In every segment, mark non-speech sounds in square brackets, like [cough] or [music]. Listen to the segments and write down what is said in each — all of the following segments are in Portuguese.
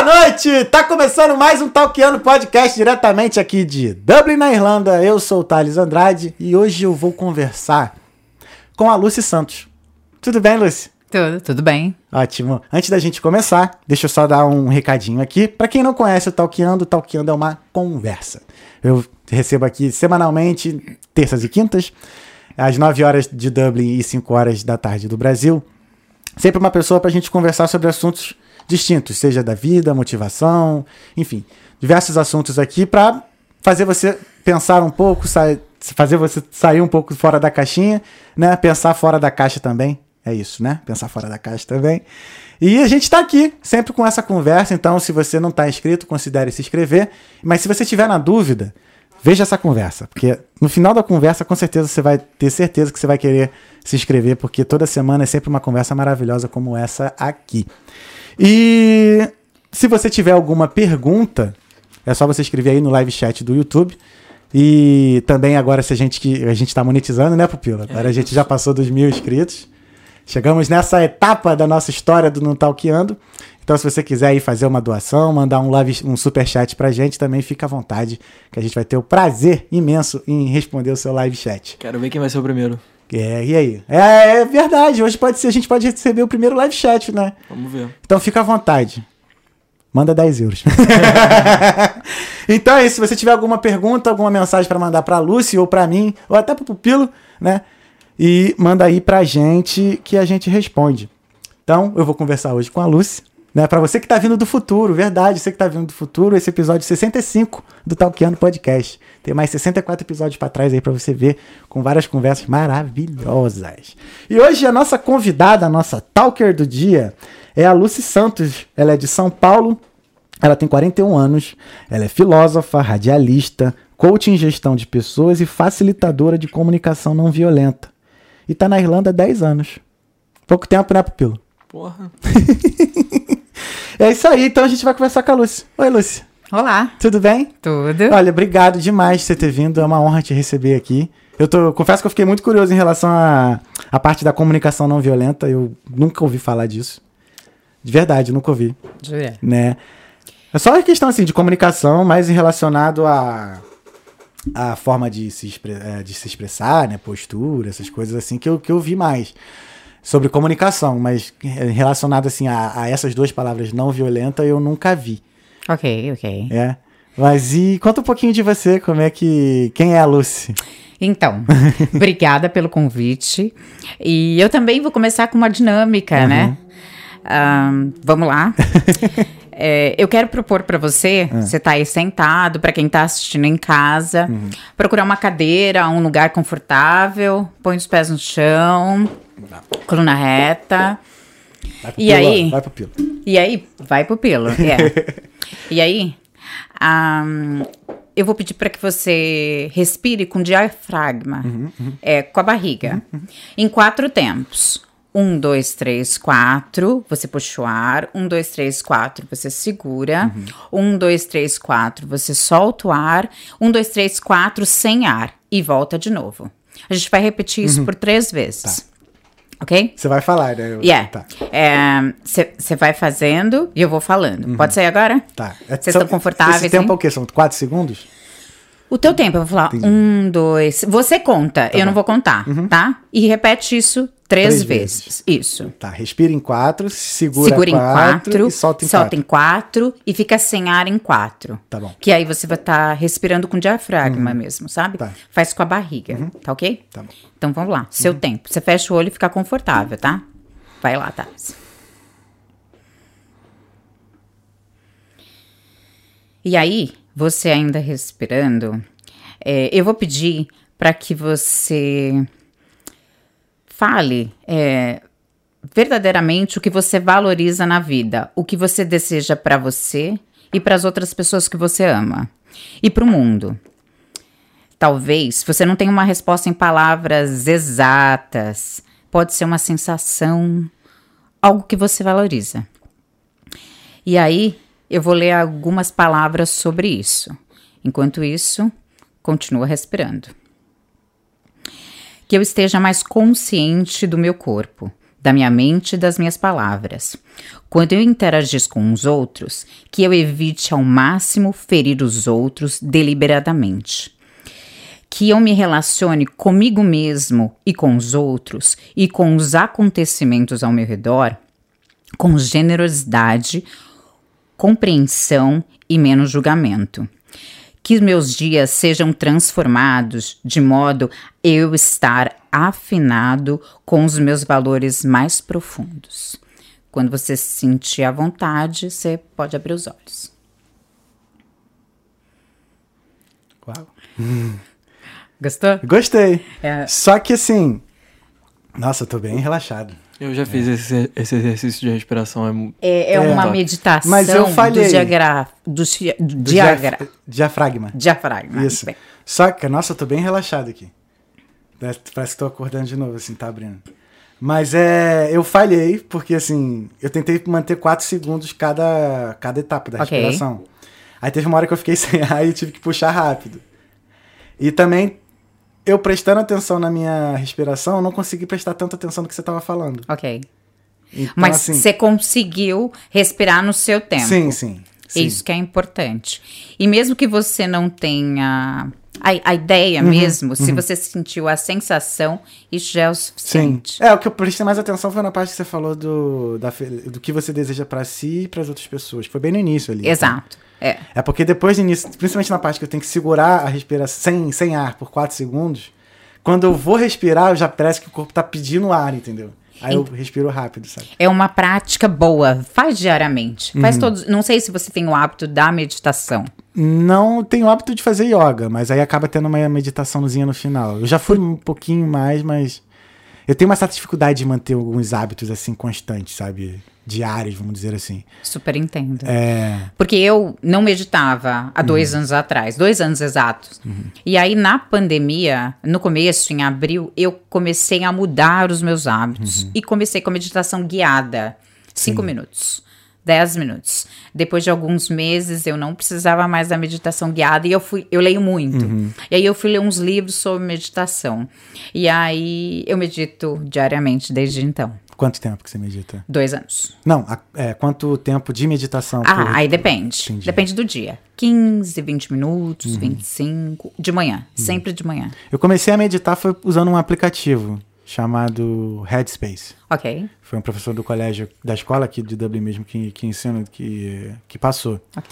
Boa noite! Tá começando mais um Talkiano Podcast diretamente aqui de Dublin, na Irlanda. Eu sou o Thales Andrade e hoje eu vou conversar com a Lucy Santos. Tudo bem, Lucy? Tudo, tudo bem. Ótimo. Antes da gente começar, deixa eu só dar um recadinho aqui. Para quem não conhece o Talkiando, o Talkiando é uma conversa. Eu recebo aqui semanalmente, terças e quintas, às 9 horas de Dublin e 5 horas da tarde do Brasil. Sempre uma pessoa para a gente conversar sobre assuntos distintos, seja da vida, motivação, enfim, diversos assuntos aqui para fazer você pensar um pouco, fazer você sair um pouco fora da caixinha, né? Pensar fora da caixa também. É isso, né? Pensar fora da caixa também. E a gente está aqui sempre com essa conversa, então se você não está inscrito, considere se inscrever. Mas se você tiver na dúvida, veja essa conversa, porque no final da conversa, com certeza você vai ter certeza que você vai querer se inscrever, porque toda semana é sempre uma conversa maravilhosa como essa aqui. E se você tiver alguma pergunta, é só você escrever aí no live chat do YouTube. E também agora, se a gente que a gente está monetizando, né, Pupila? Agora é a gente já passou dos mil inscritos. Chegamos nessa etapa da nossa história do Não Talqueando. Então, se você quiser aí fazer uma doação, mandar um, live, um super chat pra gente, também fica à vontade, que a gente vai ter o prazer imenso em responder o seu live chat. Quero ver quem vai ser o primeiro. É, e aí? É, é verdade, hoje pode ser, a gente pode receber o primeiro live chat, né? Vamos ver. Então fica à vontade. Manda 10 euros. [laughs] então é isso. Se você tiver alguma pergunta, alguma mensagem para mandar para Lucy ou para mim, ou até para o Pupilo, né? E manda aí pra gente que a gente responde. Então, eu vou conversar hoje com a Lucy. Né, para você que está vindo do futuro, verdade, você que está vindo do futuro, esse episódio 65 do Talkiano Podcast. Tem mais 64 episódios para trás aí para você ver, com várias conversas maravilhosas. E hoje a nossa convidada, a nossa talker do dia, é a Lucy Santos. Ela é de São Paulo, ela tem 41 anos, ela é filósofa, radialista, coach em gestão de pessoas e facilitadora de comunicação não violenta. E está na Irlanda há 10 anos. Pouco tempo, né, Pupilo? Porra. [laughs] É isso aí, então a gente vai conversar com a Lúcia. Oi, Lúcia. Olá. Tudo bem? Tudo. Olha, obrigado demais por você ter vindo. É uma honra te receber aqui. Eu tô, confesso que eu fiquei muito curioso em relação à a, a, parte da comunicação não violenta. Eu nunca ouvi falar disso. De verdade, nunca ouvi. É. Né? É só uma questão assim de comunicação, mais relacionado a a forma de se, é, de se expressar, né, postura, essas coisas assim que eu, que eu vi mais sobre comunicação, mas relacionado assim a, a, essas duas palavras não violenta eu nunca vi. Ok, ok. É. Mas e conta um pouquinho de você, como é que. Quem é a Lucy? Então, [laughs] obrigada pelo convite. E eu também vou começar com uma dinâmica, uhum. né? Um, vamos lá. [laughs] É, eu quero propor para você, uhum. você está aí sentado, para quem está assistindo em casa, uhum. procurar uma cadeira, um lugar confortável, põe os pés no chão, Coluna reta. e aí? Vai pro pilo. [laughs] E aí? Vai pro pilo, é. e aí? Um, eu vou pedir para que você respire com diafragma, uhum, uhum. É, com a barriga, uhum, uhum. em quatro tempos. Um, dois, três, quatro. Você puxa o ar. Um, dois, três, quatro. Você segura. Uhum. Um, dois, três, quatro. Você solta o ar. Um, dois, três, quatro, sem ar. E volta de novo. A gente vai repetir isso uhum. por três vezes. Tá. Ok? Você vai falar, né? Yeah. Você tá. vai fazendo e eu vou falando. Uhum. Pode sair agora? Tá. Vocês estão confortáveis? Esse tempo é o quê? São quatro segundos? O teu tempo, eu vou falar Entendi. um, dois. Você conta, tá eu bom. não vou contar, uhum. tá? E repete isso três, três vezes. vezes. Isso. Tá, respira em quatro, segura, segura quatro, em quatro e solta em solta quatro. em quatro e fica sem ar em quatro. Tá bom. Que aí você vai estar tá respirando com diafragma uhum. mesmo, sabe? Tá. Faz com a barriga, uhum. tá ok? Tá bom. Então vamos lá, seu uhum. tempo. Você fecha o olho e fica confortável, tá? Vai lá, Thales. E aí, você ainda respirando, é, eu vou pedir para que você fale é, verdadeiramente o que você valoriza na vida, o que você deseja para você e para as outras pessoas que você ama e para o mundo. Talvez você não tenha uma resposta em palavras exatas, pode ser uma sensação, algo que você valoriza. E aí eu vou ler algumas palavras sobre isso. Enquanto isso, Continua respirando. Que eu esteja mais consciente do meu corpo, da minha mente e das minhas palavras. Quando eu interagir com os outros, que eu evite ao máximo ferir os outros deliberadamente. Que eu me relacione comigo mesmo e com os outros e com os acontecimentos ao meu redor com generosidade, compreensão e menos julgamento. Que meus dias sejam transformados de modo eu estar afinado com os meus valores mais profundos. Quando você se sentir à vontade, você pode abrir os olhos. Uau. Gostou? Gostei. É. Só que assim. Nossa, eu tô bem relaxado. Eu já fiz esse, esse exercício de respiração. É, É, é É. uma meditação Mas eu falhei. do, diagra... do, chi- do Do diagra... diaf- diafragma. diafragma. Isso. Bem, Só que, nossa, eu tô bem relaxado aqui. Parece que tô acordando de novo, assim, tá abrindo. Mas é. Eu falhei, porque assim, eu tentei manter 4 segundos cada, cada etapa da Ok. respiração. Aí teve uma hora que eu fiquei [laughs] sem ar e tive que puxar rápido. E também, eu prestando atenção na minha respiração, eu não consegui prestar tanta atenção no que você tava falando. Ok. Então, Mas assim, você conseguiu respirar no seu tempo. Sim, sim. sim. Isso que é importante. E mesmo que você não tenha a, a ideia Uhum, mesmo, se você sentiu a sensação, isso já é o Sim. suficiente. É, o que eu prestei mais atenção foi na parte que você falou do, da, do que você deseja pra si e pras outras pessoas. Foi bem no início ali. Exato. É. É porque depois do início, principalmente na parte que eu tenho que segurar a respiração sem, sem ar por 4 segundos, quando eu vou respirar, eu já parece que o corpo tá pedindo ar, entendeu? Aí eu respiro rápido, sabe? É uma prática boa. Faz diariamente. Faz Uhum. todos. Não sei se você tem o hábito da meditação. Não tenho o hábito de fazer yoga, mas aí acaba tendo uma meditaçãozinha no final. Eu já fui um pouquinho mais, mas eu tenho uma certa dificuldade de manter alguns hábitos assim constantes, sabe? Diários, vamos dizer assim. Super entendo. É. Porque eu não meditava há dois Uhum. anos atrás, dois anos exatos. E aí, na pandemia, no começo, em abril, eu comecei a mudar os meus hábitos. Uhum. E comecei com a meditação guiada. Cinco minutos. Dez minutos. Depois de alguns meses, eu não precisava mais da meditação guiada e eu fui, eu leio muito. Uhum. E aí eu fui ler uns livros sobre meditação. E aí eu medito diariamente desde então. Quanto tempo que você medita? Dois anos. Não, é, quanto tempo de meditação? Ah, por- aí depende. Entendi. Depende do dia. 15, 20 minutos, 25. De manhã. Sempre de manhã. Eu comecei a meditar foi usando um aplicativo chamado Headspace. Ok. Foi um professor do colégio, da escola aqui de Dublin mesmo, que, que ensina, que, que passou. Ok.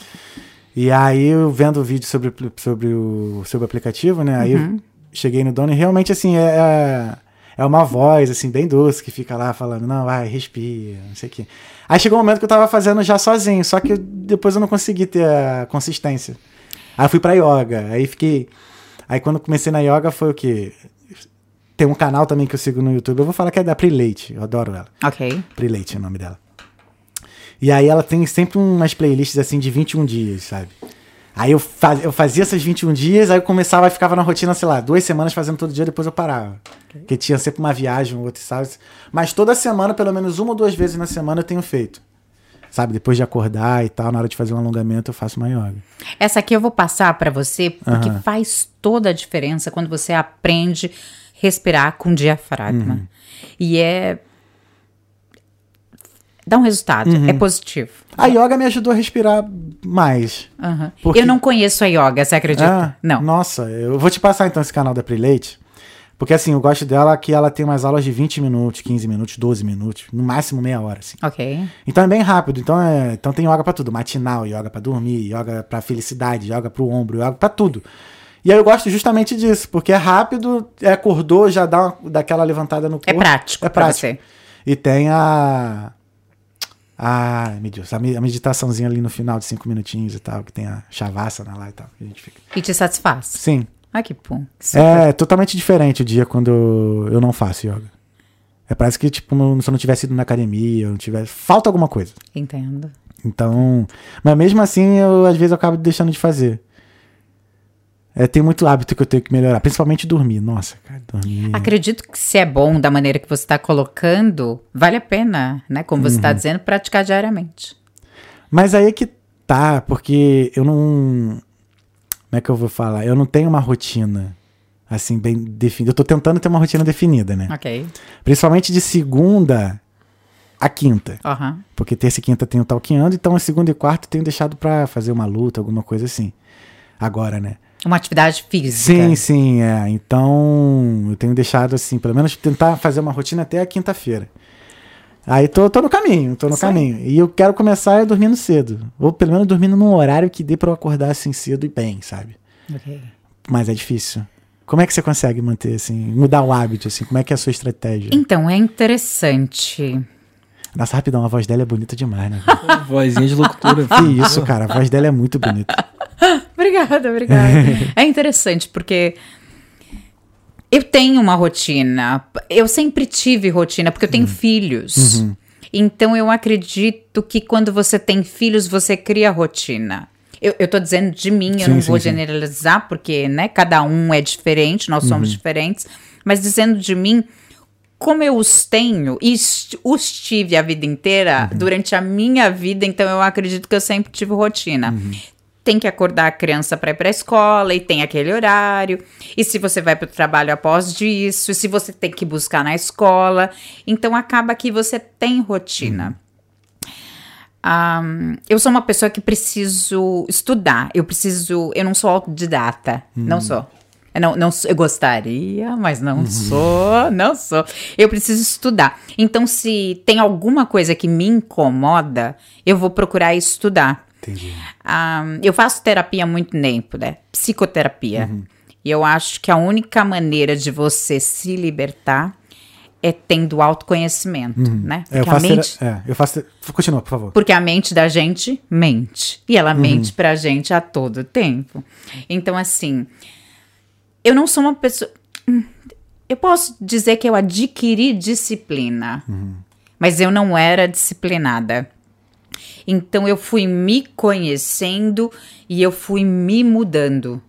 E aí, eu vendo o vídeo sobre, sobre, o, sobre o aplicativo, né? Aí Uhum. cheguei no dono e realmente, assim, é, é uma voz, assim, bem doce, que fica lá falando, não, vai, respira, não sei o quê. Aí chegou um momento que eu tava fazendo já sozinho, só que depois eu não consegui ter a consistência. Aí eu fui pra yoga, aí fiquei... Aí quando comecei na yoga foi o quê? Tem um canal também que eu sigo no YouTube, eu vou falar que é da Pri Leite, eu adoro ela. Ok. Pri Leite é o nome dela. E aí ela tem sempre umas playlists assim de 21 dias, sabe? Aí eu, faz, eu fazia essas 21 dias, aí eu começava e ficava na rotina, sei lá, duas semanas fazendo todo dia, depois eu parava. Porque tinha sempre uma viagem, um outro, sabe? Mas toda semana, pelo menos uma ou duas vezes na semana, eu tenho feito. Sabe? Depois de acordar e tal, na hora de fazer um alongamento, eu faço uma yoga. Essa aqui eu vou passar pra você porque Aham. faz toda a diferença quando você aprende respirar com diafragma. Uhum. E é. Dá um resultado. É Uhum. positivo. A yoga me ajudou a respirar mais. Aham. Porque- Eu não conheço a yoga, você acredita? Ah, não. Nossa, eu vou te passar então esse canal da Preleite. Porque assim, eu gosto dela que ela tem umas aulas de 20 minutos, 15 minutos, 12 minutos, no máximo meia hora, assim. Ok. Então é bem rápido. Então, é, então tem yoga pra tudo. Matinal, yoga pra dormir, yoga pra felicidade, yoga pro ombro, yoga pra tudo. E aí eu gosto justamente disso, porque é rápido, é, acordou, já dá uma, daquela levantada no corpo. É prático É pra prático. você. E tem a... Ah, meu Deus, a me- a meditaçãozinha ali no final de cinco minutinhos e tal, que tem a chavasana lá e tal. a gente fica. E te satisfaz. Sim, Ai, que bom. É totalmente diferente o dia quando eu não faço yoga. É parece que, tipo, se eu não tivesse ido na academia, eu não tivesse. Falta alguma coisa. Entendo. Então. Mas mesmo assim, eu às vezes eu acabo deixando de fazer. É, tem muito hábito que eu tenho que melhorar, principalmente dormir. Nossa, cara, dormir. Acredito que se é bom da maneira que você está colocando, vale a pena, né? Como você Uhum. está dizendo, praticar diariamente. Mas aí é que tá, porque eu não. Como é que eu vou falar? Eu não tenho uma rotina Assim, bem definida. Eu tô tentando ter uma rotina definida, né? Ok. Principalmente de segunda a quinta. Aham. Porque terça e quinta tem o talqueando, então a segunda e quarta eu tenho deixado pra fazer uma luta, alguma coisa assim. Agora, né? Uma atividade física. Sim, sim, é. Então, eu tenho deixado assim, pelo menos tentar fazer uma rotina até a quinta-feira. Aí tô, tô no caminho, tô no caminho. E eu quero começar dormindo cedo. Ou pelo menos dormindo num horário que dê pra eu acordar assim cedo e bem, sabe? Ok. Mas é difícil. Como é que você consegue manter, assim, mudar o hábito, assim? Como é que é a sua estratégia? Então, é interessante. Nossa, rapidão, a voz dela é bonita demais, né? [laughs] Vozinha de locutora. que isso, cara, a voz dela é muito bonita. [laughs] Obrigada, obrigada. [laughs] é interessante porque eu tenho uma rotina. Eu sempre tive rotina porque eu Uhum. tenho filhos. Então eu acredito que quando você tem filhos, você cria rotina. Eu, eu tô dizendo de mim, eu Sim, não sim, vou sim. generalizar, porque né, cada um é diferente, nós Uhum. somos diferentes. Mas dizendo de mim, como eu os tenho e os tive a vida inteira, Uhum. durante a minha vida, então eu acredito que eu sempre tive rotina. Uhum. Tem que acordar a criança para ir para a escola e tem aquele horário. E se você vai para o trabalho após disso, e se você tem que buscar na escola, então acaba que você tem rotina. Ahn, eu sou uma pessoa que preciso estudar. Eu preciso. Eu não sou autodidata. Não sou. Eu, não, não eu gostaria, mas não sou. Não sou. Eu preciso estudar. Então, se tem alguma coisa que me incomoda, eu vou procurar estudar. Entendi. Ahn, eu faço terapia há muito tempo, né? Psicoterapia. E eu acho que a única maneira de você se libertar é tendo autoconhecimento, né? É, eu Porque a faço. mente. É, eu faço. Continua, por favor. Porque a mente da gente mente. E ela mente pra gente a todo tempo. Então, assim, eu não sou uma pessoa. Hum, Eu posso dizer que eu adquiri disciplina, mas eu não era disciplinada. Então, eu fui me conhecendo e eu fui me mudando.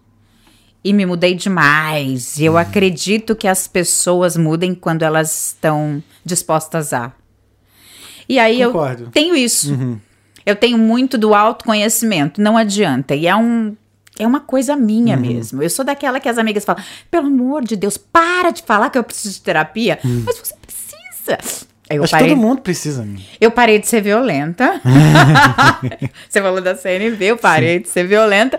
E me mudei demais. E eu acredito que as pessoas mudem quando elas estão dispostas a. E aí Concordo. eu tenho isso. Eu tenho muito do autoconhecimento. Não adianta. E é um. É uma coisa minha mesmo. Eu sou daquela que as amigas falam: pelo amor de Deus, para de falar que eu preciso de terapia. Mas você precisa. Eu Acho que parei, todo mundo precisa, eu parei de ser violenta. [laughs] Você falou da CNV, eu parei de ser violenta.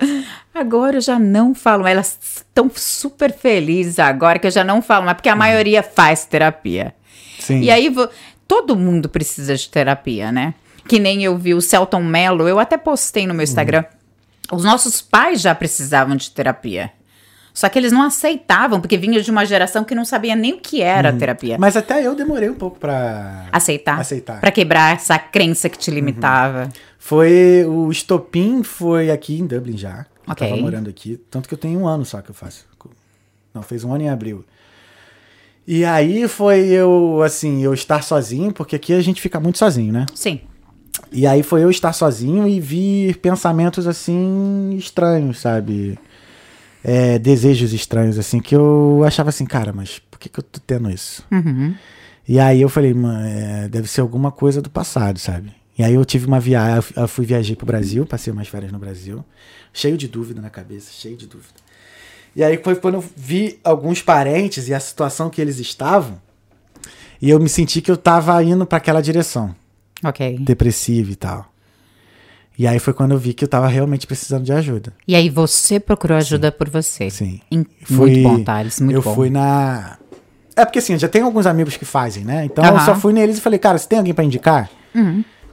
Agora eu já não falo. mais. Elas estão super felizes agora que eu já não falo mais, porque a maioria faz terapia. Sim. E aí, todo mundo precisa de terapia, né? Que nem eu vi o Celton Mello, eu até postei no meu Instagram. Os nossos pais já precisavam de terapia. Só que eles não aceitavam, porque vinha de uma geração que não sabia nem o que era terapia. Mas até eu demorei um pouco pra. Aceitar. Aceitar. Pra quebrar essa crença que te limitava. Foi. O estopim foi aqui em Dublin já. Eu Ok. tava morando aqui. Tanto que eu tenho um ano só que eu faço. Não, fez um ano em abril. E aí foi eu, assim, eu estar sozinho, porque aqui a gente fica muito sozinho, né? Sim. E aí foi eu estar sozinho e vir pensamentos assim estranhos, sabe? É, desejos estranhos, assim, que eu achava assim, cara, mas por que, que eu tô tendo isso? Uhum. E aí eu falei, é, deve ser alguma coisa do passado, sabe? E aí eu tive uma viagem, eu fui viajar pro Brasil, passei umas férias no Brasil, cheio de dúvida na cabeça, cheio de dúvida. E aí foi quando eu vi alguns parentes e a situação que eles estavam, e eu me senti que eu tava indo para aquela direção Ok. depressivo e tal. E aí foi quando eu vi que eu tava realmente precisando de ajuda. E aí você procurou ajuda por você. Sim. Em- Fui- muito bom, Thales. Muito eu bom. fui na. É porque assim, eu já tenho alguns amigos que fazem, né? Então eu só fui neles e falei, cara, você tem alguém pra indicar?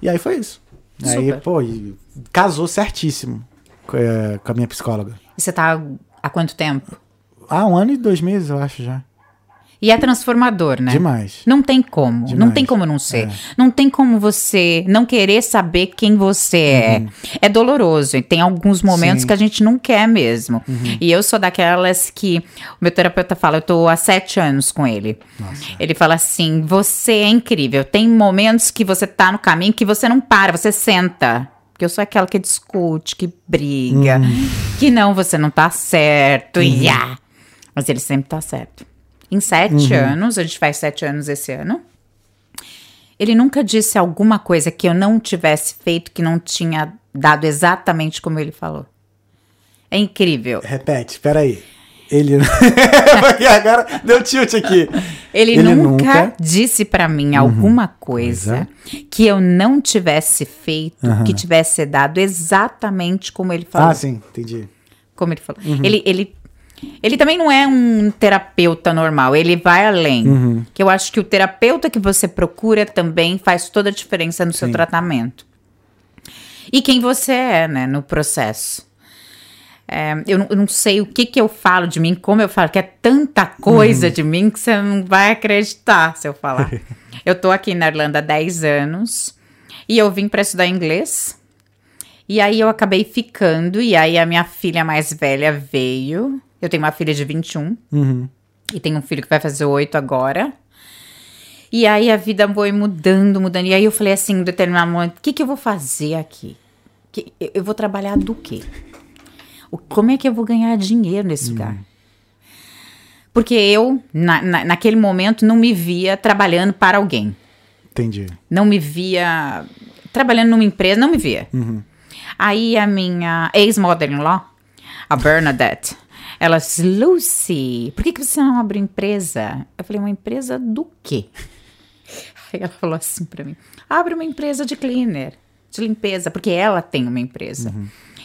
E aí foi isso. Aí, Super. pô, e casou certíssimo com, eh, com a minha psicóloga. E você tá há quanto tempo? Ah, um ano e dois meses, eu acho já. E é transformador, né? Demais. Não tem como. Não Demais. tem como não ser. Não tem como você não querer saber quem você é. É doloroso. E tem alguns momentos Uhum. Sim. Uhum. que a gente não quer mesmo. E eu sou daquelas que o meu terapeuta fala, eu tô há sete anos com ele. Ele fala assim: você é incrível. Tem momentos que você tá no caminho que você não para, você senta. Porque eu sou aquela que discute, que briga, Uhum. que não, você não tá certo. E ah. Mas ele sempre tá certo. Em sete Uhum. anos, a gente faz sete anos esse ano. Ele nunca disse alguma coisa que eu não tivesse feito que não tinha dado exatamente como ele falou. É incrível. Repete, peraí. Ele. [laughs] Porque agora deu tilt aqui. Ele, Ele nunca, nunca- Uhum. disse pra mim alguma coisa que eu não tivesse feito, que tivesse dado exatamente como ele falou. Ah, sim, entendi. Como ele falou. Ele, ele, ele também não é um terapeuta normal, ele vai além. Uhum. Que eu acho que o terapeuta que você procura também faz toda a diferença no seu Sim. tratamento. E quem você é, né, no processo. É, eu, não, eu não sei o que que eu falo de mim, como eu falo, que é tanta coisa de mim que você não vai acreditar se eu falar. [laughs] eu tô aqui na Irlanda há 10 anos e eu vim para estudar inglês. E aí eu acabei ficando, e aí a minha filha mais velha veio. Eu tenho uma filha de 21 Uhum. e tenho um filho que vai fazer 8 agora. E aí a vida foi mudando, mudando. E aí eu falei assim, em determinado momento, o que, que eu vou fazer aqui? Que, eu, vou trabalhar do quê? O- como é que eu vou ganhar dinheiro nesse lugar? Porque eu, na, na- naquele momento, não me via trabalhando para alguém Entendi. não me via trabalhando numa empresa, não me via. Aí a minha ex-mother-in-law, a Bernadette, ela disse, Lucy, por que, que você não abre empresa? Eu falei, uma empresa do quê? [laughs] Aí ela falou assim pra mim, abre uma empresa de cleaner, de limpeza, porque ela tem uma empresa.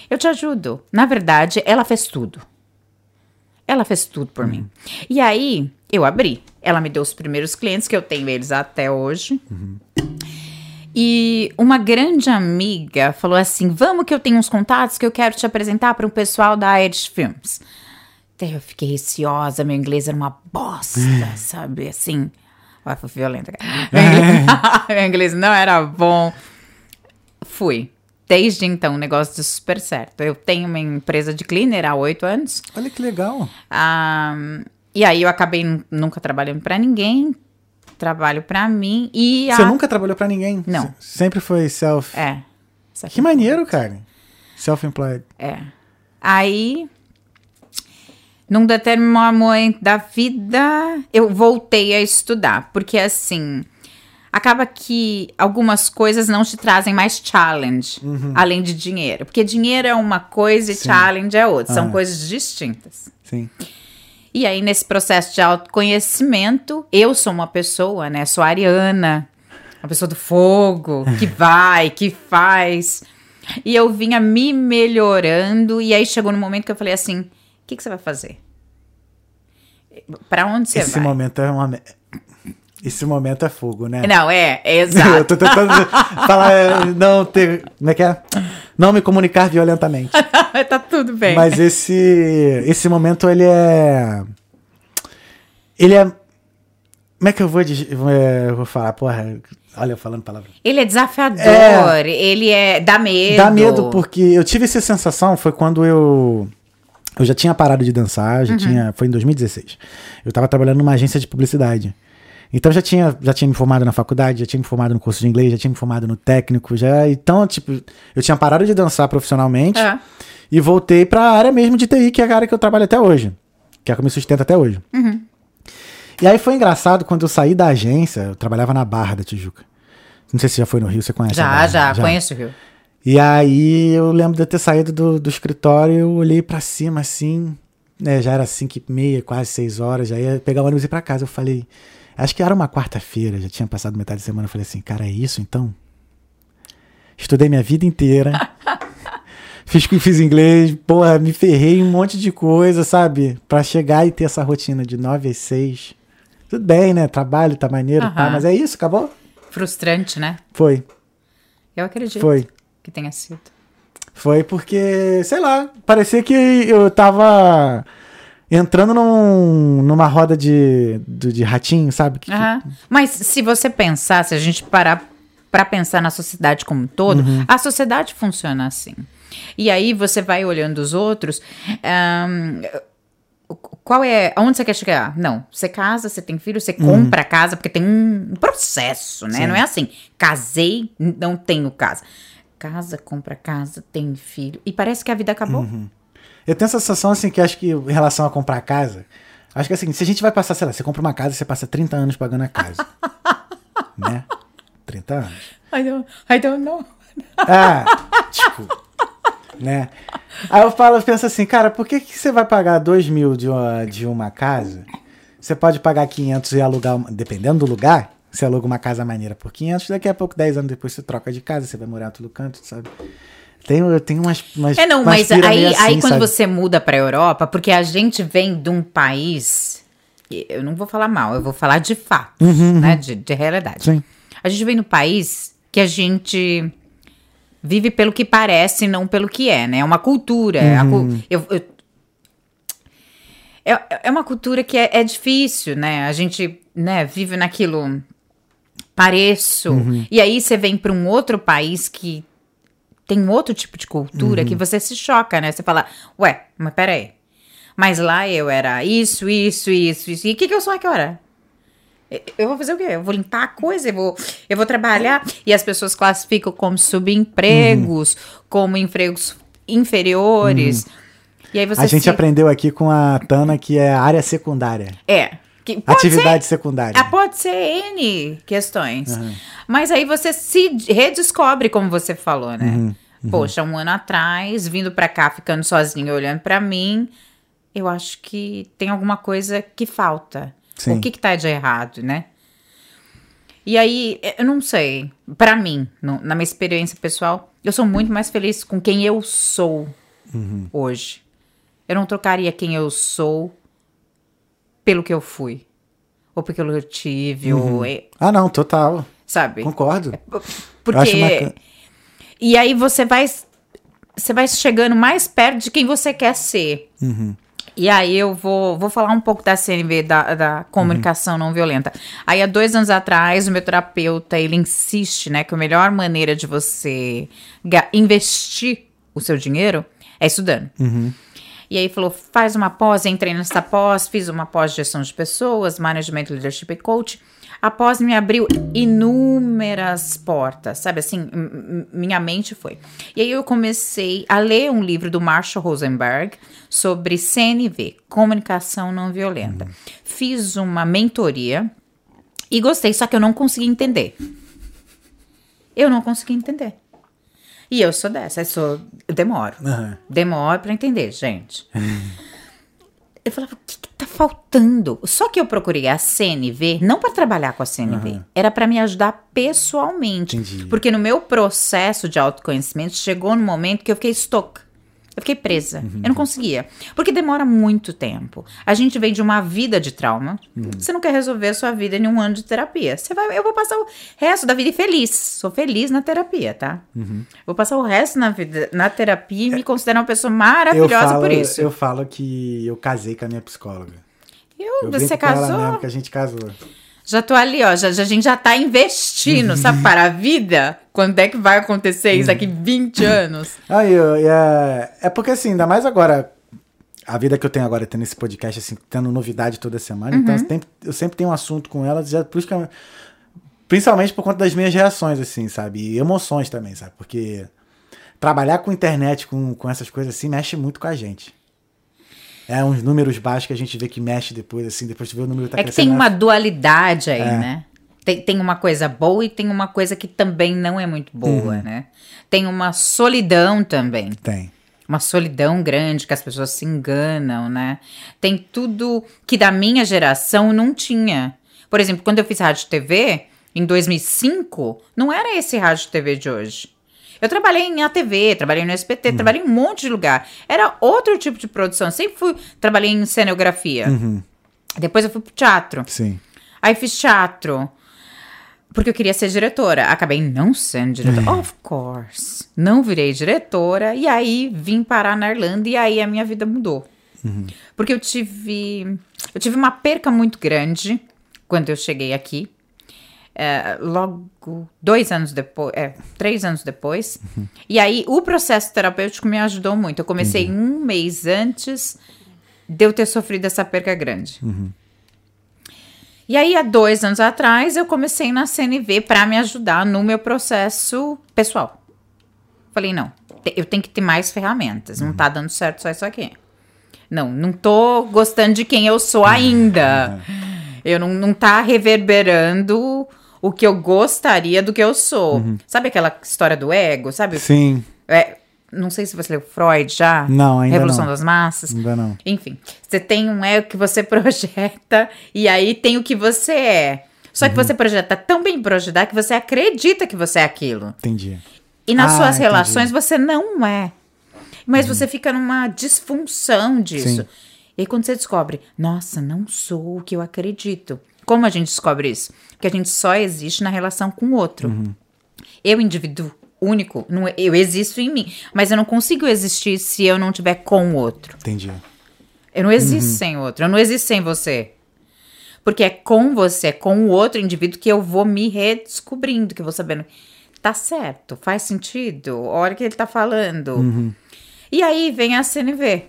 Eu te ajudo. Na verdade, ela fez tudo. Ela fez tudo por mim. E aí, eu abri. Ela me deu os primeiros clientes, que eu tenho eles até hoje. E uma grande amiga falou assim: Vamos, que eu tenho uns contatos que eu quero te apresentar para um pessoal da Irish Films. Daí eu fiquei receosa, meu inglês era uma bosta, sabe? Assim. Olha, foi violenta. Meu inglês, meu inglês não era bom. Fui. Desde então, o negócio deu super certo. Eu tenho uma empresa de cleaner há oito anos. Olha que legal. Ah, e aí eu acabei nu- nunca trabalhando pra ninguém. Trabalho pra mim e Você a... nunca trabalhou pra ninguém? Não. Se- Sempre foi self. É. Aqui. Que maneiro, cara. Self-employed. É. Aí, num determinado momento da vida, eu voltei a estudar. Porque, assim, acaba que algumas coisas não te trazem mais challenge, além de dinheiro. Porque dinheiro é uma coisa e Sim. challenge é outra. São Ah. coisas distintas. Sim. E aí, nesse processo de autoconhecimento, eu sou uma pessoa, né? Sou ariana, uma pessoa do fogo, [laughs] que vai, que faz. E eu vinha me melhorando, e aí chegou no momento que eu falei assim: que, que você vai fazer? Pra onde você Esse vai? momento é uma. Esse momento é fogo, né? Não, é, é [laughs] Eu exato. tô tentando falar, é, não ter. Como é que é? Não me comunicar violentamente. [laughs] tá tudo bem. Mas esse, esse momento, ele é. Ele é. Como é que eu vou, é, eu vou falar? Porra, olha, eu falando palavra. Ele é desafiador, É. ele é. dá medo. Dá medo porque eu tive essa sensação, foi quando eu. Eu já tinha parado de dançar, Uhum. já tinha. Foi em 2016. Eu tava trabalhando numa agência de publicidade. Então já tinha, já tinha me formado na faculdade, já tinha me formado no curso de inglês, já tinha me formado no técnico, já. Então, tipo, eu tinha parado de dançar profissionalmente É. e voltei pra área mesmo de TI, que é a área que eu trabalho até hoje. Que é a que eu me sustento até hoje. Uhum. E aí foi engraçado quando eu saí da agência, eu trabalhava na Barra da Tijuca. Não sei se você já foi no Rio, você conhece a Já, Barra? já, conheço o Rio. E aí eu lembro de eu ter saído do, do escritório, eu olhei pra cima assim, né, já era 5 e meia, quase 6 horas, já ia pegar o ônibus e ir pra casa. Eu falei, acho que era uma quarta-feira, já tinha passado metade da semana, eu falei assim, cara, é isso então? Estudei minha vida inteira, [laughs] fiz, fiz inglês, porra, me ferrei em um monte de coisa, sabe? Pra chegar e ter essa rotina de 9 às 6. Tudo bem, né? Trabalho, tá maneiro, tá, mas é isso, acabou? Frustrante, né? Foi, Eu acredito foi. Que tenha sido. Foi porque, sei lá, parecia que eu tava entrando num, numa roda de, de, de ratinho, sabe? Que- Aham. Mas se você pensar, se a gente parar para pensar na sociedade como um todo, a sociedade funciona assim. E aí você vai olhando os outros. ahn, qual é. Aonde você quer chegar? Não. Você casa, você tem filho, você compra casa, porque tem um processo, né? Sim. Não é assim. Casei, não tenho casa. Casa, compra casa, tem filho. E parece que a vida acabou. Eu tenho essa sensação, assim, que acho que em relação a comprar casa, acho que assim, se a gente vai passar, sei lá, você compra uma casa, você passa 30 anos pagando a casa. [laughs] né? 30 anos. I don't, I don't know. Ah, tipo, né? Aí eu falo, eu penso assim, cara, por que, que você vai pagar 2 mil de uma, de uma casa? Você pode pagar 500 e alugar, dependendo do lugar, você aluga uma casa maneira por 500, daqui a pouco, 10 anos depois, você troca de casa, você vai morar em outro canto, sabe? Tem, eu tenho umas, umas É, não, umas mas aí, assim, aí quando sabe? você muda pra Europa, porque a gente vem de um país. Eu não vou falar mal, eu vou falar de fato, né? De, de realidade. Uhum, Sim. A gente vem um país que a gente vive pelo que parece, não pelo que é, né? É uma cultura. a cu- Uhum. eu- eu- é, é uma cultura que é, é difícil, né? A gente né, vive naquilo. Pareço. Uhum. E aí você vem para um outro país que tem outro tipo de cultura Uhum. que você se choca, né? Você fala, ué, mas peraí. Mas lá eu era isso, isso, isso, isso. E o que, que eu sou agora? Eu- vou fazer o quê? Eu vou limpar a coisa, eu vou, eu vou trabalhar. E as pessoas classificam como subempregos, Uhum. como empregos inferiores. E aí você A gente se... aprendeu aqui com a Tana que é área secundária. É. Atividade ser- secundária. ah, pode ser N questões. Mas aí você se redescobre, como você falou, né? Uhum, Poxa, um ano atrás, vindo pra cá, ficando sozinho, olhando pra mim, eu acho que tem alguma coisa que falta. Sim. O que que tá de errado, né? E aí, eu não sei. Pra mim, no- na minha experiência pessoal, eu sou muito mais feliz com quem eu sou Uhum. hoje. Eu não trocaria quem eu sou pelo que eu fui. Ou pelo que eu tive, ou... é, Ah, não, total. Sabe? Concordo. Porque... Acho bacana. E aí você vai... Você vai chegando mais perto de quem você quer ser. Uhum. E aí eu vou, vou falar um pouco da CNV, da, da comunicação não violenta. Aí há dois anos atrás, o meu terapeuta, ele insiste, né, que a melhor maneira de você investir o seu dinheiro é estudando. E aí falou, faz uma pós, entrei nessa pós, fiz uma pós de gestão de pessoas, management, leadership e coach. A pós me abriu inúmeras portas, sabe assim, minha mente foi. E aí eu comecei a ler um livro do Marshall Rosenberg sobre CNV, comunicação não violenta. Fiz uma mentoria e gostei, só que eu não consegui entender. Eu não consegui entender. E eu sou dessa, eu sou, eu demoro. Aham. Demoro pra entender, gente. [laughs] Eu falava, o que, que tá faltando? Só que eu procurei a CNV, não para trabalhar com a CNV, era para me ajudar pessoalmente. Entendi. Porque no meu processo de autoconhecimento chegou no momento que eu fiquei stuck. Eu fiquei presa. Eu não conseguia. Porque demora muito tempo. A gente vem de uma vida de trauma. Você não quer resolver a sua vida em um ano de terapia. Você vai, eu vou passar o resto da vida feliz. Sou feliz na terapia, tá? Vou passar o resto na vida na terapia e me considero uma pessoa maravilhosa falo, por isso. eu falo que eu casei com a minha psicóloga. Eu- Eu você com ela casou? mesmo que a gente casou. Já tô ali, ó. Já, já- a gente já tá investindo, sabe, para a vida. Quando é que vai acontecer isso daqui 20 anos? Aí, eu- e é, é porque assim, ainda mais agora, a vida que eu tenho agora, tendo esse podcast, assim, tendo novidade toda semana, então Uhum. eu sempre, eu sempre tenho um assunto com ela, já, por isso que eu- principalmente por conta das minhas reações, assim, sabe? E emoções também, sabe? Porque trabalhar com internet, com, com essas coisas assim, mexe muito com a gente. É uns números baixos que a gente vê que mexe depois, assim, depois tu vê o número tá é que tem uma dualidade aí, É. né? Tem, tem uma coisa boa e tem uma coisa que também não é muito boa, Uhum. né? Tem uma solidão também. Tem. Uma solidão grande que as pessoas se enganam, né? Tem tudo que da minha geração não tinha. Por exemplo, quando eu fiz rádio TV, em 2005, não era esse rádio TV de hoje. Eu trabalhei em ATV, trabalhei no SPT, trabalhei em um monte de lugar. Era outro tipo de produção. Eu sempre fui, trabalhei em cenografia. Depois eu fui pro teatro. Sim. Aí fiz teatro. Porque eu queria ser diretora. Acabei não sendo diretora. Of course. Não virei diretora. E aí vim parar na Irlanda e aí a minha vida mudou. Porque eu tive. Eu tive uma perca muito grande quando eu cheguei aqui. É, logo dois anos depois, é, três anos depois. E aí o processo terapêutico me ajudou muito. Eu comecei um mês antes de eu ter sofrido essa perca grande. E aí, há dois anos atrás, eu comecei na CNV para me ajudar no meu processo pessoal. Falei, não, eu tenho que ter mais ferramentas. Não tá dando certo só isso aqui. Não, não tô gostando de quem eu sou ainda. Eu não, não tá reverberando o que eu gostaria do que eu sou. Sabe aquela história do ego? Sabe? Sim. É, Não sei se você leu Freud já. Não, ainda Revolução não. das Massas. Ainda não. Enfim, você tem um ego que você [laughs] projeta e aí tem o que você é. Só Uhum. que você projeta tão bem projetado que você acredita que você é aquilo. Entendi. E nas Ah, suas entendi. relações você não é. Mas você fica numa disfunção disso. Sim. E aí quando você descobre, nossa, não sou o que eu acredito. Como a gente descobre isso? Porque a gente só existe na relação com o outro. Uhum. Eu, indivíduo único, não, eu existo em mim. Mas eu não consigo existir se eu não tiver com o outro. Entendi. Eu não existo sem outro. Eu não existo sem você. Porque é com você, é com o outro indivíduo que eu vou me redescobrindo, que eu vou sabendo. Tá certo, faz sentido. Olha o que ele tá falando. E aí vem a CNV.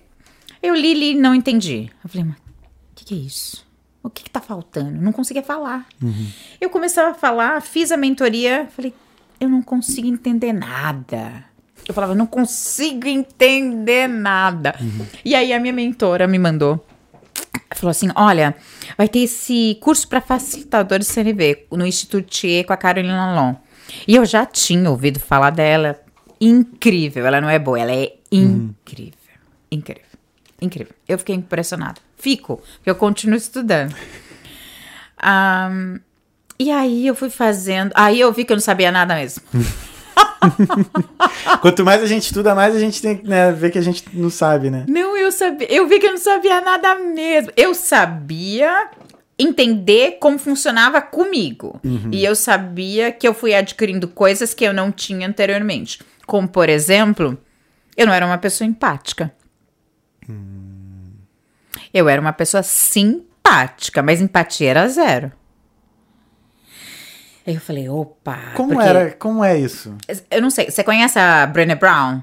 Eu li, li e não entendi. Eu falei, mas o que, que é isso? O que, que tá faltando? Não conseguia falar. Eu começava a falar, fiz a mentoria, falei, eu não consigo entender nada. Eu falava, não consigo entender nada. E aí a minha mentora me mandou falou assim: olha, vai ter esse curso para facilitadores CNV no Instituto Thier com a Carolina Lon. E eu já tinha ouvido falar dela. Incrível. Ela não é boa, ela é incrível. Incrível. Incrível. Eu fiquei impressionada. Fico, eu continuo estudando. Ahn, e aí eu fui fazendo. Aí eu vi que eu não sabia nada mesmo. [laughs] Quanto mais a gente estuda, mais a gente tem que né, ver que a gente não sabe, né? Não, eu sabia. Eu vi que eu não sabia nada mesmo. Eu sabia entender como funcionava comigo. E eu sabia que eu fui adquirindo coisas que eu não tinha anteriormente. Como, por exemplo, eu não era uma pessoa empática. Eu era uma pessoa simpática, mas empatia era zero. Aí eu falei, opa. Como era? Como é isso? Eu não sei. Você conhece a Brené Brown?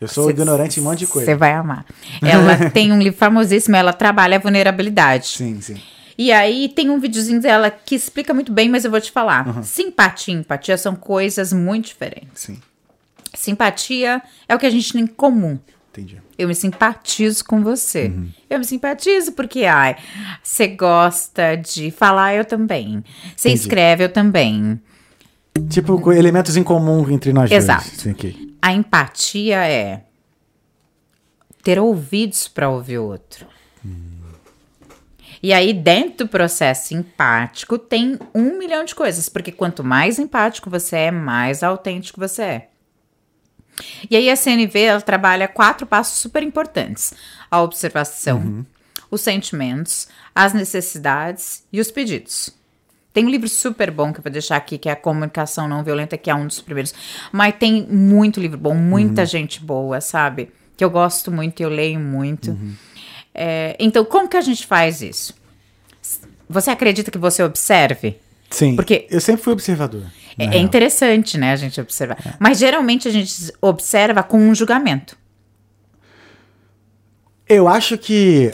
Eu sou Cê- ignorante em um monte de Você coisa. vai amar. Ela [laughs] tem um livro famosíssimo, ela trabalha a vulnerabilidade. Sim, sim. E aí tem um videozinho dela que explica muito bem, mas eu vou te falar. Simpatia e empatia são coisas muito diferentes. Sim, Simpatia é o que a gente tem em comum. entendi. Eu me simpatizo com você. Uhum. Eu me simpatizo porque, ai, você gosta de falar, eu também. Você escreve, eu também. Tipo, elementos em comum entre nós Exato. dois. Ok. A empatia é ter ouvidos para ouvir o outro. E aí, dentro do processo empático, tem um milhão de coisas, porque quanto mais empático você é, mais autêntico você é. E aí, a CNV ela trabalha quatro passos super importantes: a observação, os sentimentos, as necessidades e os pedidos. Tem um livro super bom que eu vou deixar aqui, que é a Comunicação Não Violenta, que é um dos primeiros. Mas tem muito livro bom, muita gente boa, sabe? Que eu gosto muito, eu leio muito. É, então, como que a gente faz isso? Você acredita que você observe? Sim. Porque- eu sempre fui observador. É, é interessante, né, a gente observar. Mas geralmente a gente observa com um julgamento. Eu acho que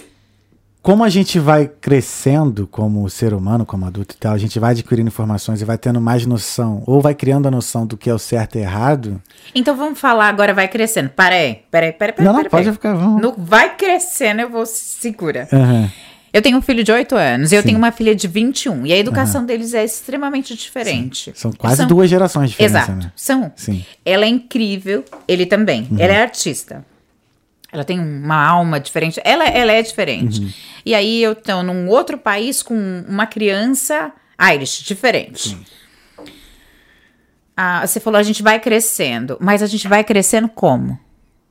como a gente vai crescendo como ser humano, como adulto e tal, a gente vai adquirindo informações e vai tendo mais noção, ou vai criando a noção do que é o certo e errado. Então vamos falar agora, vai crescendo. Para aí, peraí, peraí, peraí. não, não, peraí, pode peraí. ficar, vamos. No vai crescendo, eu vou segura. Aham. Eu tenho um filho de 8 anos e eu Sim. tenho uma filha de 21. E a educação deles é extremamente diferente. São quase duas gerações de diferença, Exato. né? São. Sim. Ela é incrível, ele também. Ela é artista. Ela tem uma alma diferente. Ela, ela é diferente. E aí eu tô num outro país com uma criança Irish, diferente. Ah, você falou, a gente vai crescendo. Mas a gente vai crescendo como?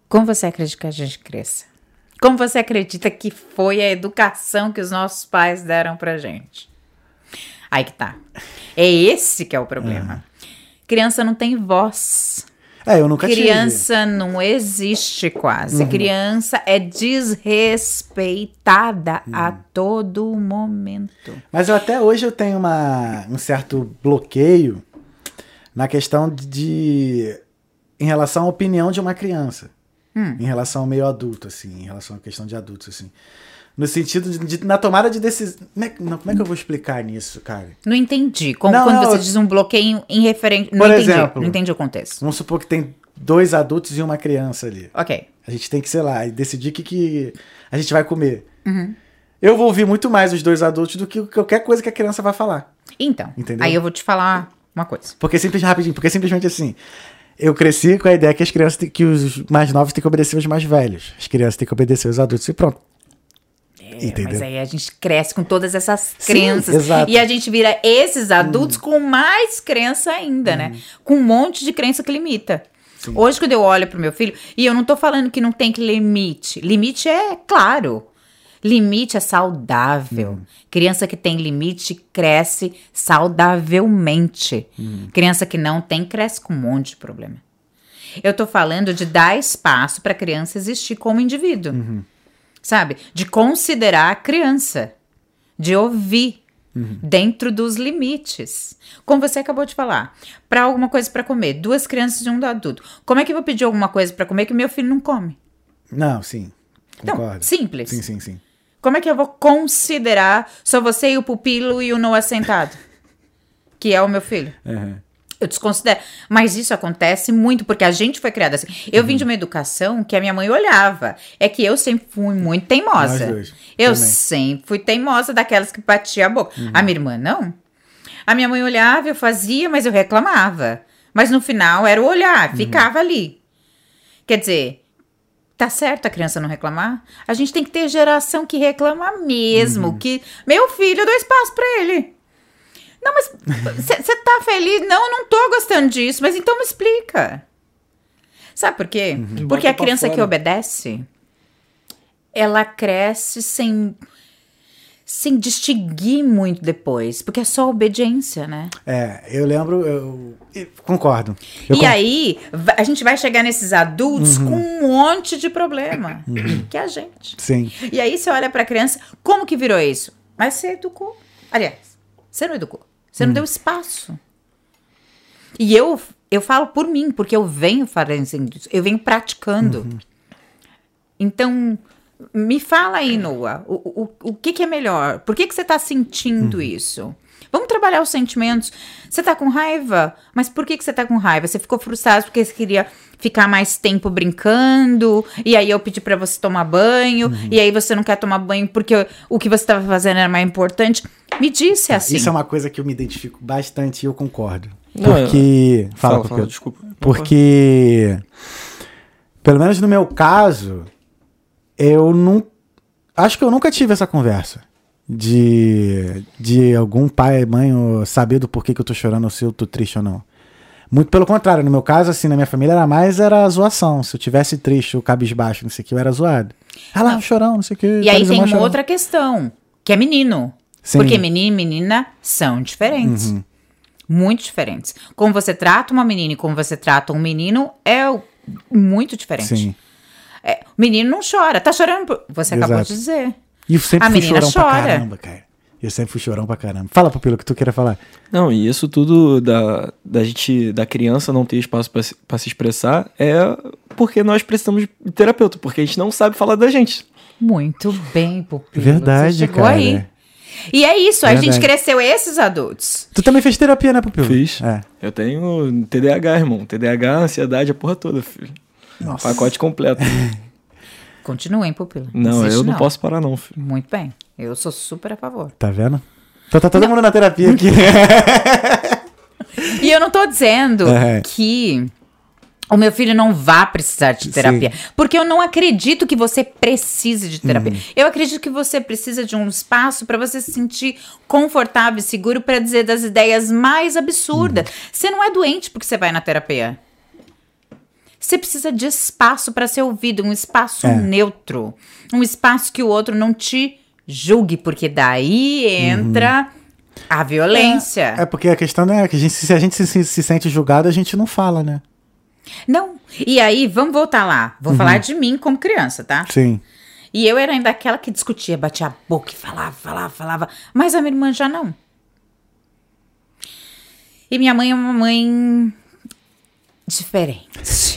Como você acredita que a gente cresça? Como você acredita que foi a educação que os nossos pais deram pra gente? Aí que tá. É esse que é o problema. Criança não tem voz. É, eu nunca tive. Criança não existe quase. Criança é desrespeitada a todo momento. Mas eu, até hoje eu tenho uma, um certo bloqueio na questão de. em relação à opinião de uma criança. Hum. Em relação ao meio adulto, assim, em relação à questão de adultos, assim. No sentido de, de- na tomada de decisão. Como, é que- não, como é que eu vou explicar nisso, cara? Não entendi. Como Não, quando não, você diz um bloqueio em referente. Não Por entendi. exemplo. Não entendi o contexto. Vamos supor que tem dois adultos e uma criança ali. Ok. A gente tem que, sei lá, decidir o que, que a gente vai comer. Uhum. Eu vou ouvir muito mais os dois adultos do que qualquer coisa que a criança vai falar. Então, Entendeu? aí eu vou te falar uma coisa. Porque simplesmente, rapidinho, porque simplesmente assim, eu cresci com a ideia que as crianças, têm- que os mais novos têm que obedecer os mais velhos. As crianças têm que obedecer os adultos e pronto. É, Entendeu? Mas aí a gente cresce com todas essas Sim, crenças. exato. E a gente vira esses adultos com mais crença ainda, né? Com um monte de crença que limita. Hoje, quando eu olho pro meu filho, e eu não tô falando que não tem que limite. Limite é claro. Limite é saudável. Criança que tem limite cresce saudavelmente. Criança que não tem cresce com um monte de problema. Eu tô falando de dar espaço para a criança existir como indivíduo. Sabe? De considerar a criança. De ouvir. Dentro dos limites. Como você acabou de falar. Para alguma coisa para comer. Duas crianças e um adulto. Como é que eu vou pedir alguma coisa para comer que meu filho não come? Não, sim. Então, Concordo. simples. Sim, sim, sim. Como é que eu vou considerar só você e o pupilo e o Noah sentado? Que é o meu filho. Aham. Eu desconsidero. Mas isso acontece muito, porque a gente foi criada assim. Eu Uhum. vim de uma educação que a minha mãe olhava. É que eu sempre fui muito teimosa. Dois, Eu também. Uhum. sempre fui teimosa daquelas que batia a boca. A minha irmã, não. A minha mãe olhava, eu fazia, mas eu reclamava. Mas no final era o Uhum. olhar, ficava ali. Quer dizer, tá certo a criança não reclamar? A gente tem que ter geração que reclama mesmo. Uhum. Que meu filho, eu dou espaço pra ele. Não, mas [laughs] você tá feliz? Não, eu não tô gostando disso, mas então me explica. Sabe por quê? Porque Bota a criança que obedece, ela cresce sem sem distinguir muito depois, porque é só obediência, né? É, eu lembro, eu, eu concordo. Eu e aí, a gente vai chegar nesses adultos Uhum. com um monte de problema, que é a gente. Sim. E aí você olha pra criança, como que virou isso? Mas você educou. Aliás, você não educou. Você não deu espaço. E eu, eu falo por mim, porque eu venho fazendo isso, eu venho praticando. Uhum. Então, me fala aí, Noah, o, o, o que, que é melhor? Por que, que você tá sentindo Uhum. isso? Vamos trabalhar os sentimentos. Você tá com raiva? Mas por que, que você tá com raiva? Você ficou frustrado porque você queria ficar mais tempo brincando, e aí eu pedi pra você tomar banho, Uhum. e aí você não quer tomar banho porque o que você tava fazendo era mais importante. Me disse assim. Isso é uma coisa que eu me identifico bastante e eu concordo. Não, Porque. Fala, Fala, fala, Pupilo. desculpa. Porque. Pelo menos no meu caso, eu não. Acho que eu nunca tive essa conversa. De, de algum pai, mãe, ou saber do porquê que eu tô chorando, ou se eu tô triste ou não. Muito pelo contrário, no meu caso, assim, na minha família era mais era zoação. Se eu tivesse triste ou cabisbaixo, não sei o que, eu era zoado. Ah lá, chorão, não sei o que. E aí tem uma outra questão, que é menino. Sim. Porque menino e menina são diferentes. Muito diferentes. Como você trata uma menina e como você trata um menino é o- muito diferente. Sim. É, o menino não chora. Tá chorando? por- Você acabou Exato. de dizer. E eu sempre A fui menina chorão pra chora. caramba, cara. Eu sempre fui chorão pra caramba. Fala, Pupilo, o que tu queira falar. Não, e isso tudo da, da gente, da criança não ter espaço pra se, pra se expressar é porque nós precisamos de terapeuta, porque a gente não sabe falar da gente. Muito bem, Pupilo. Verdade, Você chegou cara. aí. E é isso, a Verdade. gente cresceu esses adultos. Tu também fez terapia, né, Pupilo? Fiz. É. Eu tenho TDAH, irmão. TDAH, ansiedade, a porra toda, filho. Nossa. Pacote completo. [laughs] Continuem, Pupilo. Não, Desiste eu não, posso parar, não, filho. Muito bem. Eu sou super a favor. Tá vendo? Então tá todo mundo na terapia aqui. [laughs] E eu não tô dizendo É. que o meu filho não vá precisar de terapia. Porque eu não acredito que você precise de terapia. Uhum. Eu acredito que você precisa de um espaço para você se sentir confortável e seguro para dizer das ideias mais absurdas. Uhum. Você não é doente porque você vai na terapia. Você precisa de espaço para ser ouvido, um espaço É. neutro, um espaço que o outro não te julgue, porque daí entra a violência. É porque a questão não é que a gente, se a gente se, se- se sente julgado, a gente não fala, né? Não. E aí, vamos voltar lá. Vou falar de mim como criança, tá? Sim. E eu era ainda aquela que discutia, batia a boca e falava, falava, falava. Mas a minha irmã já não. E minha mãe é uma mãe diferente.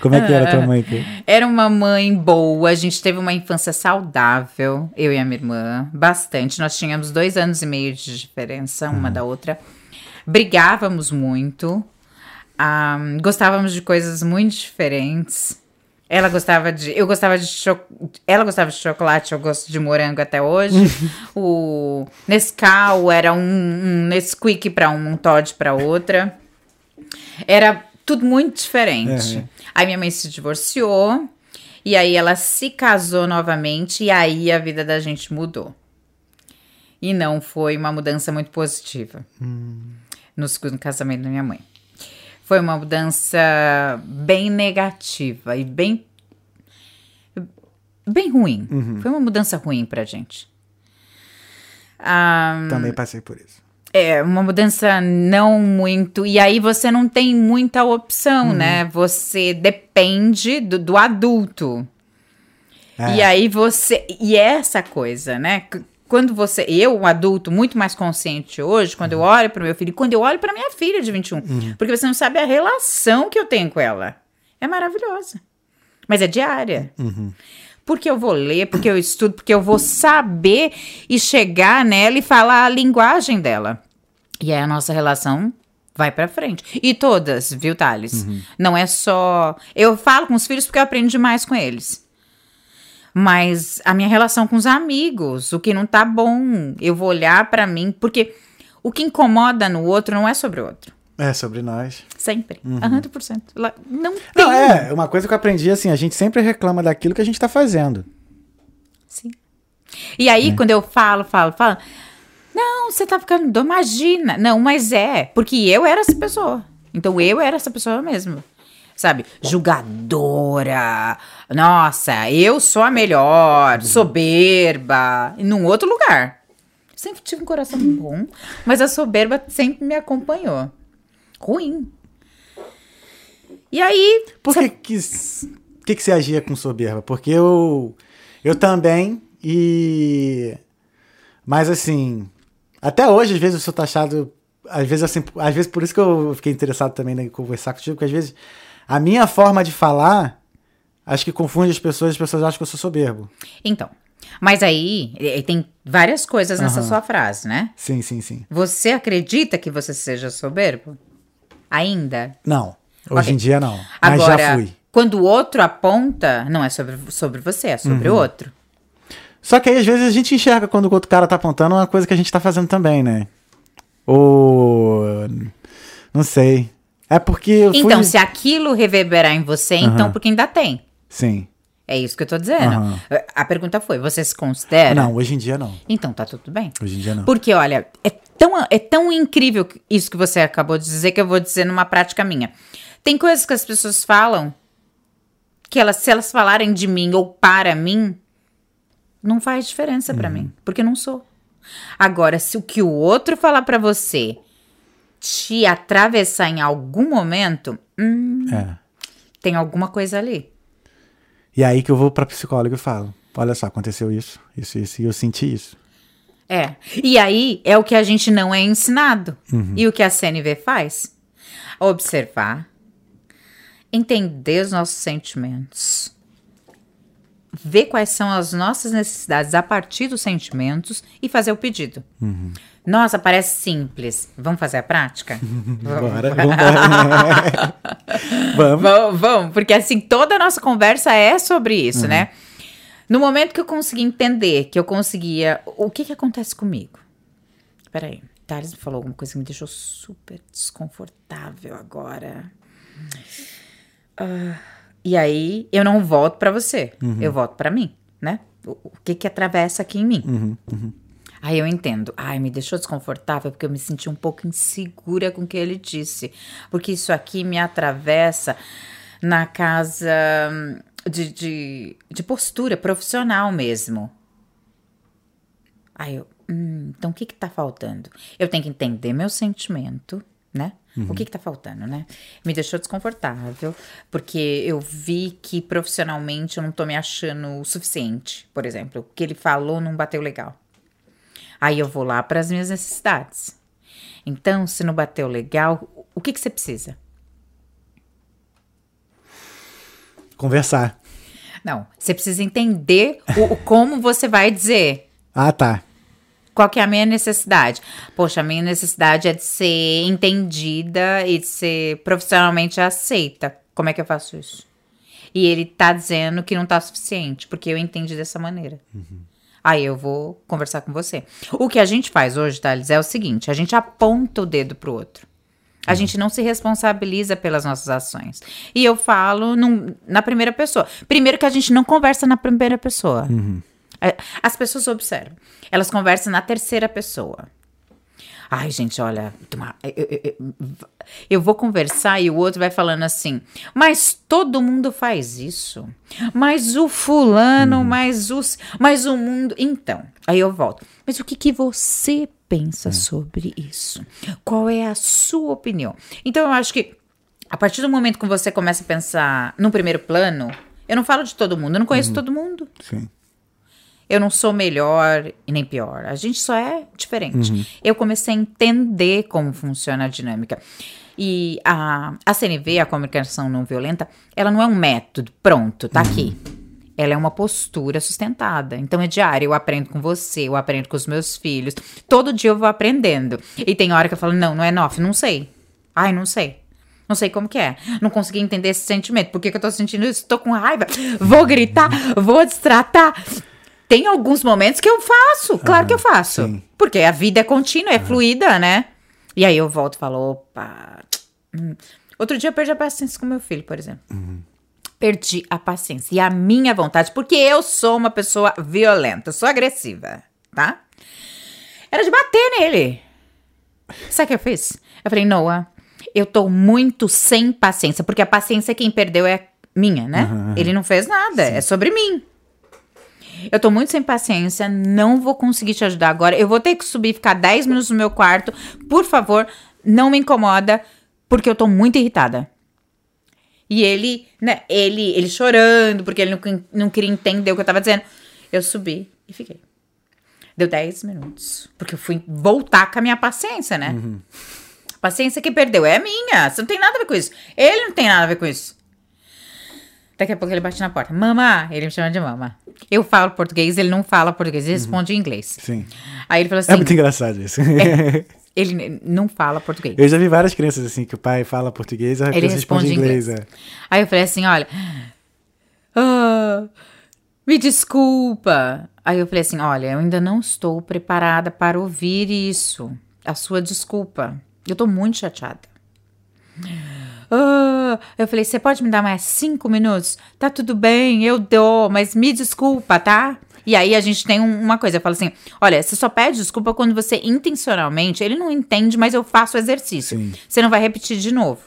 Como é que era tua mãe? aqui? [laughs] Era uma mãe boa, a gente teve uma infância saudável, eu e a minha irmã, bastante. Nós tínhamos dois anos e meio de diferença uma da outra. Brigávamos muito, ah, gostávamos de coisas muito diferentes. Ela gostava de. Eu gostava de Ela gostava de chocolate, eu gosto de morango até hoje. [laughs] o Nescau era um, um Nesquik para um, um Todd para outra. Era tudo muito diferente. Uhum. Aí minha mãe se divorciou. E aí ela se casou novamente. E aí a vida da gente mudou. E não foi uma mudança muito positiva. No segundo casamento da minha mãe. Foi uma mudança bem negativa e bem. bem ruim. Foi uma mudança ruim pra gente. Ah, Também passei por isso. É uma mudança não muito. E aí você não tem muita opção, né? Você depende do, do adulto. É. E aí você. E é essa coisa, né? Quando você. Eu, um adulto muito mais consciente hoje, quando eu olho para meu filho, quando eu olho para minha filha de 21, porque você não sabe a relação que eu tenho com ela. É maravilhosa. Mas é diária. Porque eu vou ler, porque eu estudo, porque eu vou saber e chegar nela e falar a linguagem dela. E aí a nossa relação vai pra frente. E todas, viu, Thales? Não é só. Eu falo com os filhos porque eu aprendo demais com eles. Mas a minha relação com os amigos, o que não tá bom, eu vou olhar pra mim, porque o que incomoda no outro não é sobre o outro. É sobre nós. Sempre. 100%. Lá- Não tem. Não, é, uma coisa que eu aprendi assim, a gente sempre reclama daquilo que a gente tá fazendo. Sim. E aí, quando eu falo, falo, falo, não, você tá ficando imagina. Não, mas é, porque eu era essa pessoa. Então eu era essa pessoa mesmo. Sabe? Julgadora. Nossa, eu sou a melhor, soberba. Num outro lugar. Sempre tive um coração bom, mas a soberba sempre me acompanhou. Ruim. E aí, Por que que, que que você agia com soberba? Porque eu eu também e mas assim, até hoje às vezes eu sou taxado, às vezes assim, às vezes por isso que eu fiquei interessado também em conversar contigo, porque às vezes a minha forma de falar acho que confunde as pessoas, as pessoas acham que eu sou soberbo. Então, mas aí tem várias coisas nessa sua frase, né? Sim, sim, sim. Você acredita que você seja soberbo? Ainda? Não, hoje Ok. em dia não, mas Agora, já fui. quando o outro aponta, não é sobre, sobre você, é sobre Uhum. o outro. Só que aí às vezes a gente enxerga quando o outro cara tá apontando uma coisa que a gente tá fazendo também, né? Ou não sei. É porque eu fui... Então, se aquilo reverberar em você, então porque ainda tem. Sim. É isso que eu tô dizendo. Aham. A pergunta foi: você se considera? Não, hoje em dia não. Então tá tudo bem. Hoje em dia não. Porque, olha, é tão, é tão incrível isso que você acabou de dizer que eu vou dizer numa prática minha. Tem coisas que as pessoas falam que elas, se elas falarem de mim ou para mim, não faz diferença pra mim, porque eu não sou. Agora, se o que o outro falar pra você te atravessar em algum momento, hum, É. tem alguma coisa ali. E aí que eu vou pra psicóloga e falo: olha só, aconteceu isso, isso, isso, e eu senti isso. É. E aí é o que a gente não é ensinado. E o que a CNV faz? Observar, entender os nossos sentimentos, ver quais são as nossas necessidades a partir dos sentimentos e fazer o pedido. Nossa, parece simples. Vamos fazer a prática? [laughs] Bora, vambora. [laughs] Vamos. Vamos, vamos, porque assim, toda a nossa conversa é sobre isso, né? No momento que eu consegui entender, que eu conseguia. O que que acontece comigo? Peraí, Thales me falou alguma coisa que me deixou super desconfortável agora. Ah, e aí, eu não volto pra você, eu volto pra mim, né? O, o que que atravessa aqui em mim? Aí eu entendo. Ai, me deixou desconfortável porque eu me senti um pouco insegura com o que ele disse. Porque isso aqui me atravessa na casa hum, de, de, de postura profissional mesmo. Aí eu, hum, então o que que tá faltando? Eu tenho que entender meu sentimento, né? O que que tá faltando, né? Me deixou desconfortável, porque eu vi que profissionalmente eu não tô me achando o suficiente, por exemplo. O que ele falou não bateu legal. Aí eu vou lá para as minhas necessidades. Então, se não bateu legal, o que que você precisa? Conversar. Não, você precisa entender o, o como você vai dizer. Ah, tá. Qual que é a minha necessidade? Poxa, a minha necessidade é de ser entendida e de ser profissionalmente aceita. Como é que eu faço isso? E ele tá dizendo que não tá suficiente, porque eu entendi dessa maneira. Aí eu vou conversar com você. O que a gente faz hoje, Thales, é o seguinte: a gente aponta o dedo pro outro. A gente não se responsabiliza pelas nossas ações. E eu falo num- na primeira pessoa. Primeiro que a gente não conversa na primeira pessoa. É, As pessoas observam. Elas conversam na terceira pessoa. Ai, gente, olha, eu, eu- eu- eu vou conversar e o outro vai falando assim, mas todo mundo faz isso. Mas o fulano, mas os, mas o mundo. Então, aí eu volto. Mas o que, que você pensa sobre isso? Qual é a sua opinião? Então, eu acho que a partir do momento que você começa a pensar no primeiro plano, eu não falo de todo mundo, eu não conheço todo mundo. Sim. Eu não sou melhor e nem pior. A gente só é diferente. Eu comecei a entender como funciona a dinâmica. E a, a CNV, a comunicação não violenta, ela não é um método, pronto, tá aqui. Ela é uma postura sustentada. Então é diário. Eu aprendo com você, eu aprendo com os meus filhos. Todo dia eu vou aprendendo. E tem hora que eu falo: não, não é nof, não sei. Ai, não sei. Não sei como que é. Não consegui entender esse sentimento. Por que, que eu tô sentindo isso? Tô com raiva. Vou gritar, vou destratar. Tem alguns momentos que eu faço, claro que eu faço. sim. Porque a vida é contínua, é fluida, né? E aí eu volto e falo, opa. hum. Outro dia eu perdi a paciência com meu filho, por exemplo. Perdi a paciência e a minha vontade, porque eu sou uma pessoa violenta, eu sou agressiva, tá? Era de bater nele. Sabe o que eu fiz? Eu falei, Noah, eu tô muito sem paciência, porque a paciência quem perdeu é minha, né? Ele não fez nada, é sobre mim. Eu tô muito sem paciência, não vou conseguir te ajudar agora. Eu vou ter que subir e ficar 10 minutos no meu quarto. Por favor, não me incomoda, porque eu tô muito irritada. E ele, né, ele, ele chorando, porque ele não, não queria entender o que eu tava dizendo. Eu subi e fiquei. Deu 10 minutos. Porque eu fui voltar com a minha paciência, né? A paciência que perdeu é minha. Você não tem nada a ver com isso. Ele não tem nada a ver com isso. Daqui a pouco ele bate na porta. Mama! Ele me chama de mama. Eu falo português, ele não fala português, ele responde em inglês. Sim. Aí ele falou assim: É muito engraçado isso. [laughs] ele não fala português. Eu já vi várias crianças assim, que o pai fala português e a criança responde inglês. inglês. é. Aí eu falei assim: olha, ah, me desculpa. Aí eu falei assim: olha, eu ainda não estou preparada para ouvir isso. A sua desculpa. Eu tô muito chateada. Ah, eu falei: você pode me dar mais cinco minutos? Tá tudo bem, eu dou, mas me desculpa, tá? E aí a gente tem um- uma coisa, eu falo assim: olha, você só pede desculpa quando você intencionalmente, ele não entende, mas eu faço o exercício. Sim. Você não vai repetir de novo.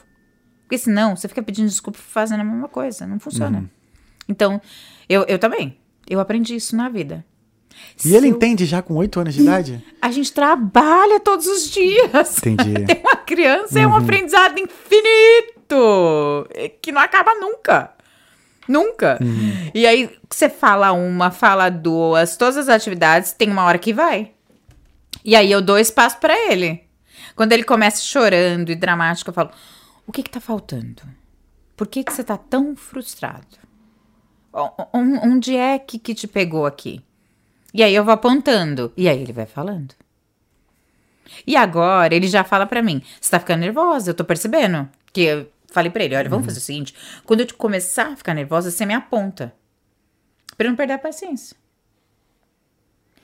Porque senão você fica pedindo desculpa fazendo a mesma coisa. Não funciona. Uhum. Então, eu, eu também. Eu aprendi isso na vida. E ele Se eu- entende já com 8 anos de idade? A gente trabalha todos os dias. Entendi. [laughs] Ter uma criança é um Uhum. aprendizado infinito. Que não acaba nunca. Nunca. Uhum. E aí, você fala uma, fala duas, todas as atividades, tem uma hora que vai. E aí eu dou espaço pra ele. Quando ele começa chorando e dramático, eu falo: O que que tá faltando? Por que que você tá tão frustrado? Onde é que, que te pegou aqui? E aí eu vou apontando. E aí ele vai falando. E agora ele já fala pra mim: Você tá ficando nervosa, eu tô percebendo. Que falei pra ele: Olha, vamos fazer o seguinte: quando eu te começar a ficar nervosa, você me aponta. Pra eu não perder a paciência.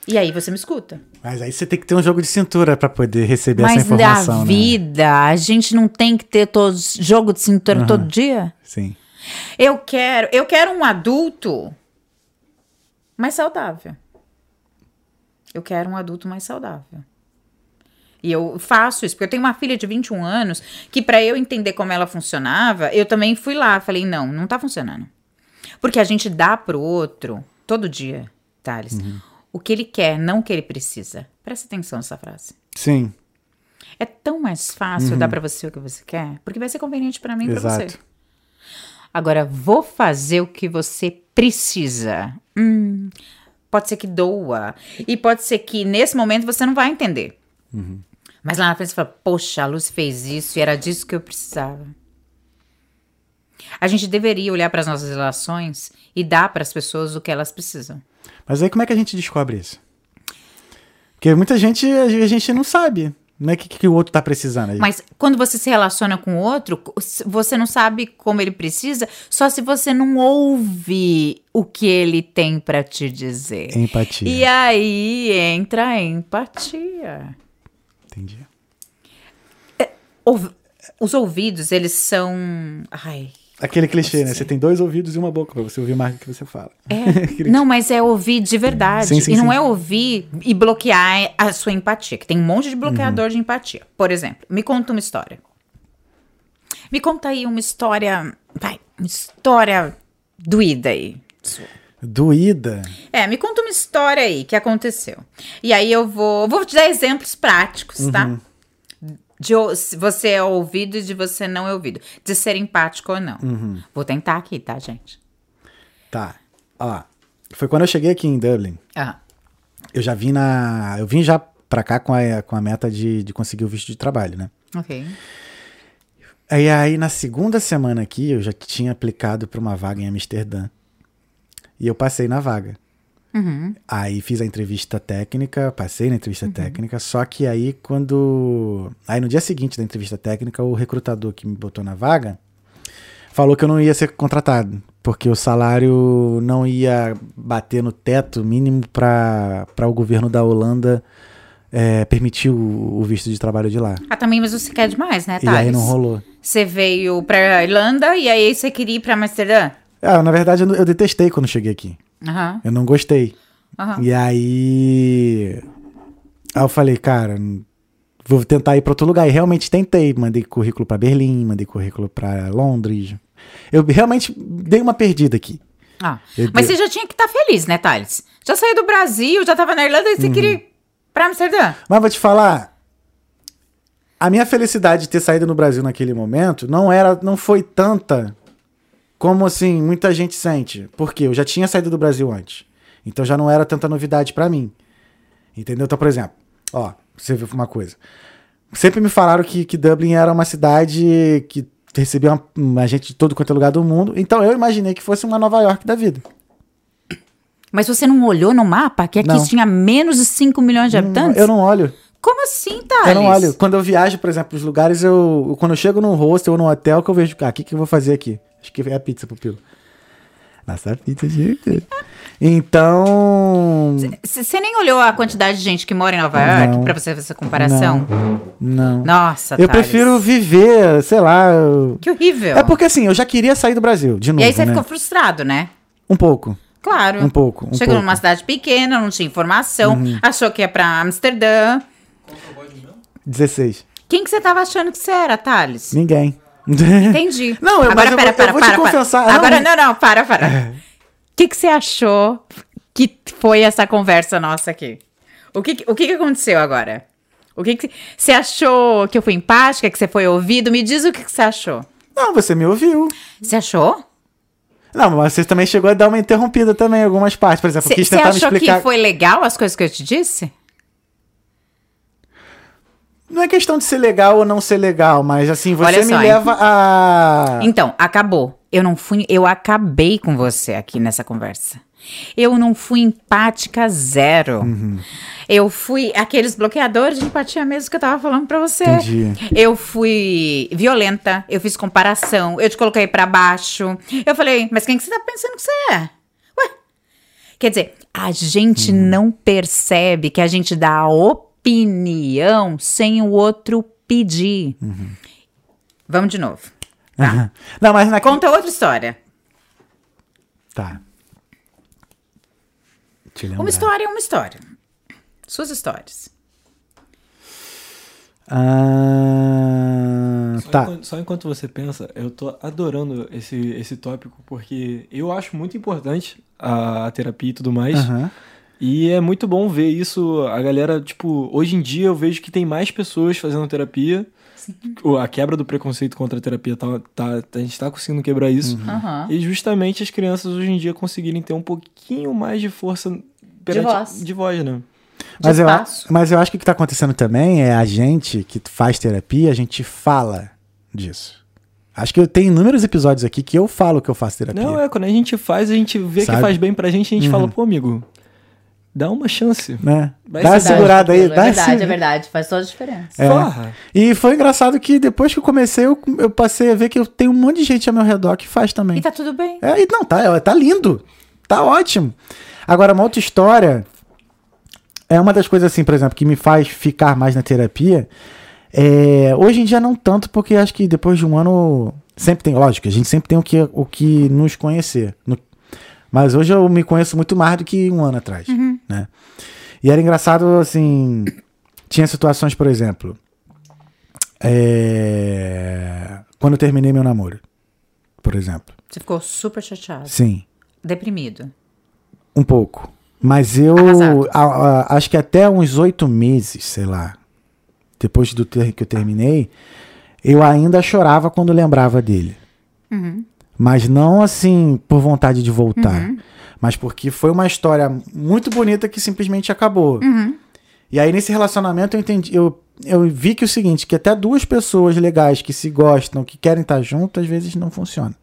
E aí você me escuta. Mas aí você tem que ter um jogo de cintura pra poder receber essa Mas informação, na né? vida, a gente não tem que ter todos jogo de cintura todo dia? Sim. Eu quero, eu quero um adulto mais saudável. Eu quero um adulto mais saudável. E eu faço isso, porque eu tenho uma filha de 21 anos que para eu entender como ela funcionava, eu também fui lá, falei, não, não tá funcionando. Porque a gente dá pro outro todo dia, Thales, o que ele quer, não o que ele precisa. Presta atenção nessa frase. Sim, É tão mais fácil dar pra você o que você quer, porque vai ser conveniente pra mim e pra você. Agora, vou fazer o que você precisa. Hum, pode ser que doa. E pode ser que nesse momento você não vai entender. Mas lá na frente você fala: Poxa, a Luz fez isso e era disso que eu precisava. A gente deveria olhar para as nossas relações e dar para as pessoas o que elas precisam. Mas aí como é que a gente descobre isso? Porque muita gente, a gente não sabe, né, o que, que o outro tá precisando. Mas quando você se relaciona com o outro, você não sabe como ele precisa, só se você não ouve o que ele tem para te dizer. Empatia. E aí entra a empatia. Entendi. Ouv- os ouvidos, eles são. Ai. Aquele clichê, né? Você tem dois ouvidos e uma boca pra você ouvir mais do que você fala. É, [laughs] não, mas é ouvir de verdade. Sim, sim, e não sim. é ouvir e bloquear a sua empatia, que tem um monte de bloqueador Uhum. de empatia. Por exemplo, me conta uma história. Me conta aí uma história. Vai, uma história doída aí. Doída. É, me conta uma história aí que aconteceu. E aí eu vou, vou te dar exemplos práticos, tá? Uhum. De o- se você é ouvido e de você não é ouvido. De ser empático ou não. Uhum. Vou tentar aqui, tá, gente? Tá. Ó. Foi quando eu cheguei aqui em Dublin. Ah, Eu já vim na. Eu vim já pra cá com a, com a meta de, de conseguir o visto de trabalho, né? ok. Aí, aí na segunda semana aqui, eu já tinha aplicado pra uma vaga em Amsterdã. E eu passei na vaga. Uhum. Aí fiz a entrevista técnica, passei na entrevista técnica, só que aí quando. Aí no dia seguinte da entrevista técnica, o recrutador que me botou na vaga falou que eu não ia ser contratado, porque o salário não ia bater no teto mínimo para o governo da Holanda é, permitir o, o visto de trabalho de lá. Ah, também, mas você quer demais, né, E Thales? aí não rolou. Você veio pra Irlanda e aí você queria ir pra Amsterdã? Ah, na verdade, eu, eu detestei quando cheguei aqui. Aham. Eu não gostei. Aham. E aí. Aí eu falei, cara, vou tentar ir pra outro lugar. E realmente tentei. Mandei currículo pra Berlim, mandei currículo pra Londres. Eu realmente dei uma perdida aqui. Ah, Eu mas dei- você já tinha que estar feliz, né, Thales? Já saiu do Brasil, já tava na Irlanda e você Uhum. queria ir pra Amsterdã. Mas vou te falar. A minha felicidade de ter saído no Brasil naquele momento não era, não foi tanta como assim muita gente sente, porque eu já tinha saído do Brasil antes. Então já não era tanta novidade pra mim. Entendeu? Então, por exemplo, ó, você ver uma coisa. Sempre me falaram que, que Dublin era uma cidade que recebia uma, uma gente de todo quanto é lugar do mundo. Então eu imaginei que fosse uma Nova York da vida. Mas você não olhou no mapa que aqui Não. tinha menos de 5 milhões de habitantes? Eu não olho. Como assim, Thales? Eu não olho. Quando eu viajo, por exemplo, os lugares, eu. Quando eu chego num hostel ou num hotel, que eu vejo. Ah, o que, que eu vou fazer aqui? Acho que é a pizza, pupilo. Nossa, a pizza, gente. Então. Você nem olhou a quantidade de gente que mora em Nova York Não. pra você fazer essa comparação? Não. Nossa, Eu Thales. prefiro viver, sei lá. eu- Que horrível. É porque assim, eu já queria sair do Brasil, de novo. E aí você né? ficou frustrado, né? Um pouco. Claro. Um pouco, um Chegou pouco. Uhum. numa cidade pequena, não tinha informação, achou que ia pra Amsterdã. 16. Quem que você tava achando que você era, Thales? Ninguém. [laughs] Entendi. Não, eu- Agora, mas eu pera, vou- pera, eu vou te para, para. confessar, não. Agora, não, não, para, para. O que, que você achou que foi essa conversa nossa aqui? O que, o que, que aconteceu agora? O que, que você achou que eu fui empática, que você foi ouvido? Me diz o que, que você achou. Não, você me ouviu. Você achou? Não, mas você também chegou a dar uma interrompida também em algumas partes. Por exemplo, eu quis Você tentar me achou explicar. que foi legal as coisas que eu te disse? Não é questão de ser legal ou não ser legal, mas assim, você Olha me só, hein? leva a. Então, acabou. Eu não fui, eu acabei com você aqui nessa conversa. Eu não fui empática zero. Uhum. Eu fui aqueles bloqueadores de empatia mesmo que eu tava falando pra você. Entendi. Eu fui violenta, eu fiz comparação, eu te coloquei pra baixo. Eu falei, mas quem que você tá pensando que você é? Ué? Quer dizer, a gente Uhum. não percebe que a gente dá a opinião sem o outro pedir. Uhum. Vamos de novo. Não, mas na Conta outra história. Tá. Uma história é uma história. Suas histórias. Ah, Só, tá. enquanto, só enquanto você pensa, eu tô adorando esse, esse tópico, porque eu acho muito importante a, a terapia e tudo mais. Aham. E é muito bom ver isso, a galera, tipo, hoje em dia eu vejo que tem mais pessoas fazendo terapia. O- A quebra do preconceito contra a terapia, tá, tá- a gente tá conseguindo quebrar isso. Uhum. Aham. E justamente as crianças hoje em dia conseguirem ter um pouquinho mais de força perante- voz. de voz, né? Mas eu, mas eu acho que o que tá acontecendo também é a gente que faz terapia, a gente fala disso. Acho que eu tenho inúmeros episódios aqui que eu falo que eu faço terapia. Não, é, quando a gente faz, a gente vê Sabe? que faz bem pra gente, a gente fala, pô, amigo, dá uma chance. Né? Dá uma segurada aí. É Dá verdade, é verdade. Faz toda a diferença. É. Porra! E foi engraçado que depois que eu comecei, eu, eu passei a ver que eu tenho um monte de gente ao meu redor que faz também. E tá tudo bem. É, e não, tá, tá lindo. Tá ótimo. Agora, uma outra história. É uma das coisas, assim, por exemplo, que me faz ficar mais na terapia. É, hoje em dia não tanto, porque acho que depois de um ano sempre tem, lógico, a gente sempre tem o que, o que nos conhecer. No- mas hoje eu me conheço muito mais do que um ano atrás, né? E era engraçado, assim, tinha situações, por exemplo, é, quando eu terminei meu namoro, por exemplo. Você ficou super chateado, Sim, deprimido. um pouco. Mas eu a- a- acho que até uns oito meses, sei lá, depois do ter, que eu terminei, eu ainda chorava quando lembrava dele. Mas não assim por vontade de voltar. Mas porque foi uma história muito bonita que simplesmente acabou. E aí, nesse relacionamento, eu entendi. Eu, eu vi que o seguinte, que até duas pessoas legais que se gostam, que querem estar juntas, às vezes não funciona.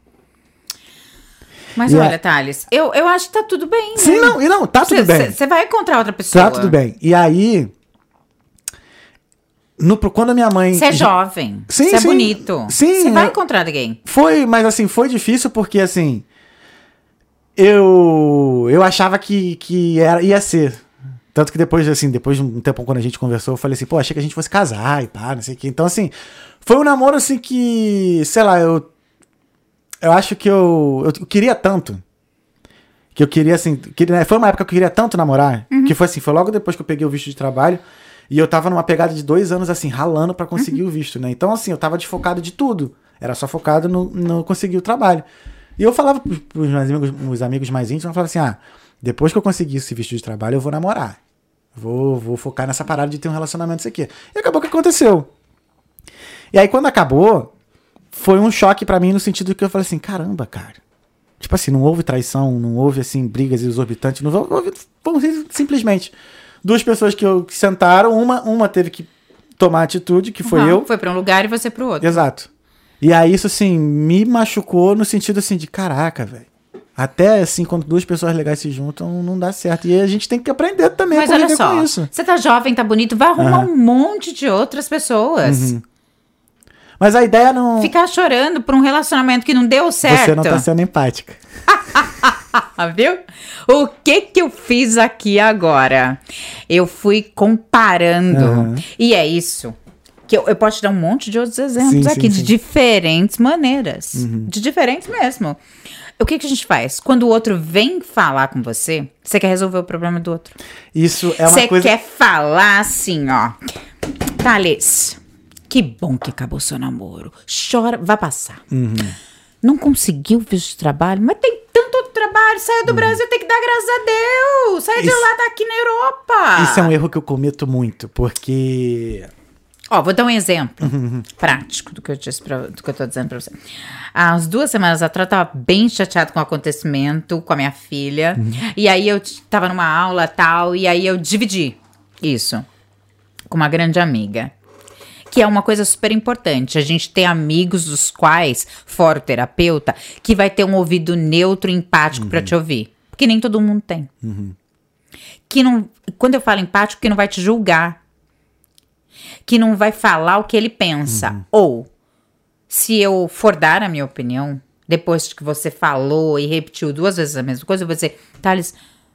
Mas E olha, Thales, eu, eu acho que tá tudo bem. Sim, não, e não, tá tudo bem. Você vai encontrar outra pessoa. Tá tudo bem. E aí. No, quando a minha mãe. Você é jovem. Sim, Você é bonito. Sim, Você vai encontrar alguém. Foi, mas assim, foi difícil porque assim. Eu. Eu achava que, que era, ia ser. Tanto que depois, assim, depois de um tempo quando a gente conversou, eu falei assim, pô, achei que a gente fosse casar e pá, não sei o que. Então, assim, foi um namoro assim que. Sei lá, eu. Eu acho que eu. Eu queria tanto. Que eu queria, assim. Queria, foi uma época que eu queria tanto namorar. Que foi assim, foi logo depois que eu peguei o visto de trabalho. E eu tava numa pegada de dois anos, assim, ralando pra conseguir o visto, né? Então, assim, eu tava desfocado de tudo. Era só focado no, no conseguir o trabalho. E eu falava pros, pros meus amigos, meus amigos mais íntimos, eu falava assim, ah, depois que eu conseguir esse visto de trabalho, eu vou namorar. Vou, vou focar nessa parada de ter um relacionamento, isso aqui. E acabou que aconteceu. E aí, quando acabou, foi um choque pra mim no sentido que eu falei assim, caramba, cara. Tipo assim, não houve traição, não houve, assim, brigas exorbitantes, não houve, vamos dizer, simplesmente, duas pessoas que, eu, que sentaram, uma, uma teve que tomar atitude, que foi Aham, eu, Foi pra um lugar e você pro outro. Exato. E aí isso, assim, me machucou no sentido, assim, de caraca, velho. Até, assim, quando duas pessoas legais se juntam, não dá certo. E a gente tem que aprender também Mas a olha só, com isso. você tá jovem, tá bonito, vai arrumar Aham. um monte de outras pessoas. Uhum. Mas a ideia não... Ficar chorando por um relacionamento que não deu certo. Você não tá sendo empática. [laughs] Viu? O que que eu fiz aqui agora? Eu fui comparando. Aham. E é isso. Que eu, eu posso te dar um monte de outros exemplos Sim, sim, aqui, de sim. Uhum. diferentes maneiras. De diferentes mesmo. O que que a gente faz? Quando o outro vem falar com você, você quer resolver o problema do outro. Isso é uma Você coisa... quer falar assim, ó. Thales, que bom que acabou seu namoro. Chora, vai passar. Uhum. Não conseguiu visto de trabalho, mas tem tanto outro trabalho. Saiu do Brasil, tem que dar graças a Deus. Sai de Uhum. Lá, tá aqui na Europa. Isso é um erro que eu cometo muito, porque... Ó, vou dar um exemplo Uhum, prático do que eu disse pra, do que eu tô dizendo pra você. Há umas duas semanas atrás, eu tava bem chateado com o acontecimento com a minha filha. Uhum. E aí eu tava numa aula tal, e aí eu dividi isso com uma grande amiga. Que é uma coisa super importante. A gente tem amigos dos quais, fora o terapeuta, que vai ter um ouvido neutro e empático pra te ouvir. Porque nem todo mundo tem. Que não. Quando eu falo empático, que não vai te julgar que não vai falar o que ele pensa. Ou, se eu for dar a minha opinião, depois que você falou e repetiu duas vezes a mesma coisa, eu vou dizer, Thales,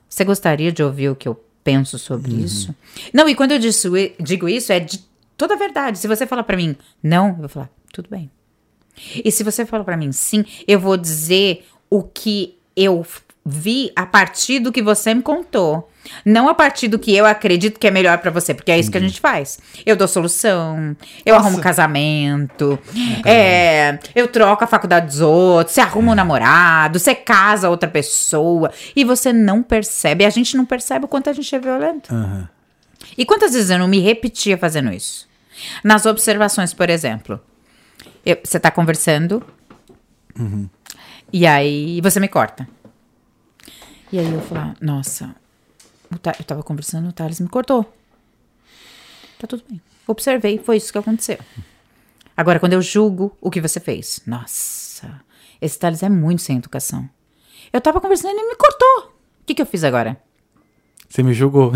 você gostaria de ouvir o que eu penso sobre isso? Não, e quando eu disso- digo isso, é de toda a verdade. Se você falar pra mim não, eu vou falar, tudo bem. E se você falar pra mim sim, eu vou dizer o que eu vi a partir do que você me contou. Não a partir do que eu acredito que é melhor pra você, porque é isso que a gente faz. Eu dou solução, eu arrumo casamento, é, eu troco a faculdade dos outros, você arruma um namorado, você casa outra pessoa, e você não percebe, a gente não percebe o quanto a gente é violento. Aham. E quantas vezes eu não me repetia fazendo isso? Nas observações, por exemplo. Eu- você tá conversando. E aí você me corta. E aí eu falo, nossa, eu tava conversando, o Thales me cortou. Tá tudo bem. Observei, foi isso que aconteceu. Agora, quando eu julgo o que você fez, nossa, esse Thales é muito sem educação. Eu tava conversando e ele me cortou. O que, que eu fiz agora? Você me julgou.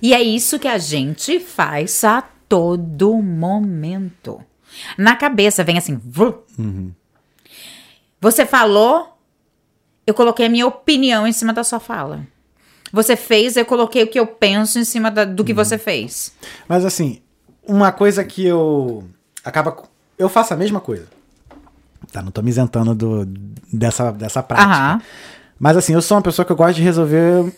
E é isso que a gente faz a todo momento. Na cabeça vem assim. vrum. Você falou, eu coloquei a minha opinião em cima da sua fala. Você fez, eu coloquei o que eu penso em cima da- do que você fez. Mas assim, uma coisa que eu acaba eu faço a mesma coisa. Tá, não tô me isentando do, dessa, dessa prática. Aham. Mas assim, eu sou uma pessoa que eu gosto de resolver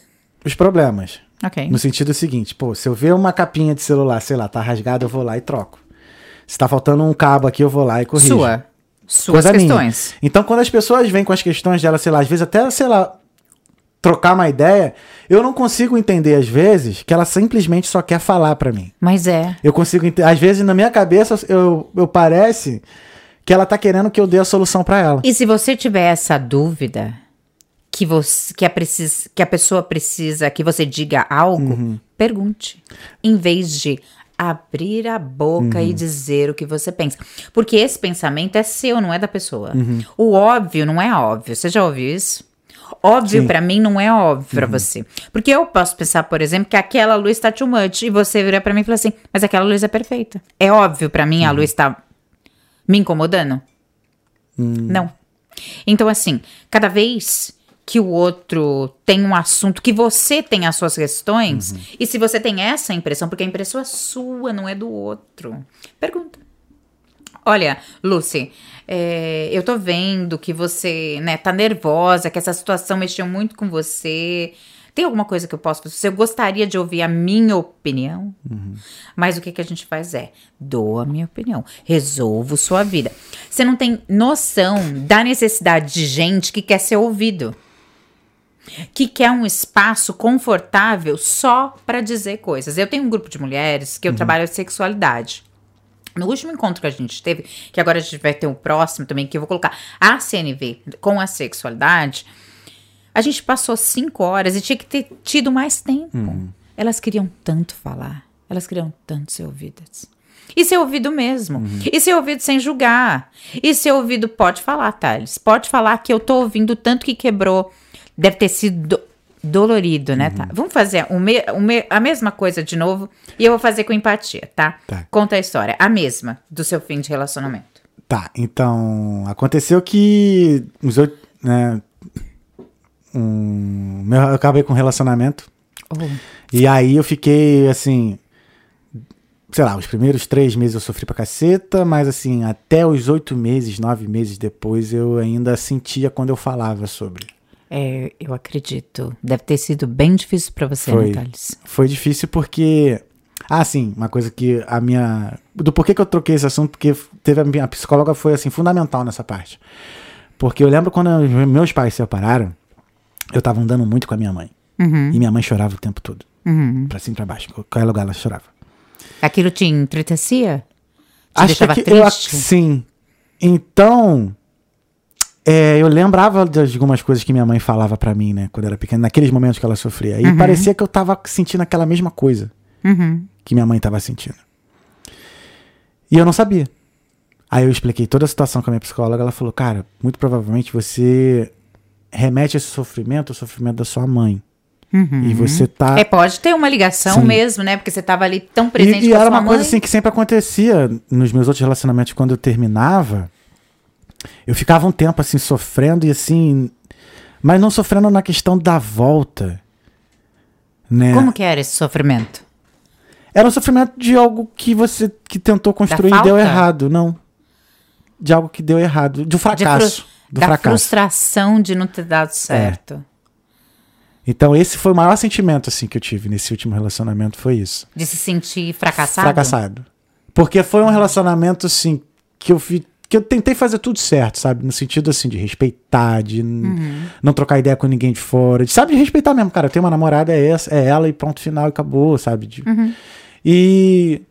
os problemas. Ok. No sentido seguinte, pô, se eu ver uma capinha de celular, sei lá, tá rasgada, eu vou lá e troco. Se tá faltando um cabo aqui, eu vou lá e corrijo. Sua. Suas Coisa minha. questões. Então, quando as pessoas vêm com as questões dela, sei lá, às vezes até, sei lá, trocar uma ideia, eu não consigo entender, às vezes, que ela simplesmente só quer falar pra mim. Mas é. Eu consigo entender. Às vezes, na minha cabeça, eu, eu parece que ela tá querendo que eu dê a solução pra ela. E se você tiver essa dúvida que você que a, precis, que a pessoa precisa que você diga algo, Uhum. pergunte. Em vez de abrir a boca Uhum. e dizer o que você pensa. Porque esse pensamento é seu, não é da pessoa. Uhum. O óbvio não é óbvio. Você já ouviu isso? Óbvio pra mim não é óbvio pra você. Porque eu posso pensar, por exemplo, que aquela luz tá too much e você virar pra mim e falar assim: "Mas aquela luz é perfeita". É óbvio pra mim a luz tá me incomodando? Não. Então, assim, cada vez que o outro tem um assunto, que você tem as suas questões, e se você tem essa impressão, porque a impressão é sua, não é do outro, pergunta. Olha, Lucy, é, eu tô vendo que você, né, tá nervosa, que essa situação mexeu muito com você. Tem alguma coisa que eu posso fazer? Eu gostaria de ouvir a minha opinião. Mas o que, que a gente faz é, dou a minha opinião, resolvo sua vida. Você não tem noção da necessidade de gente que quer ser ouvido. Que quer um espaço confortável só para dizer coisas. Eu tenho um grupo de mulheres que eu trabalho a sexualidade. No último encontro que a gente teve, que agora a gente vai ter um próximo também, que eu vou colocar a CNV com a sexualidade, a gente passou cinco horas e tinha que ter tido mais tempo. Elas queriam tanto falar, elas queriam tanto ser ouvidas. E ser ouvido mesmo. E ser ouvido sem julgar. E ser ouvido, pode falar, Thales. Pode falar que eu tô ouvindo tanto que quebrou. Deve ter sido do- dolorido, né? Tá? Vamos fazer o me- o me- a mesma coisa de novo. E eu vou fazer com empatia, tá? Tá. Conta a história. A mesma do seu fim de relacionamento. Tá, então aconteceu que uns oito, né, um, eu acabei com um relacionamento e aí eu fiquei assim, sei lá, os primeiros três meses eu sofri pra caceta, mas assim até os oito meses, nove meses depois eu ainda sentia quando eu falava sobre. É, eu acredito. Deve ter sido bem difícil pra você, Foi. né, Thales? Foi difícil porque. Ah, sim, uma coisa que a minha. Do porquê que eu troquei esse assunto, porque teve a minha psicóloga foi assim, fundamental nessa parte. Porque eu lembro quando meus pais se separaram, eu tava andando muito com a minha mãe. Uhum. E minha mãe chorava o tempo todo. Pra cima e pra baixo. Qualquer lugar ela chorava. Aquilo te entristecia? Te Acho deixava que eu, triste? sim. Então, é, eu lembrava de algumas coisas que minha mãe falava pra mim, né, quando eu era pequena, naqueles momentos que ela sofria. E parecia que eu tava sentindo aquela mesma coisa Uhum. que minha mãe tava sentindo. E eu não sabia. Aí eu expliquei toda a situação com a minha psicóloga, ela falou: "Cara, muito provavelmente você remete esse sofrimento ao sofrimento da sua mãe. E você tá É, pode ter uma ligação Sim. mesmo, né? Porque você tava ali tão presente e, e com a era sua uma mãe. coisa assim que sempre acontecia nos meus outros relacionamentos quando eu terminava. Eu ficava um tempo assim sofrendo e assim, mas não sofrendo na questão da volta, né? Como que era esse sofrimento? Era um sofrimento de algo que você que tentou construir e deu errado, não. De algo que deu errado, de um De fru- fracasso, do da fracasso. É. frustração de não ter dado certo. Então esse foi o maior sentimento assim que eu tive nesse último relacionamento foi isso. De se sentir fracassado? fracassado. Porque foi um relacionamento, assim, que eu fi, que eu tentei fazer tudo certo, sabe? No sentido, assim, de respeitar, de Uhum. não trocar ideia com ninguém de fora. De, sabe, de respeitar mesmo, cara. Eu tenho uma namorada, é, essa, é ela e pronto, final, acabou, sabe? De- Uhum. E...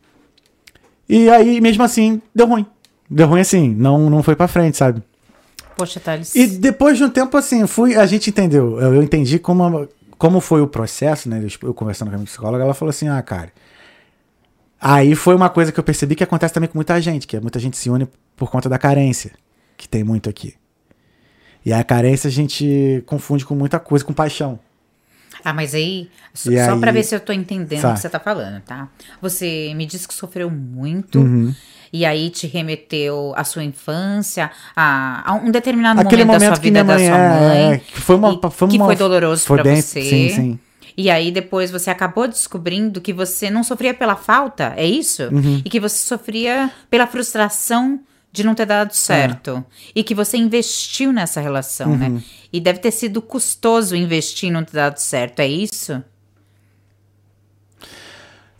E aí, mesmo assim, deu ruim. Deu ruim, assim, não, não foi pra frente, sabe? Poxa, Thales. E depois de um tempo, assim, fui, a gente entendeu. Eu, eu entendi como, como foi o processo, né? Eu, eu conversando com a minha psicóloga, ela falou assim: ah, cara. Aí foi uma coisa que eu percebi que acontece também com muita gente, que é muita gente se une por conta da carência, que tem muito aqui. E a carência a gente confunde com muita coisa, com paixão. Ah, mas aí, só, E só aí- pra ver se eu tô entendendo Tá. o que você tá falando, tá? Você me disse que sofreu muito. Uhum. E aí te remeteu à sua infância, a, a um determinado Aquele momento, da momento sua que minha vida da sua mãe. é, que foi uma, foi que uma- foi doloroso foi pra você. Sim, sim. E aí depois você acabou descobrindo que você não sofria pela falta, é isso? Uhum. E que você sofria pela frustração de não ter dado certo. E que você investiu nessa relação, Uhum. né? E deve ter sido custoso investir e não ter dado certo, é isso?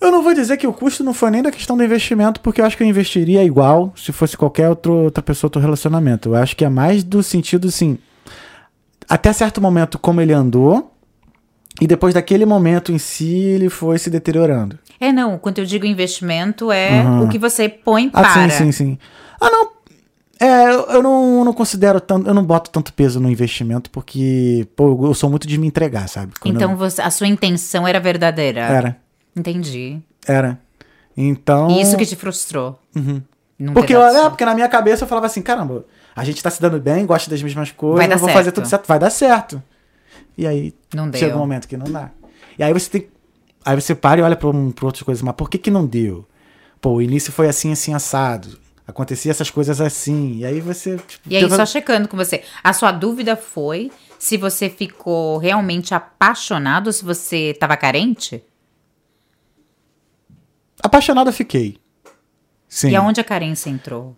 Eu não vou dizer que o custo não foi nem da questão do investimento, porque eu acho que eu investiria igual se fosse qualquer outro, outra pessoa, outro relacionamento. Eu acho que é mais do sentido, assim, até certo momento como ele andou, e depois daquele momento em si ele foi se deteriorando. É, não. Quando eu digo investimento, é Uhum. o que você põe Ah, para. sim, sim, sim. Ah, não. É, eu eu não, não considero tanto, eu não boto tanto peso no investimento, porque, pô, eu sou muito de me entregar, sabe? Quando Então eu- você- a sua intenção era verdadeira. Era, Entendi. era. Então. E isso que te frustrou. Não Porque, eu, é, porque na minha cabeça eu falava assim, caramba, a gente tá se dando bem, gosta das mesmas coisas, Vai dar eu vou fazer certo. tudo certo, vai dar certo. E aí Não deu. chega um momento que não dá. E aí você tem. Aí você para e olha pra, um, pra outras coisas, mas por que que não deu? Pô, o início foi assim, assim, assado. Acontecia essas coisas assim. E aí você. tipo, E aí, tenta- só checando com você. A sua dúvida foi se você ficou realmente apaixonado ou se você estava carente? Apaixonado eu fiquei. Sim. E aonde a carência entrou?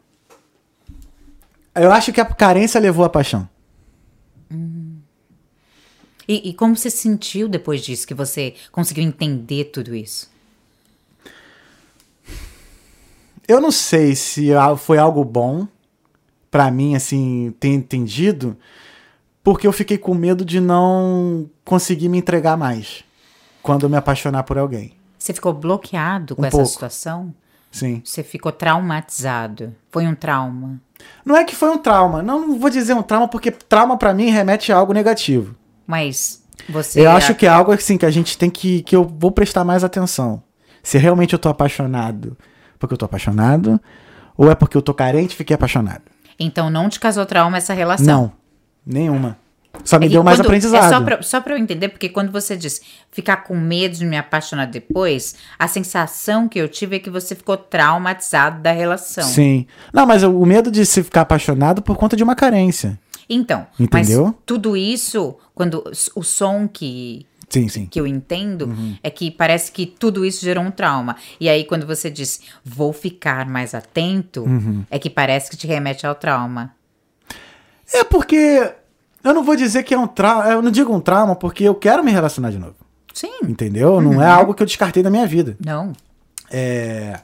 Eu acho que a carência levou a paixão. E, e como você se sentiu depois disso, que você conseguiu entender tudo isso? Eu não sei se foi algo bom pra mim, assim, ter entendido, porque eu fiquei com medo de não conseguir me entregar mais quando eu me apaixonar por alguém. Você ficou bloqueado com Um essa pouco. situação? Sim. Você ficou traumatizado? Foi um trauma? Não é que foi um trauma. Não, não vou dizer um trauma, porque trauma pra mim remete a algo negativo. Mas você. Eu acho que é algo assim que a gente tem que. que eu vou prestar mais atenção. Se realmente eu tô apaixonado porque eu tô apaixonado, ou é porque eu tô carente e fiquei apaixonado. Então não te causou trauma essa relação? Não, nenhuma. Só me E deu mais quando- aprendizado. É só pra, só pra eu entender, porque quando você diz ficar com medo de me apaixonar depois, a sensação que eu tive é que você ficou traumatizado da relação. Sim. Não, mas o medo de se ficar apaixonado por conta de uma carência. Então, Entendeu? mas tudo isso, quando o som que, Sim, sim. que eu entendo, Uhum. é que parece que tudo isso gerou um trauma. E aí, quando você diz, vou ficar mais atento, Uhum. é que parece que te remete ao trauma. É porque. Eu não vou dizer que é um trauma. Eu não digo um trauma porque eu quero me relacionar de novo. Sim. Entendeu? Não é algo que eu descartei da minha vida. Não. É.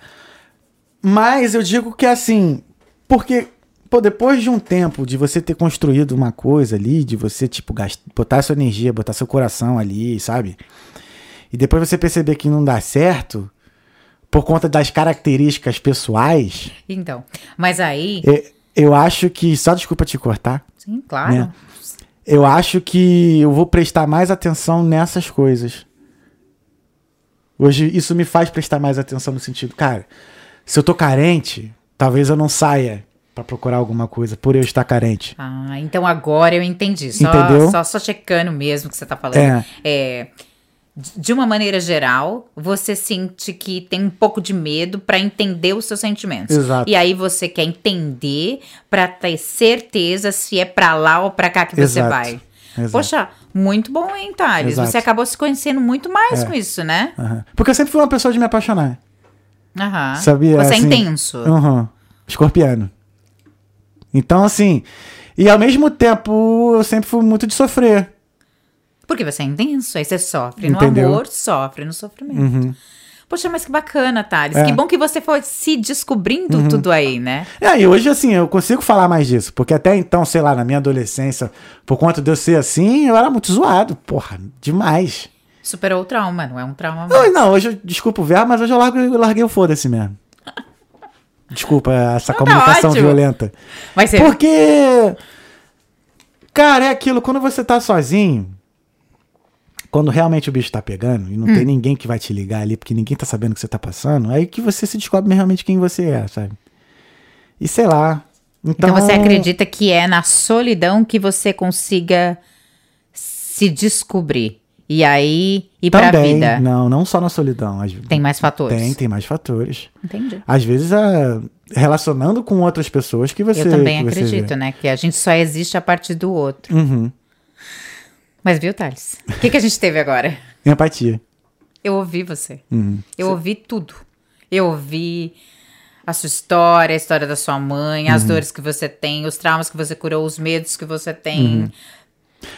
Mas eu digo que assim. Porque, pô, depois de um tempo de você ter construído uma coisa ali, de você, tipo, gast... botar sua energia, botar seu coração ali, sabe? E depois você perceber que não dá certo, por conta das características pessoais, Então, mas aí, e- eu acho que. Só desculpa te cortar. sim, claro. Né? Eu acho que eu vou prestar mais atenção nessas coisas. Hoje isso me faz prestar mais atenção no sentido, cara, se eu tô carente, talvez eu não saia pra procurar alguma coisa por eu estar carente. Ah, então agora eu entendi. Só, Entendeu? Só, só checando mesmo o que você tá falando. É. É, de uma maneira geral, você sente que tem um pouco de medo pra entender os seus sentimentos. Exato. E aí você quer entender pra ter certeza se é pra lá ou pra cá que você Exato. vai. Exato. Poxa, muito bom, hein, Thales? Você acabou se conhecendo muito mais É. com isso, né? Aham. Porque eu sempre fui uma pessoa de me apaixonar. Aham. Sabia? Você assim, é intenso. Uhum. Escorpiano. Então, assim. E ao mesmo tempo, eu sempre fui muito de sofrer. Porque você é intenso, aí você sofre Entendeu? no amor, sofre no sofrimento. Poxa, mas que bacana, Thales. É. Uhum. Que bom que você foi se descobrindo tudo aí, né? É, e hoje, assim, eu consigo falar mais disso. Porque até então, sei lá, na minha adolescência, por conta de eu ser assim, eu era muito zoado. Porra, demais. Superou o trauma, não é um trauma Não, mais. não hoje, eu- desculpa o verbo, mas hoje eu, largo, eu larguei o foda-se mesmo. Desculpa essa Não, tá comunicação ótimo. violenta. Mas você... Porque, cara, é aquilo, quando você tá sozinho, quando realmente o bicho tá pegando e não Hum. tem ninguém que vai te ligar ali, porque ninguém tá sabendo o que você tá passando, aí que você se descobre realmente quem você é, sabe? E sei lá. Então, Então você acredita que é na solidão que você consiga se descobrir. E aí ir pra também, vida. Não, não só na solidão. Às... Tem mais fatores. Tem, tem mais fatores. Entendi. Às vezes, é, relacionando com outras pessoas que você Eu também acredito, né? Que a gente só existe a partir do outro. Uhum. Mas viu, Thales? O que, que a gente teve agora? [laughs] Empatia. Eu ouvi você. Eu ouvi tudo. Eu ouvi a sua história, a história da sua mãe, as dores que você tem, os traumas que você curou, os medos que você tem.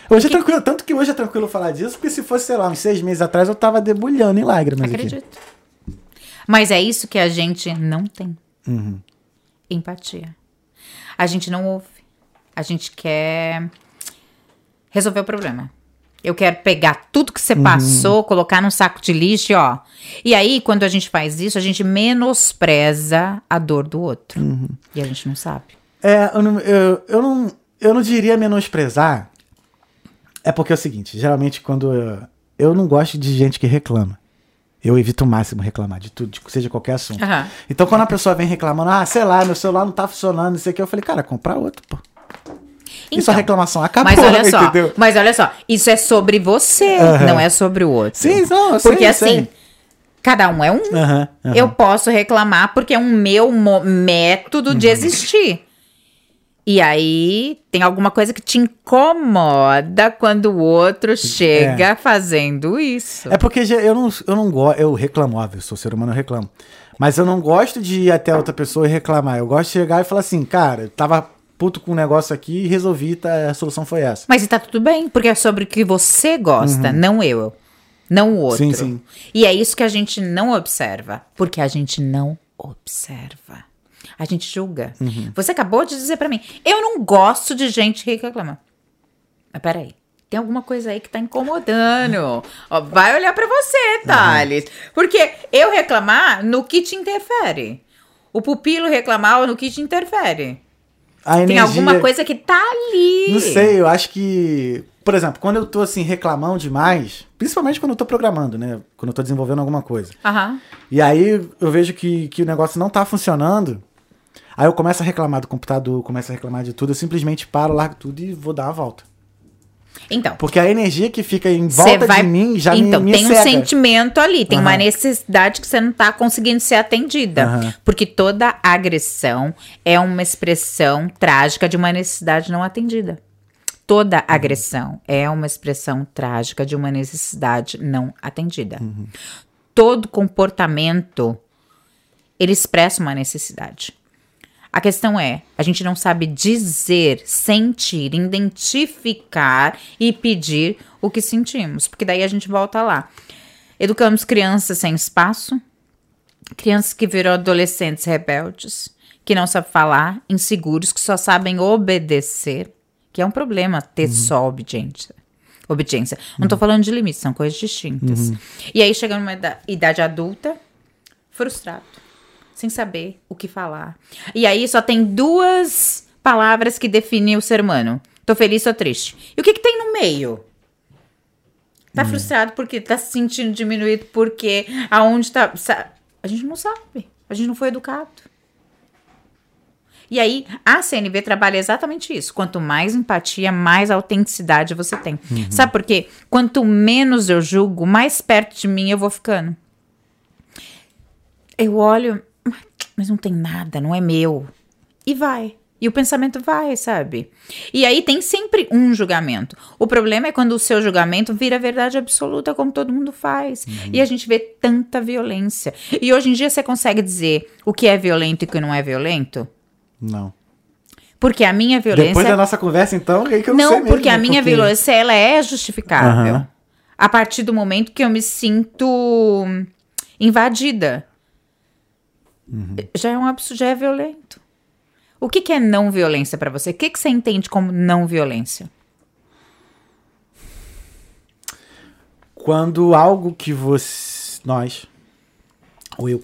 Hoje é tranquilo, tanto que hoje é tranquilo falar disso, porque se fosse, sei lá, uns seis meses atrás, eu tava debulhando em lágrimas aqui. Acredito. Mas é isso que a gente não tem. Empatia. A gente não ouve. A gente quer resolver o problema. Eu quero pegar tudo que você passou, colocar num saco de lixo, e ó. E aí, quando a gente faz isso, a gente menospreza a dor do outro. E a gente não sabe. É, eu não, eu, eu não, eu não diria menosprezar. É porque é o seguinte, geralmente quando eu, eu não gosto de gente que reclama. Eu evito o máximo reclamar de tudo, de- seja qualquer assunto. Aham. Então quando a pessoa vem reclamando, ah, sei lá, meu celular não tá funcionando, não sei o que, eu falei, cara, comprar outro, pô. Isso a reclamação acabou, Mas olha só, entendeu? mas olha só, isso é sobre você, Aham. não é sobre o outro. Sim, não, eu Porque assim, sei. cada um é um. Aham. Eu posso reclamar porque é um meu método Uhum. de existir. E aí tem alguma coisa que te incomoda quando o outro chega fazendo isso. É porque eu não, eu não gosto, eu reclamo, óbvio, sou ser humano, eu reclamo. Mas eu não gosto de ir até outra pessoa e reclamar. Eu gosto de chegar e falar assim, cara, eu tava puto com um negócio aqui e resolvi, tá, a solução foi essa. Mas e tá tudo bem, porque é sobre o que você gosta, não eu. Não o outro. Uhum. Sim, sim. E é isso que a gente não observa. Porque a gente não observa. A gente julga. Uhum. Você acabou de dizer pra mim, eu não gosto de gente que reclama. Mas peraí. Tem alguma coisa aí que tá incomodando. [laughs] Ó, vai olhar pra você, Thales. Porque eu reclamar no que te interfere. O pupilo reclamar no que te interfere. A Tem energia, alguma coisa que tá ali. Não sei, eu acho que. Por exemplo, quando eu tô assim, reclamando demais, principalmente quando eu tô programando, né? Quando eu tô desenvolvendo alguma coisa. Aham. E aí eu vejo que, que o negócio não tá funcionando. Aí eu começo a reclamar do computador, começo a reclamar de tudo, eu simplesmente paro, largo tudo e vou dar uma volta. Então, Porque a energia que fica em volta vai... de mim já então, me, me tem um cega. sentimento ali, tem uma Aham. necessidade que você não tá conseguindo ser atendida. Aham. Porque toda agressão é uma expressão trágica de uma necessidade não atendida. Toda agressão é uma expressão trágica de uma necessidade não atendida. Uhum. Todo comportamento ele expressa uma necessidade. A questão é, a gente não sabe dizer, sentir, identificar e pedir o que sentimos, porque daí a gente volta lá. Educamos crianças sem espaço, crianças que viram adolescentes rebeldes, que não sabem falar, inseguros, que só sabem obedecer, que é um problema ter só obediência. Obediência. Não tô falando de limites, são coisas distintas. E aí chega numa ida- idade adulta, frustrado, sem saber o que falar. E aí só tem duas palavras que definem o ser humano: tô feliz, tô triste. E o que, que tem no meio? Tá frustrado porque tá se sentindo diminuído porque aonde tá. A gente não sabe. A gente não foi educado. E aí, a CNV trabalha exatamente isso. Quanto mais empatia, mais autenticidade você tem. Sabe por quê? Quanto menos eu julgo, mais perto de mim eu vou ficando. Eu olho, mas não tem nada, não é meu. E vai. E o pensamento vai, sabe? E aí tem sempre um julgamento. O problema é quando o seu julgamento vira verdade absoluta, como todo mundo faz. E a gente vê tanta violência. E hoje em dia você consegue dizer o que é violento e o que não é violento? Não. Porque a minha violência. Depois da nossa conversa, então, é que eu não, Não, sei mesmo. porque a minha porque- violência ela é justificável. Aham. A partir do momento que eu me sinto invadida. Uhum. Já é um absurdo, já é violento. O que, que é não violência pra você? O que, que você entende como não violência? Quando algo que você, nós, ou eu,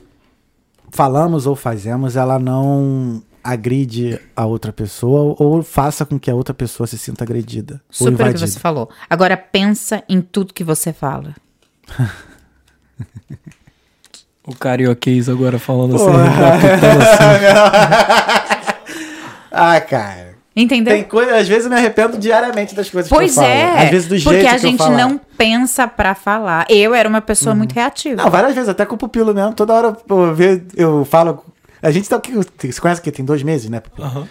falamos ou fazemos, ela não agride a outra pessoa ou faça com que a outra pessoa se sinta agredida Super o que você falou. Agora pensa em tudo que você fala. [laughs] O carioquês agora falando assim. [laughs] Assim. ah, cara. Entendeu? Tem coisa, às vezes eu me arrependo diariamente das coisas Pois que eu falo. é. Às vezes do jeito porque a que gente não pensa pra falar. Eu era uma pessoa muito reativa. Não, várias vezes, até com o pupilo mesmo. Toda hora eu, ve- eu falo. A gente tá aqui. Você conhece que tem dois meses, né? Aham.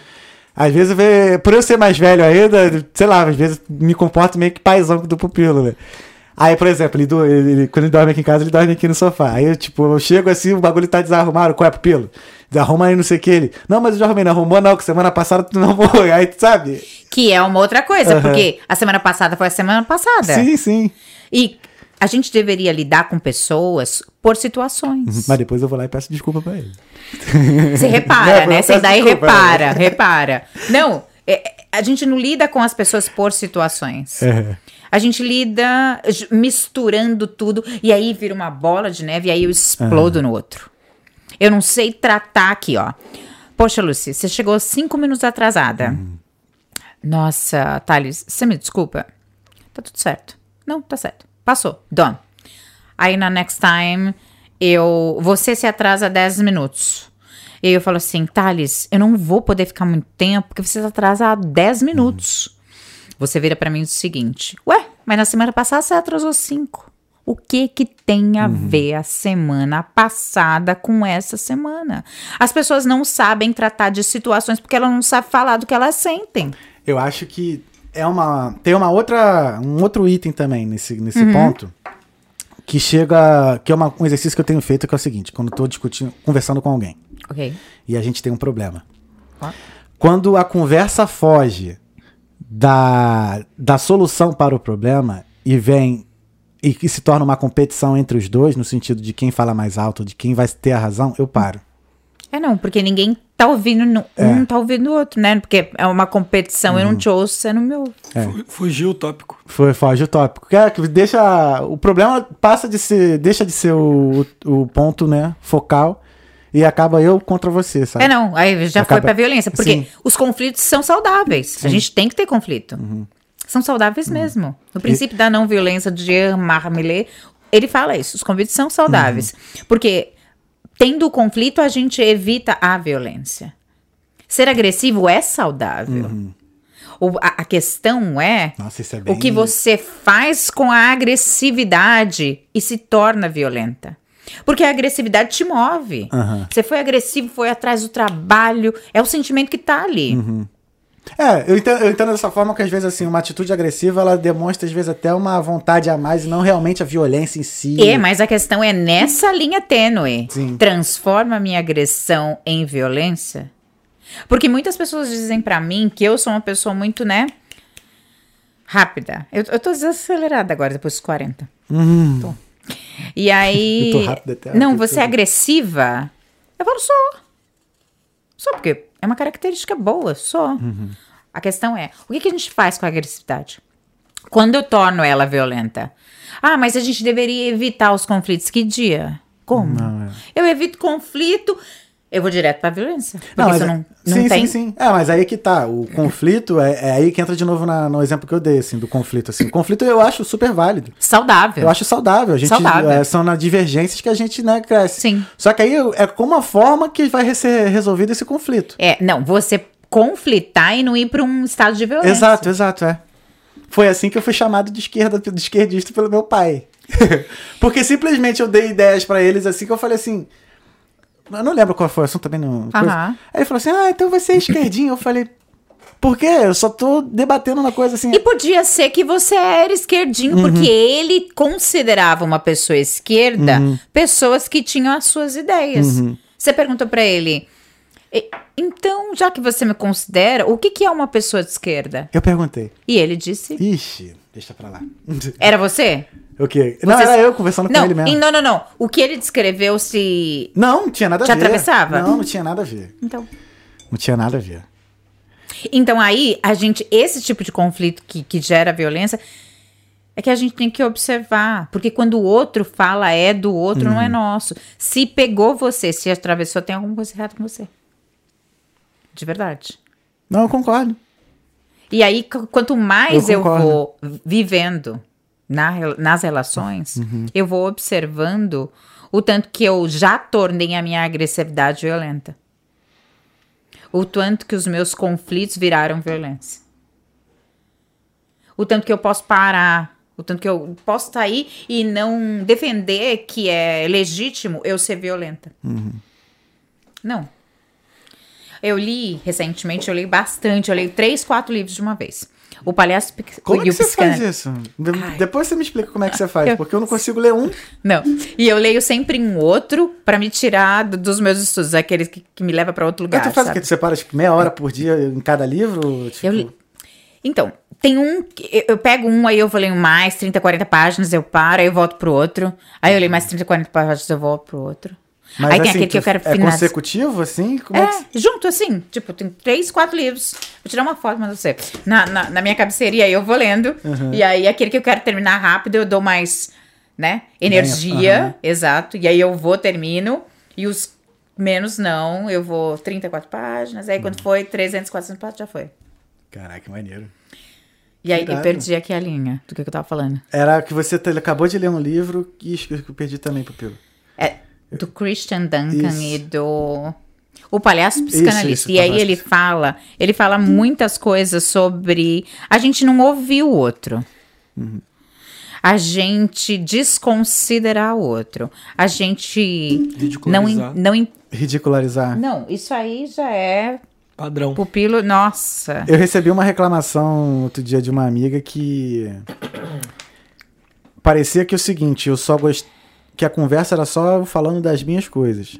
Às vezes, por eu ser mais velho ainda, sei lá, às vezes me comporto meio que paizão do pupilo, né? Aí, por exemplo, ele, do- ele- quando ele dorme aqui em casa, ele dorme aqui no sofá. Aí, eu, tipo, eu chego assim, o bagulho tá desarrumado. Qual é, pupilo? Desarruma aí, não sei o que. Ele, não, mas eu já arrumei. Não arrumou não, que semana passada tu não arrumou. [laughs] Aí, sabe? Que é uma outra coisa, Aham. porque a semana passada foi a semana passada. Sim, sim. E a gente deveria lidar com pessoas por situações. Mas depois eu vou lá e peço desculpa pra ele. [laughs] Você repara, Não, né? Você daí desculpa, repara, repara. Não, é- é- a gente não lida com as pessoas por situações. É. A gente lida misturando tudo e aí vira uma bola de neve e aí eu explodo no outro. Eu não sei tratar aqui, ó. Poxa, Lucy, você chegou cinco minutos atrasada. Nossa, Thales, você me desculpa? Tá tudo certo. Não, tá certo. Passou. Done. Aí na next time, eu. Você se atrasa 10 minutos. E aí eu falo assim, Thales, eu não vou poder ficar muito tempo, porque você se atrasa há 10 minutos. Você vira pra mim o seguinte: Ué, mas na semana passada você atrasou 5. O que que tem a ver a semana passada com essa semana? As pessoas não sabem tratar de situações porque elas não sabem falar do que elas sentem. Eu acho que é uma. Tem uma outra. um outro item também nesse, nesse ponto. Que chega. Que é uma- um exercício que eu tenho feito, que é o seguinte, quando tô discutindo, conversando com alguém Ok. e a gente tem um problema. Ó. Quando a conversa foge da, da solução para o problema e vem e que se torna uma competição entre os dois, no sentido de quem fala mais alto, de quem vai ter a razão, eu paro. É não, porque ninguém tá ouvindo, no- um tá ouvindo o outro, né? Porque é uma competição, eu não te ouço, você não me ouve. Fu- Fugiu o tópico. Foi, foge o tópico. Que é, que deixa. O problema passa de ser. Deixa de ser o, o ponto, né? Focal. E acaba eu contra você, sabe? É não, aí já Acaba- foi pra violência, porque Sim. os conflitos são saudáveis. A gente tem que ter conflito. São saudáveis mesmo. No princípio da não violência de Jean Marmelet, ele fala isso, os conflitos são saudáveis. Porque tendo o conflito, a gente evita a violência. Ser agressivo é saudável. O- a, a questão é Nossa, é bem. o que você faz com a agressividade e se torna violenta. Porque a agressividade te move. Aham. Você foi agressivo, foi atrás do trabalho. É o sentimento que tá ali. É, eu entendo, eu entendo dessa forma que às vezes assim, uma atitude agressiva ela demonstra às vezes até uma vontade a mais e não realmente a violência em si. É, mas a questão é nessa linha tênue. Sim. Transforma a minha agressão em violência? Porque muitas pessoas dizem pra mim que eu sou uma pessoa muito, né? Rápida. Eu, eu tô desacelerada agora, depois dos 40. Tô. E aí. [laughs] Eu tô até- Não, você é agressiva? Eu falo, sou. Só porque é uma característica boa, só. A questão é, o que, que a gente faz com a agressividade? Quando eu torno ela violenta? Ah, mas a gente deveria evitar os conflitos. Que dia? Como? Não, é. Eu evito conflito, eu vou direto pra violência. Não, mas isso é- não, não sim, tem. sim, sim. É, mas aí que tá. O conflito é, é aí que entra de novo na- no exemplo que eu dei, assim, do conflito. Assim. O conflito eu acho super válido. Saudável. Eu acho saudável. A gente, Saudável. é, são nas divergências que a gente né, cresce. Sim. Só que aí é como a forma que vai ser resolvido esse conflito. É, não, você conflitar e não ir pra um estado de violência. Exato, exato, é. Foi assim que eu fui chamado de esquerda, de esquerdista pelo meu pai. [laughs] Porque simplesmente eu dei ideias pra eles assim que eu falei assim. Eu não lembro qual foi o assunto também. Não. Aí ele falou assim: Ah, então você é esquerdinho. eu falei: Por quê? Eu só tô debatendo uma coisa assim. E podia ser que você era esquerdinho, Uhum. porque ele considerava uma pessoa esquerda Uhum. pessoas que tinham as suas ideias. Você perguntou pra ele, "E- então, já que você me considera, o que, que é uma pessoa de esquerda? Eu perguntei: E ele disse, Ixi, deixa pra lá. [laughs] era você? o quê? Não, Você- era eu conversando não, com ele mesmo. não, não, não. O que ele descreveu se... Não, não tinha nada a Te ver. atravessava? Não, não tinha nada a ver. Então... Não tinha nada a ver. Então aí, a gente, esse tipo de conflito que, que gera violência, é que a gente tem que observar. Porque quando o outro fala é do outro, não é Uhum. nosso. Se pegou você, se atravessou, tem alguma coisa errada com você. De verdade. Não, eu concordo. E aí, qu- quanto mais Eu eu, vou vivendo na nas relações, Uhum. eu vou observando o tanto que eu já tornei a minha agressividade violenta. O tanto que os meus conflitos viraram violência. O tanto que eu posso parar. O tanto que eu posso sair e não defender que é legítimo eu ser violenta. Não. Eu li recentemente, eu li bastante, eu li três, quatro livros de uma vez. O palhaço Pic- Como é que você faz isso? De- Depois você me explica como é que você faz, porque eu não consigo ler um. Não. E eu leio sempre um outro pra me tirar do- dos meus estudos, aqueles que, que me leva pra outro lugar. Mas tu faz o quê? Tu separa tipo, meia hora por dia em cada livro? Tipo, Eu li- Então, tem um. que Eu, eu pego um, aí eu vou ler mais 30, 40 páginas, eu paro, aí eu volto pro outro. Aí eu leio mais 30, 40 páginas, eu volto pro outro. Mas, aí tem assim, aquele que eu quero É finalizar. consecutivo, assim? Como é, que... É, junto assim. Tipo, tem três, quatro livros. Vou tirar uma foto, mas você. Na, na, na minha cabeceirinha, aí eu vou lendo. Uhum. E aí, aquele que eu quero terminar rápido, eu dou mais, né? Energia. Aham. Exato. E aí eu vou, termino. E os menos não, eu vou 34 páginas. Aí Uhum. quando foi 300, 400 páginas, já foi. Caraca, que maneiro. E aí eu perdi aqui a linha do que eu tava falando. Era que você acabou de ler um livro e que eu perdi também, Pupilo. É do Christian Duncan Isso. e do o palhaço psicanalista. isso, e aí ele fala, ele fala muitas coisas sobre a gente não ouvir o outro. Uhum. A gente desconsiderar o outro. A gente não Ridicularizar. não in- Ridicularizar. não, isso aí já é Padrão. pupilo, nossa. Eu recebi uma reclamação outro dia de uma amiga que parecia que é o seguinte, eu só gost... que a conversa era só eu falando das minhas coisas.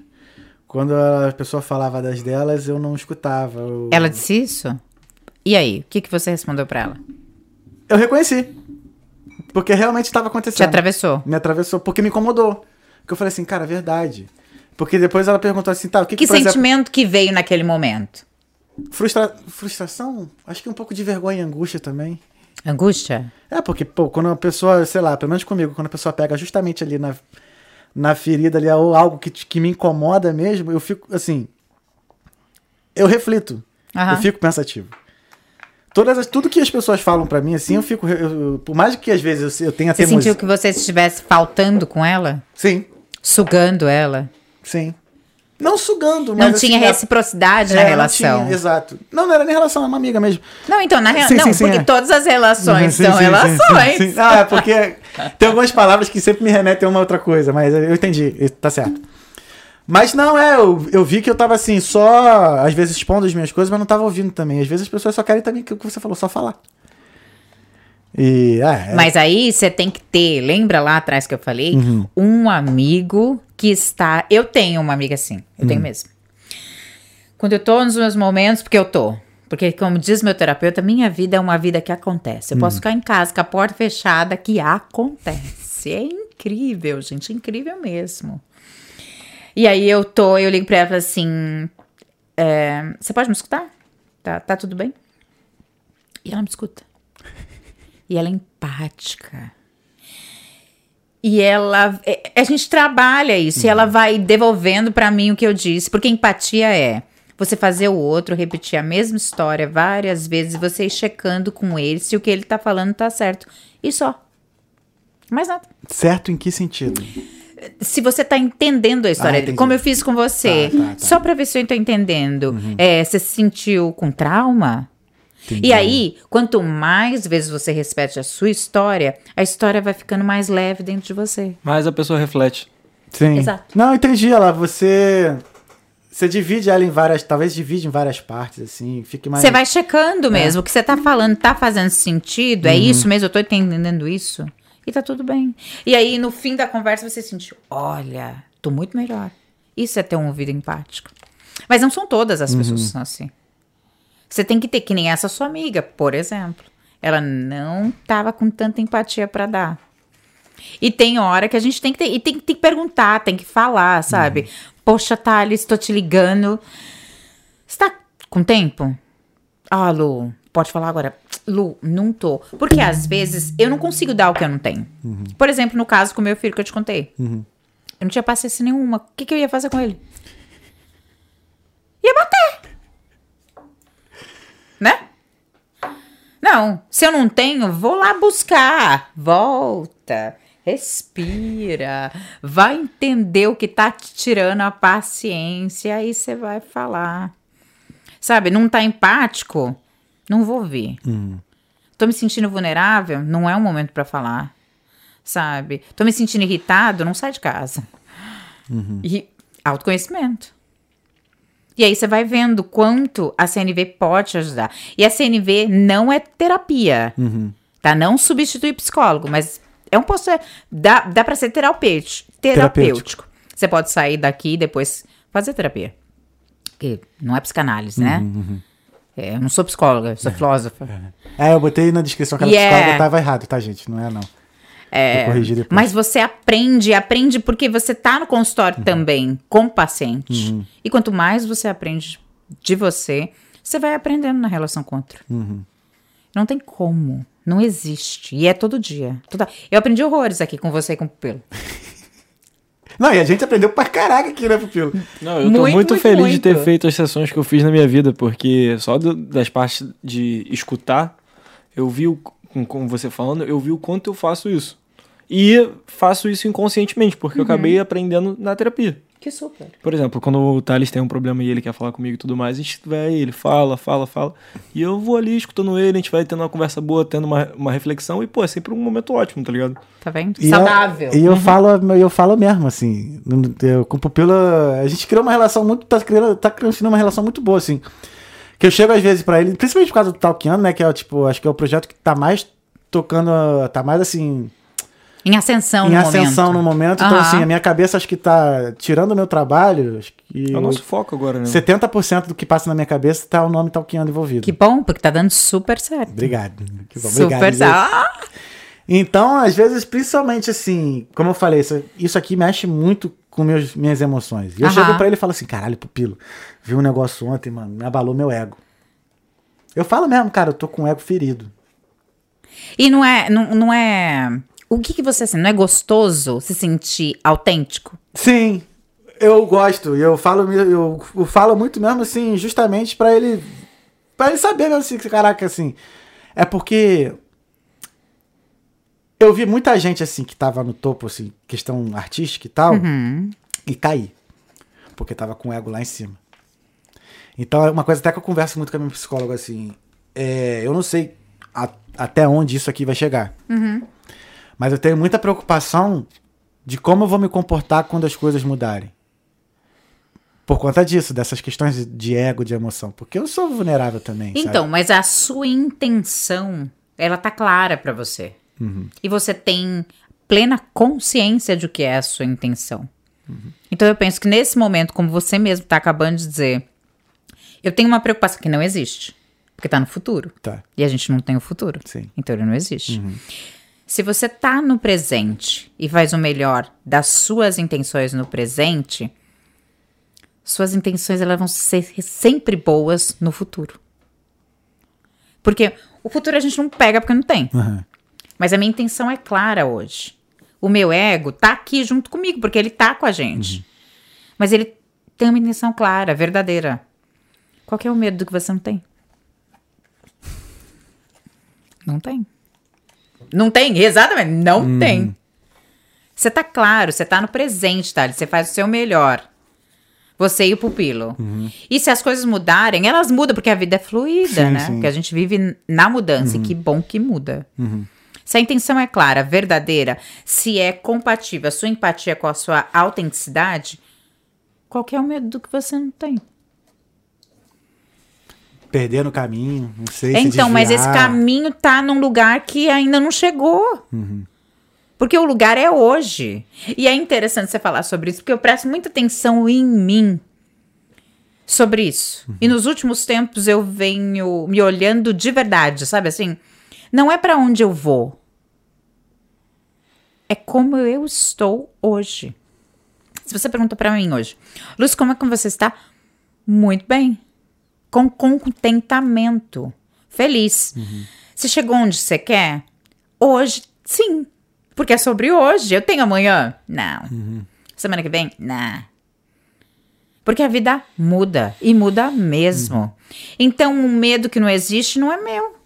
Quando a pessoa falava das delas, eu não escutava. Eu, Ela disse isso? E aí, o que, que você respondeu pra ela? eu reconheci. Porque realmente estava Te acontecendo. atravessou? Me atravessou, porque me incomodou. Porque eu falei assim, cara, é verdade. Porque depois ela perguntou assim, tá, o que, Que que por exemplo, sentimento que veio naquele momento? frustra... frustração? Acho que um pouco de vergonha e angústia também. Angústia? É, porque, pô, quando a pessoa, sei lá, pelo menos comigo, quando a pessoa pega justamente ali na, na ferida ali, ou algo que, que me incomoda mesmo, eu fico, assim, eu reflito, Aham. eu fico pensativo. Todas as, tudo que as pessoas falam pra mim, assim, eu fico, eu- por mais que às vezes eu, eu tenha Você sentiu que você estivesse faltando com ela? Sim, Sugando ela? sim. Não sugando, mas Não tinha assim, é- reciprocidade é, na relação. tinha, exato. Não, não era nem relação, é uma amiga mesmo. Não, então, na real, não, sim, porque é. todas as relações Sim, são sim, relações. Ah, é porque tem algumas palavras que sempre me remetem a uma outra coisa, mas eu entendi, tá certo. Mas não, é, eu, eu vi que eu tava assim, só, às vezes expondo as minhas coisas, mas não tava ouvindo também. Às vezes as pessoas só querem também o que você falou, só falar. E, é, é. Mas aí você tem que ter, lembra lá atrás que eu falei? Uhum. Um amigo que está. Eu tenho uma amiga assim, eu Uhum. tenho mesmo. Quando eu tô nos meus momentos, porque eu tô. Porque, como diz meu terapeuta, minha vida é uma vida que acontece. Eu Uhum. posso ficar em casa com a porta fechada, que acontece. É incrível, gente, incrível mesmo. E aí eu tô, eu ligo pra ela e falo assim: é, Você pode me escutar? Tá, tá tudo bem? E ela me escuta. E ela é empática. E ela. é- A gente trabalha isso e ela vai devolvendo pra mim o que eu disse. Porque empatia é você fazer o outro repetir a mesma história várias vezes, você ir checando com ele se o que ele tá falando tá certo. E só. Mais nada. Certo em que sentido? Se você tá entendendo a história, Ah, como eu fiz com você, Tá, tá, tá. só pra ver se eu tô entendendo. É, você se sentiu com trauma? Entendi. E aí, quanto mais vezes você repete a sua história, a história vai ficando mais leve dentro de você. Mas a pessoa reflete. Sim. Exato. Não, entendi ela. Você. Você divide ela em várias. Talvez divide em várias partes, assim. Fique mais. Você vai checando mesmo. O que você tá falando tá fazendo sentido? É isso mesmo? Eu tô entendendo isso? E tá tudo bem. E aí, no fim da conversa, você sentiu: olha, tô muito melhor. Isso é ter um ouvido empático. Mas não são todas as pessoas que são assim. Você tem que ter, que nem essa sua amiga, por exemplo. Ela não tava com tanta empatia pra dar. E tem hora que a gente tem que ter, e tem, tem que perguntar, tem que falar, sabe? Poxa, Thales, estou te ligando. Você tá com tempo? Ah, Lu, pode falar agora. Lu, não tô. Porque às vezes eu não consigo dar o que eu não tenho. Por exemplo, no caso com o meu filho que eu te contei. Eu não tinha paciência nenhuma. O que, que eu ia fazer com ele? Ia bater. Né? Não, se eu não tenho, vou lá buscar. Volta, respira, vai entender o que tá te tirando a paciência, aí você vai falar. Sabe, não tá empático? Não vou ouvir. Tô me sentindo vulnerável? Não é um momento pra falar. Sabe? Tô me sentindo irritado? Não sai de casa. E autoconhecimento. E aí você vai vendo quanto a CNV pode te ajudar. E a CNV não é terapia, tá? Não substitui psicólogo, mas é um posto. Dá, dá pra ser terapêutico, terapêutico. Você pode sair daqui e depois fazer terapia. Porque não é psicanálise, né? É, eu não sou psicóloga, sou filósofa. É, eu botei na descrição que ela E é- psicóloga tava errado, tá, gente? Não é, não. É, Vou corrigir depois. mas você aprende, aprende porque você tá no consultório também com o paciente. E quanto mais você aprende de você, você vai aprendendo na relação com o outro. Não tem como. Não existe. E é todo dia. Toda- Eu aprendi horrores aqui com você e com o Pupilo. [laughs] Não, e a gente aprendeu pra caraca aqui, né, Pupilo? Não, eu tô Muito, muito, muito, feliz de ter muito. feito as sessões que eu fiz na minha vida, porque só do- das partes de escutar, eu vi, o, com, com você falando, eu vi o quanto eu faço isso. E faço isso inconscientemente, porque eu acabei aprendendo na terapia. Que super. Por exemplo, quando o Thales tem um problema e ele quer falar comigo e tudo mais, a gente vai, ele fala, fala, fala. E eu vou ali escutando ele, a gente vai tendo uma conversa boa, tendo uma, uma reflexão, e, pô, é sempre um momento ótimo, tá ligado? Tá vendo? E Saudável. Eu, e eu falo, eu falo mesmo, assim. eu- com o Pupilo, a gente criou uma relação muito. Tá criando, tá criando uma relação muito boa, assim. Que eu chego às vezes pra ele, principalmente por causa do Talkiano, né? Que é, tipo, acho que é o projeto que tá mais tocando. Tá mais assim. Em ascensão em no ascensão momento. no momento. Então, Aham. assim, a minha cabeça acho que tá. Tirando o meu trabalho, acho que. É o nosso foco agora, né? 70% do que passa na minha cabeça tá o nome Talkiano envolvido. Que bom, porque tá dando super certo. Obrigado. Que bom, super obrigado, certo. Ah! Então, às vezes, principalmente assim, como eu falei, isso, isso aqui mexe muito com meus, minhas emoções. E eu Aham. chego pra ele e falo assim: caralho, pupilo, vi um negócio ontem, mano, me abalou meu ego. Eu falo mesmo, cara, eu tô com o ego ferido. E não é, não, não é. O que que você assim, não é gostoso se sentir autêntico? Sim, eu gosto. E eu falo, eu, eu falo muito mesmo assim, justamente pra ele. para ele saber mesmo assim, caraca, assim. É porque. Eu vi muita gente assim que tava no topo, assim, questão artística e tal, e cair. Porque tava com o ego lá em cima. Então é uma coisa até que eu converso muito com a minha psicóloga assim. é, eu não sei a- até onde isso aqui vai chegar. Mas eu tenho muita preocupação de como eu vou me comportar quando as coisas mudarem. Por conta disso, dessas questões de ego, de emoção. Porque eu sou vulnerável também. Então, sabe? mas a sua intenção, ela tá clara pra você. Uhum. E você tem plena consciência de o que é a sua intenção. Uhum. Então eu penso que nesse momento, como você mesmo tá acabando de dizer, eu tenho uma preocupação que não existe. Porque tá no futuro. Tá. E a gente não tem o futuro. Sim. Então ele não existe. Se você tá no presente e faz o melhor das suas intenções no presente, suas intenções elas vão ser sempre boas no futuro. Porque o futuro a gente não pega porque não tem. Aham. Mas a minha intenção é clara hoje. O meu ego tá aqui junto comigo, porque ele tá com a gente. Mas ele tem uma intenção clara, verdadeira. Qual é o medo do que você não tem? Não tem. Não tem, exatamente, não tem. Você tá claro, você tá no presente, tá? Você faz o seu melhor. Você e o pupilo. E se as coisas mudarem, elas mudam, porque a vida é fluida, Sim, né? sim. Porque a gente vive na mudança, e que bom que muda. Se a intenção é clara, verdadeira, se é compatível a sua empatia com a sua autenticidade, qual é o medo do que você não tem? Perder no caminho, não sei se então, mas esse caminho tá num lugar que ainda não chegou. Porque o lugar é hoje. E é interessante você falar sobre isso, porque eu presto muita atenção em mim sobre isso. E nos últimos tempos eu venho me olhando de verdade, sabe assim? Não é pra onde eu vou. É como eu estou hoje. Se você pergunta pra mim hoje, Luz, como é que você está? Muito bem. Com contentamento. Feliz. Você chegou onde você quer? Hoje, sim. Porque é sobre hoje. Eu tenho amanhã? Não. Semana que vem? Não. Porque a vida muda. E muda mesmo. Então, um medo que não existe não é meu.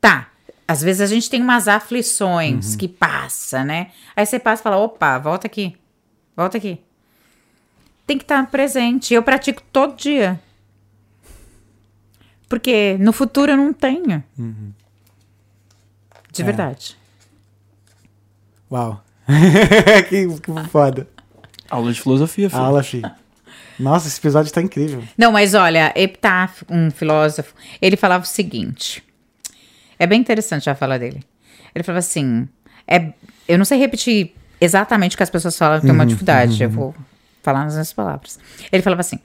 Tá. Às vezes a gente tem umas aflições que passa, né? Aí você passa e fala: opa, volta aqui. Volta aqui. Tem que estar presente. Eu pratico todo dia. Porque no futuro eu não tenho. De É. verdade. Uau. [laughs] que, que foda. Aula de filosofia, filho. Aula, filho. Nossa, esse episódio tá incrível. Não, mas olha, Epitáfio, um filósofo, ele falava o seguinte. É bem interessante a fala dele. Ele falava assim: é, eu não sei repetir exatamente o que as pessoas falam, eu tenho uma dificuldade, eu vou falar nas minhas palavras. Ele falava assim: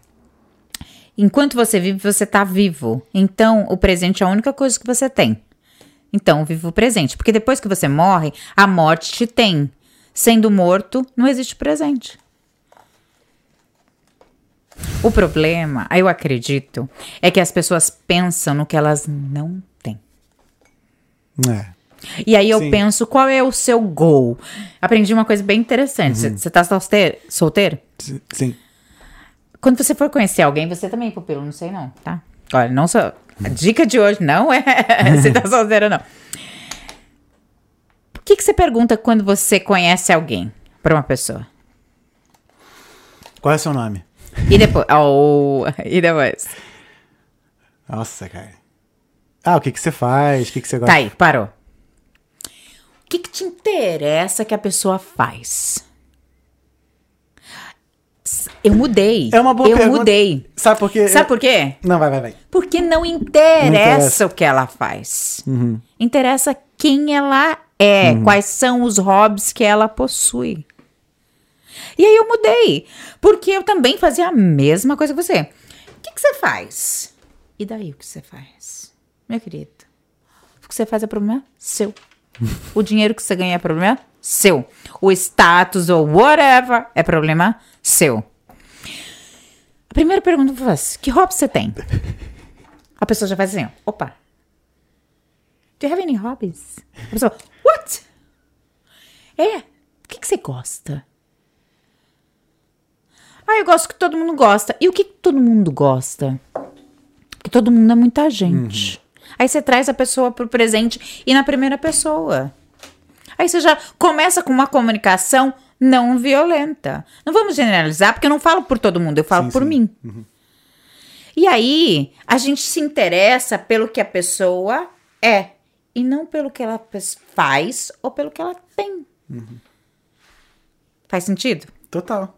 enquanto você vive, você tá vivo. Então, o presente é a única coisa que você tem. Então, viva o presente. Porque depois que você morre, a morte te tem. Sendo morto, não existe presente. O problema, eu acredito, é que as pessoas pensam no que elas não têm. É. E aí eu Sim. penso, qual é o seu gol? Aprendi uma coisa bem interessante. Uhum. Você tá solteiro? solteiro? S- Sim. Quando você for conhecer alguém, você também, pupilo, não sei não, tá? Olha, não sou... A dica de hoje não é [laughs] se tá solteiro ou não. O que, que você pergunta quando você conhece alguém pra uma pessoa? Qual é o seu nome? E depois... [laughs] Oh, e depois? Nossa, cara. Ah, o que que você faz? O que que você gosta? Tá aí, parou. O que, que te interessa que a pessoa faz? Eu mudei. É uma boa Eu pergunta. mudei. Sabe por quê? Sabe por quê? Não, vai, vai, vai. Porque não interessa, Não interessa. o que ela faz. Interessa quem ela é, quais são os hobbies que ela possui. E aí eu mudei. Porque eu também fazia a mesma coisa que você. O que, que você faz? E daí o que você faz? Meu querido, o que você faz é problema seu. O dinheiro que você ganha é problema seu. O status ou whatever é problema seu. A primeira pergunta que eu faço, que hobby você tem? A pessoa já faz assim, opa. Do you have any hobbies? A pessoa, what? É, o que, que você gosta? Ah, eu gosto que todo mundo gosta. E o que, que todo mundo gosta? Porque todo mundo é muita gente. Aí você traz a pessoa pro presente e na primeira pessoa. Aí você já começa com uma comunicação não violenta. Não vamos generalizar, porque eu não falo por todo mundo, eu falo Sim, por sim. mim. E aí, a gente se interessa pelo que a pessoa é e não pelo que ela faz ou pelo que ela tem. Faz sentido? Total.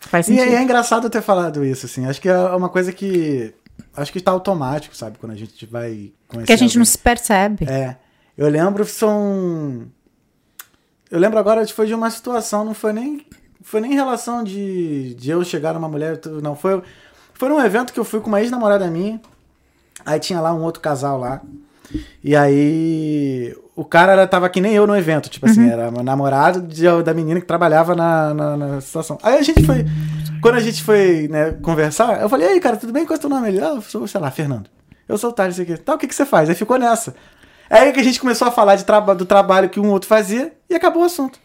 Faz E sentido. é, é engraçado ter falado isso, assim. Acho que é uma coisa que. Acho que tá automático, sabe? Quando a gente vai conhecer. que a gente não alguém. se percebe. É. Eu lembro, são. Eu lembro agora, foi de uma situação, não foi nem. Foi nem em relação de, de eu chegar numa mulher. Não, foi. Foi num evento que eu fui com uma ex-namorada minha. Aí tinha lá um outro casal lá. E aí. O cara era, tava que nem eu no evento, tipo assim, era meu namorado de- da menina que trabalhava na, na, na situação. Aí a gente foi. Quando a gente foi né, conversar, eu falei, e aí, cara, tudo bem? Qual é o teu nome? Ele, ah, eu sou, sei lá, Fernando. Eu sou o Thales, isso aqui. Tá, o que, que você faz? Aí ficou nessa. Aí que a gente começou a falar de traba do trabalho que um outro fazia e acabou o assunto.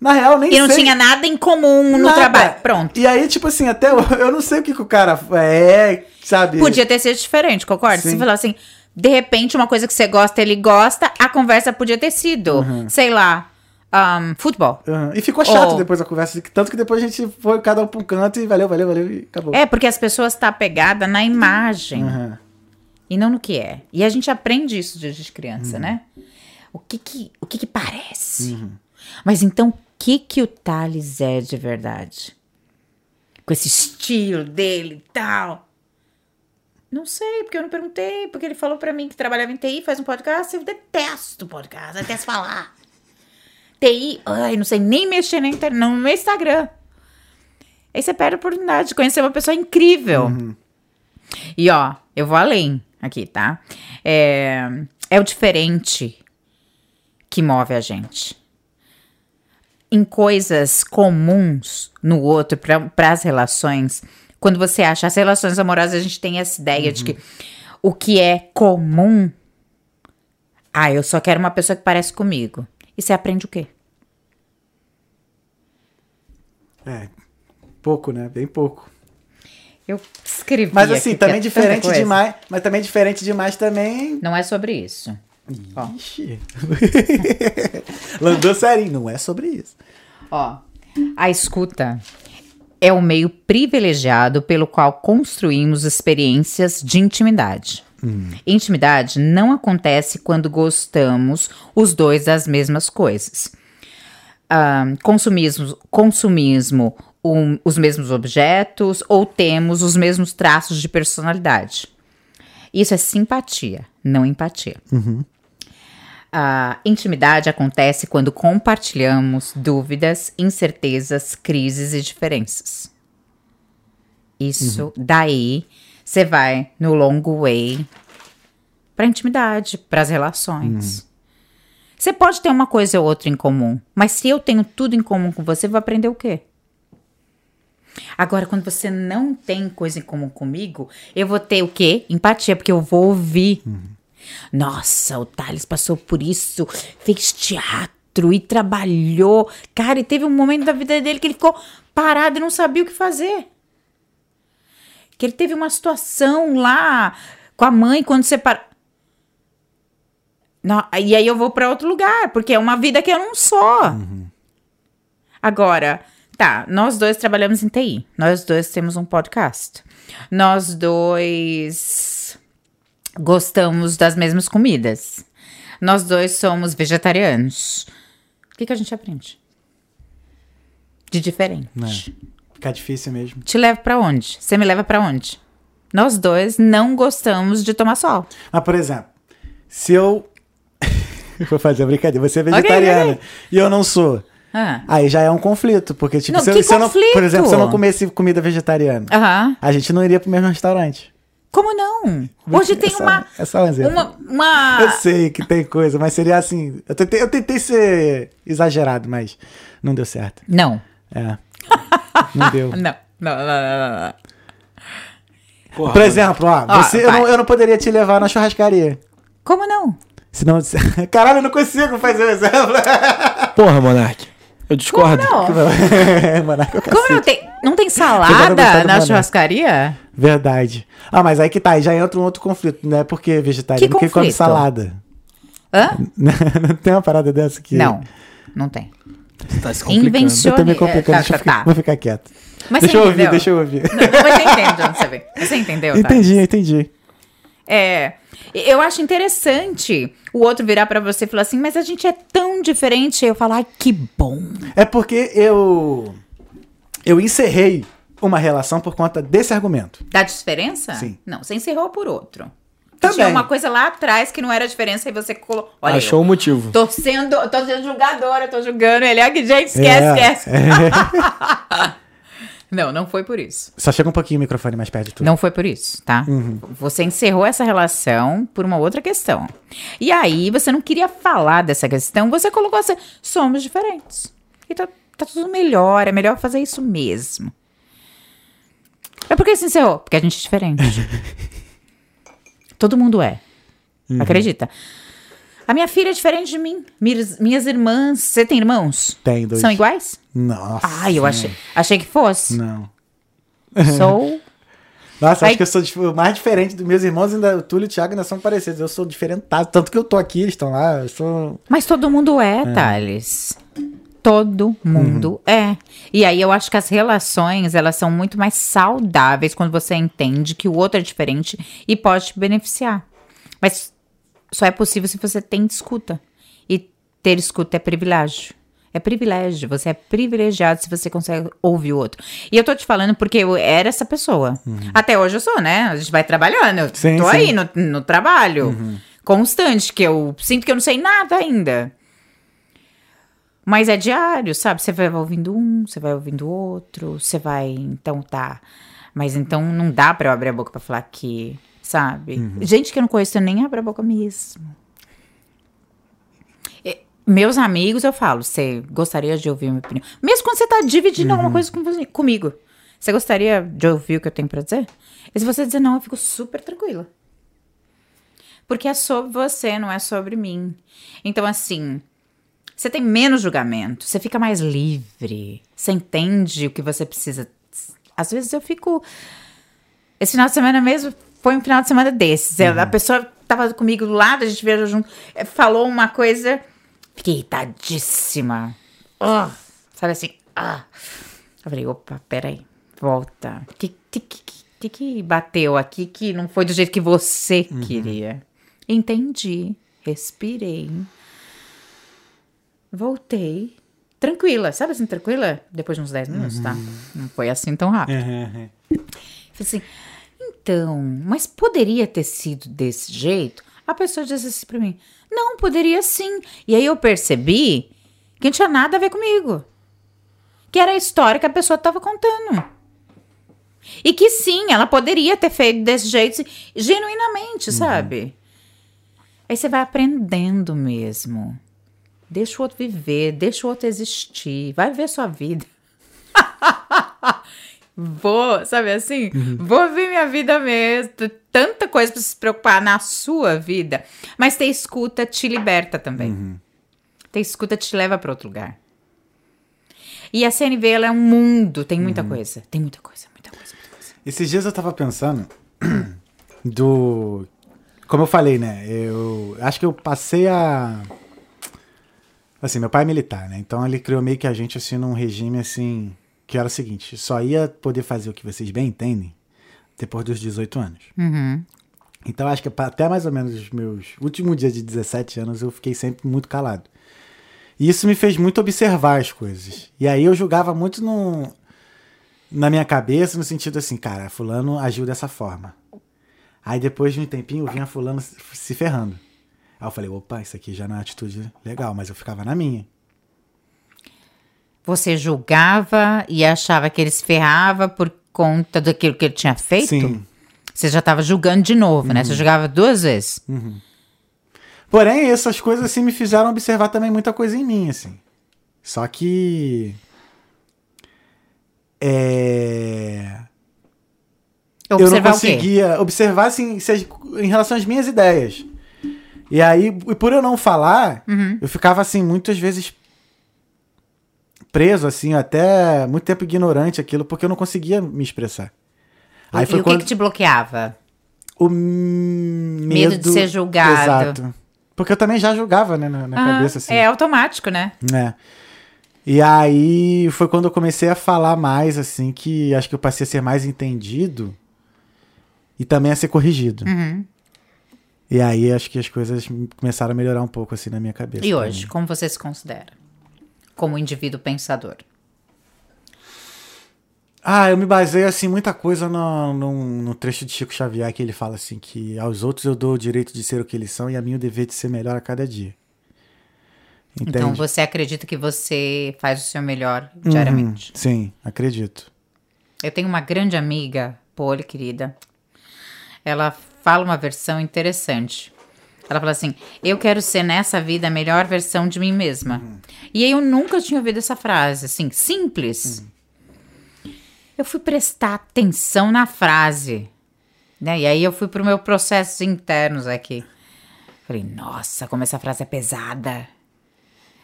Na real, nem E não sei. tinha nada em comum no nada. trabalho. Pronto. E aí, tipo assim, até eu, [laughs] eu não sei o que, que o cara é, sabe? Podia ter sido diferente, concorda? Sim. Você falou assim, de repente, uma coisa que você gosta, ele gosta, a conversa podia ter sido, Uhum. sei lá, ahn, futebol. Aham. E ficou chato Oh. depois a conversa. Tanto que depois a gente foi cada um pra um canto e valeu, valeu, valeu e acabou. É, porque as pessoas estão apegadas na imagem Aham. e não no que é. E a gente aprende isso desde Uhum. criança, né? O que que, o que que parece? Mas então, o que que o Thales é de verdade? Com esse estilo dele e tal. Não sei, porque eu não perguntei, porque ele falou pra mim que trabalhava em TI, faz um podcast, eu detesto podcast, detesto falar. TI, ai, não sei nem mexer na internet, no meu Instagram. Aí você perde a oportunidade de conhecer uma pessoa incrível. E ó, eu vou além aqui, tá? É, é o diferente que move a gente. Em coisas comuns no outro, para as relações, quando você acha as relações amorosas, a gente tem essa ideia de que o que é comum. Ah, eu só quero uma pessoa que parece comigo. E você aprende o quê? É. Pouco, né? Bem pouco. Eu escrevi. Mas assim, também é diferente demais. Mas também diferente demais também. Não é sobre isso. Ixi. [laughs] Landou sério, não é sobre isso. Ó, a escuta é o meio privilegiado pelo qual construímos experiências de intimidade. Intimidade não acontece quando gostamos os dois das mesmas coisas. Ah, consumismo, consumismo um- os mesmos objetos ou temos os mesmos traços de personalidade. Isso é simpatia, não empatia. A intimidade acontece quando compartilhamos dúvidas, incertezas, crises e diferenças. Isso, daí, você vai no long way para intimidade, para as relações. Você pode ter uma coisa ou outra em comum, mas se eu tenho tudo em comum com você, vai aprender o quê? Agora, quando você não tem coisa em comum comigo, eu vou ter o quê? Empatia, porque eu vou ouvir. Nossa, o Thales passou por isso, fez teatro e trabalhou. Cara, e teve um momento da vida dele que ele ficou parado e não sabia o que fazer. Que ele teve uma situação lá com a mãe quando separa. Não, e aí eu vou pra outro lugar, porque é uma vida que eu não sou. Agora, tá, nós dois trabalhamos em TI. Nós dois temos um podcast. Nós dois gostamos das mesmas comidas. Nós dois somos vegetarianos. O que, que a gente aprende? De diferente. Fica difícil mesmo. Te levo pra onde? Você me leva pra onde? Nós dois não gostamos de tomar sol. Mas, por exemplo, se eu. [laughs] Vou fazer uma brincadeira. Você é vegetariana ok. e eu não sou. Ah. Aí já é um conflito. Porque, tipo, Não, se, eu- que se eu não. conflito? Por exemplo, se eu não comesse comida vegetariana, a gente não iria pro mesmo restaurante. Como não? Hoje tem só- uma. É só um exemplo. Uma. uma... Eu sei que tem coisa, mas seria assim. Eu tentei, eu tentei ser exagerado, mas não deu certo. Não. É. Não deu. [laughs] Não. Não, não, não, não, não. Porra, Por exemplo, ó, Ó, você, eu, não, eu não poderia te levar na churrascaria. Como não? Senão. [laughs] Caralho, eu não consigo fazer o exemplo. [laughs] Porra, Monark. Eu discordo. Não. [laughs] Manaca, eu Como não tem, não tem salada na banana. churrascaria? Verdade. Ah, mas aí que tá, aí já entra um outro conflito, não é porque vegetariano, Que porque come salada. Hã? não tem uma parada dessa que. Não, não tem. Você tá se complicando. Invenção. Eu tô me complicando, Tá, deixa eu tá, ficar, tá. vou ficar quieto. Mas deixa eu ouvir, entendeu? deixa eu ouvir. Não, não, mas você entende onde você vem. Você entendeu, tá? entendi, entendi. É, eu acho interessante o outro virar pra você e falar assim, mas a gente é tão diferente. Eu falo, ai, que bom. É porque eu. Eu encerrei uma relação por conta desse argumento. Dá diferença? Sim. Não, você encerrou por outro. Também. Tinha uma coisa lá atrás que não era diferença e você colocou. Olha, Achou o motivo. tô sendo, tô sendo julgadora, tô julgando ele. Ai, gente, esquece, É, esquece. é. [laughs] [laughs] Não, não foi por isso. Só chega um pouquinho o microfone mais perto de tudo. Não foi por isso, tá? Uhum. Você encerrou essa relação por uma outra questão. E aí, você não queria falar dessa questão, você colocou assim: somos diferentes. E tá, tá tudo melhor, é melhor fazer isso mesmo. É por que se encerrou? Porque a gente é diferente. [laughs] Todo mundo é. Uhum. Acredita? A minha filha é diferente de mim. Minhas, minhas irmãs. Você tem irmãos? Tem dois. São iguais? Nossa. Ai, eu achei, achei que fosse. Não. Sou. [laughs] Nossa, Ai. acho que eu sou dif- o mais diferente dos meus irmãos, ainda o Túlio e o Thiago ainda são parecidos. Eu sou diferentado. Tanto que eu tô aqui, eles estão lá. Eu sou. Mas todo mundo é, Thales. Todo mundo é. E aí eu acho que as relações, elas são muito mais saudáveis quando você entende que o outro é diferente e pode te beneficiar. Mas só é possível se você tem escuta. E ter escuta é privilégio. É privilégio. Você é privilegiado se você consegue ouvir o outro. E eu tô te falando porque eu era essa pessoa. Até hoje eu sou, né? A gente vai trabalhando. Eu Sim, tô sim. aí no, no trabalho. Constante, que eu sinto que eu não sei nada ainda. Mas é diário, sabe? Você vai ouvindo um, você vai ouvindo outro, você vai, então tá. Mas então não dá pra eu abrir a boca pra falar que, sabe? Gente que eu não conheço, eu nem abro a boca mesmo. E- Meus amigos, eu falo, você gostaria de ouvir minha opinião? Mesmo quando você tá dividindo alguma coisa com comigo. Você gostaria de ouvir o que eu tenho pra dizer? E se você dizer não, eu fico super tranquila. Porque é sobre você, não é sobre mim. Então, assim, você tem menos julgamento, você fica mais livre, você entende o que você precisa. Às vezes eu fico. Esse final de semana mesmo foi um final de semana desses. Eu- A pessoa tava comigo do lado, a gente viajou junto, eh, falou uma coisa, fiquei irritadíssima. Ah, sabe assim? Ah. Eu falei, opa, peraí, volta. O que, que, que, que, bateu aqui que não foi do jeito que você queria? Entendi, respirei. Voltei, tranquila, sabe assim, tranquila? Depois de uns 10 minutos, tá? Não foi assim tão rápido. Uhum. Falei assim, então, mas poderia ter sido desse jeito? A pessoa disse assim pra mim, não, poderia sim. E aí eu percebi que não tinha nada a ver comigo. Que era a história que a pessoa tava contando. E que sim, ela poderia ter feito desse jeito, genuinamente, sabe? Aí você vai aprendendo mesmo. Deixa o outro viver, deixa o outro existir, vai ver sua vida. [laughs] Vou, sabe assim? Vou ver minha vida mesmo. Tanta coisa pra se preocupar na sua vida. Mas ter escuta te liberta também. Ter escuta te leva pra outro lugar. E a CNV, ela é um mundo. Tem muita coisa. Tem muita coisa, muita coisa, muita coisa. Esses dias eu tava pensando [clears throat] do. Como eu falei, né? Eu acho que eu passei a. Assim, meu pai é militar, né? Então ele criou meio que a gente assim num regime assim. Que era o seguinte: só ia poder fazer o que vocês bem entendem depois dos 18 anos. Então acho que até mais ou menos os meus últimos dias de 17 anos eu fiquei sempre muito calado. E isso me fez muito observar as coisas. E aí eu julgava muito no, na minha cabeça, no sentido assim, cara, fulano agiu dessa forma. Aí depois de um tempinho eu vinha fulano se se ferrando. Aí eu falei, opa, isso aqui já não é uma atitude legal, mas eu ficava na minha. Você julgava e achava que ele se ferrava por conta daquilo que ele tinha feito? Sim. Você já estava julgando de novo, né? Você julgava duas vezes. Porém, essas coisas assim me fizeram observar também muita coisa em mim, assim. Só que. É. eu não Observar o quê? conseguia observar assim, em relação às minhas ideias. E aí, por eu não falar, Uhum. eu ficava assim, muitas vezes preso, assim, até muito tempo ignorante aquilo, porque eu não conseguia me expressar. Aí e foi o que que te bloqueava? o medo, Medo de ser julgado. Exato. Porque eu também já julgava, né, na, na Ah, cabeça, assim. É automático, né? É. E aí foi quando eu comecei a falar mais, assim, que acho que eu passei a ser mais entendido e também a ser corrigido. Uhum. E aí acho que as coisas começaram a melhorar um pouco, assim, na minha cabeça. E hoje, também. como você se considera? Como indivíduo pensador. Ah, eu me baseio, assim, muita coisa no, no, no trecho de Chico Xavier, que ele fala assim, que aos outros eu dou o direito de ser o que eles são e a mim o dever de ser melhor a cada dia. Entende? Então você acredita que você faz o seu melhor Uhum, diariamente. sim, acredito. Eu tenho uma grande amiga, Poli, querida. Ela fala uma versão interessante. Ela fala assim: Eu quero ser nessa vida a melhor versão de mim mesma. E aí eu nunca tinha ouvido essa frase, assim, simples. Eu fui prestar atenção na frase. Né? E aí eu fui pro meu processos internos aqui. Falei, nossa, como essa frase é pesada.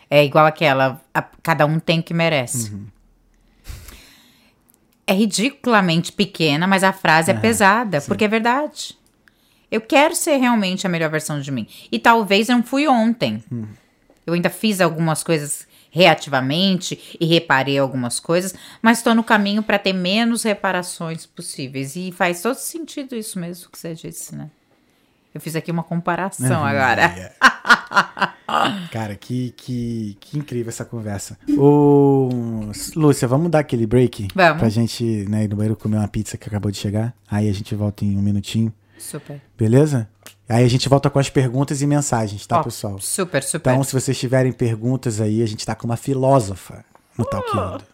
É igual aquela, a- cada um tem o que merece. É ridiculamente pequena, mas a frase é, pesada, porque é verdade. Eu quero ser realmente a melhor versão de mim. E talvez eu não fui ontem. Eu ainda fiz algumas coisas reativamente e reparei algumas coisas, mas estou no caminho para ter menos reparações possíveis. E faz todo sentido isso mesmo que você disse, né? Eu fiz aqui uma comparação [laughs] agora. [laughs] Cara, que, que, que incrível essa conversa. Ô, Lúcia, vamos dar aquele break? Vamos. Pra gente né, ir no banheiro comer uma pizza que acabou de chegar. Aí a gente volta em um minutinho, Super. beleza? Aí a gente volta com as perguntas e mensagens, tá, Ó, pessoal? Super, super. Então, se vocês tiverem perguntas aí, a gente tá com uma filósofa no Talkando.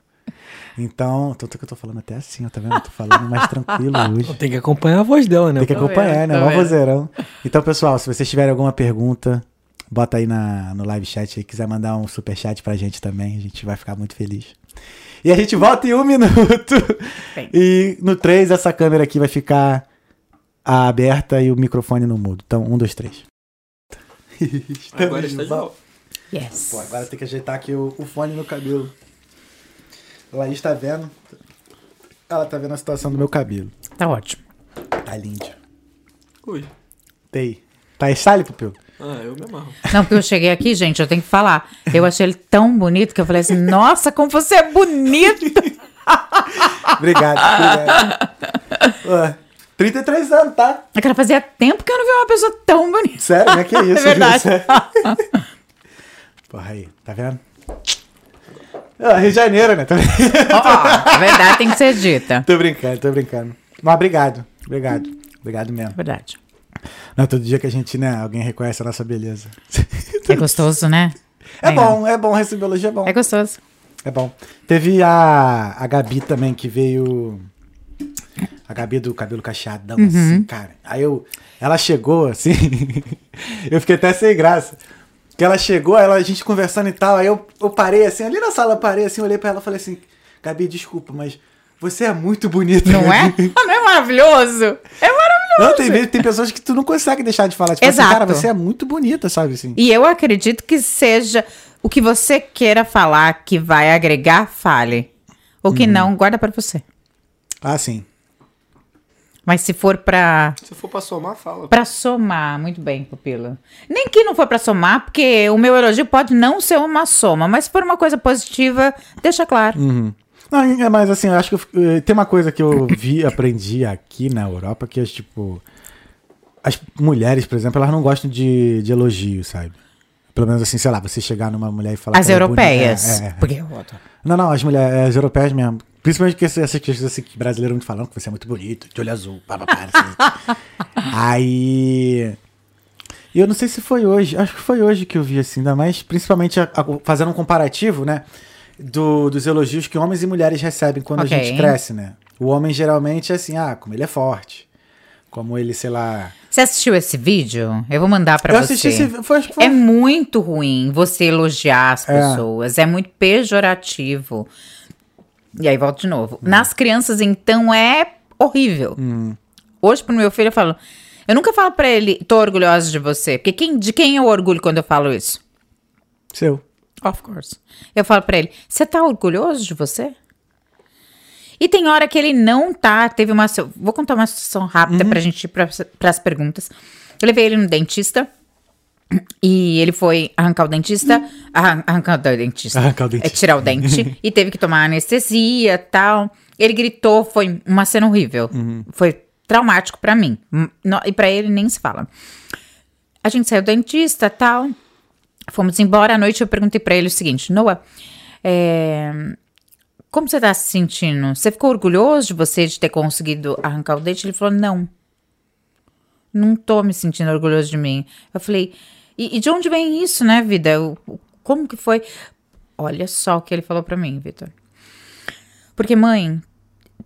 Então, tanto que eu tô falando até assim, ó, tá vendo? Eu tô falando mais [laughs] tranquilo hoje. Tem que acompanhar a voz dela, né? Tem que Tô acompanhar, vendo, né? Mó vozeirão. Então, pessoal, se vocês tiverem alguma pergunta, bota aí na, no live chat aí. Quiser mandar um super chat pra gente também, a gente vai ficar muito feliz. E a gente volta em um minuto. Bem. E no 3, essa câmera aqui vai ficar aberta e o microfone no mudo. Então, um, dois, três. [laughs] Agora está de volta. Yes. Pô, agora tem que ajeitar aqui o, o fone no cabelo. A Laís tá vendo. Ela tá vendo a situação do meu cabelo. Tá ótimo. Tá lindo. Ui. Tem. Tá style, Pupil? Ah, eu me amarro. Não, porque eu cheguei aqui, gente, eu tenho que falar. Eu achei ele tão bonito que eu falei assim: nossa, como você é bonito! [laughs] Obrigado, obrigado. [laughs] Ué, 33 anos, tá? É que fazia tempo que eu não vi uma pessoa tão bonita. Sério, né? Que [laughs] isso? É verdade. [laughs] Porra aí, tá vendo? Ah, Rio de Janeiro, né? Tô, ó, a verdade tem que ser dita. [laughs] tô brincando, tô brincando. Mas obrigado, obrigado. Obrigado mesmo. Verdade. Não é todo dia que a gente, né, alguém reconhece a nossa beleza. É gostoso, né? É Legal. bom, é bom receber elogio, é bom. É gostoso. É bom. Teve a, a Gabi também, que veio. A Gabi do cabelo cacheadão, Uhum. assim, cara. Aí eu. Ela chegou, assim. [laughs] eu fiquei até sem graça. Que ela chegou, ela, a gente conversando e tal. Aí eu, eu parei assim, ali na sala eu parei assim, olhei pra ela e falei assim: Gabi, desculpa, mas você é muito bonita. Não é? [laughs] Não é maravilhoso? É maravilhoso. Não, tem, tem pessoas que tu não consegue deixar de falar. Tipo assim, Exato. cara, você é muito bonita, sabe assim? E eu acredito que seja o que você queira falar que vai agregar, fale. O Uhum. que não, guarda pra você. Ah, sim. Mas se for pra, Se for pra somar, fala. pra somar, muito bem, Pupila. Nem que não for pra somar, porque o meu elogio pode não ser uma soma, mas se for uma coisa positiva, deixa claro. Não, é, mas assim, eu acho que eu eh, tem uma coisa que eu vi, [laughs] aprendi aqui na Europa, que é tipo. As mulheres, por exemplo, elas não gostam de, de elogio, sabe? Pelo menos assim, sei lá, você chegar numa mulher e falar. As é europeias. É, é. Porque eu adoro. Não, não, as mulheres as europeias mesmo. Principalmente que essas questões assim, que brasileiro muito falando, que você é muito bonito, de olho azul, pá, pá, pá, assim. [laughs] Aí. E eu não sei se foi hoje, acho que foi hoje que eu vi assim, ainda mais, principalmente a- a- fazendo um comparativo, né? do- dos elogios que homens e mulheres recebem quando Ok. a gente cresce, né? O homem geralmente é assim, ah, como ele é forte. Como ele, sei lá. Você assistiu esse vídeo? Eu vou mandar pra eu você. assisti esse. Foi, foi. É muito ruim você elogiar as É. pessoas. É, muito pejorativo. E aí, volto de novo. Hum. Nas crianças, então, é horrível. Hoje, pro meu filho, eu falo... Eu nunca falo pra ele, tô orgulhosa de você. Porque quem, de quem eu orgulho quando eu falo isso? Seu. Of course. Eu falo pra ele, você tá orgulhoso de você? E tem hora que ele não tá. Teve uma. Vou contar uma situação rápida pra gente ir pra, pras perguntas. Eu levei ele no dentista. E ele foi arrancar o dentista. arran- Arrancar o dentista. Arrancar o dente. É tirar o dente. [laughs] e teve que tomar anestesia e tal. Ele gritou, foi uma cena horrível. Foi traumático pra mim. Hum, E pra ele nem se fala. A gente saiu do dentista tal. Fomos embora à noite. Eu perguntei pra ele o seguinte: Noah, é, como você tá se sentindo? Você ficou orgulhoso de você de ter conseguido arrancar o dente? Ele falou: Não. Não tô me sentindo orgulhoso de mim. Eu falei: E, e de onde vem isso, né, vida? Eu- como que foi? Olha só o que ele falou pra mim, Vitor. Porque, mãe,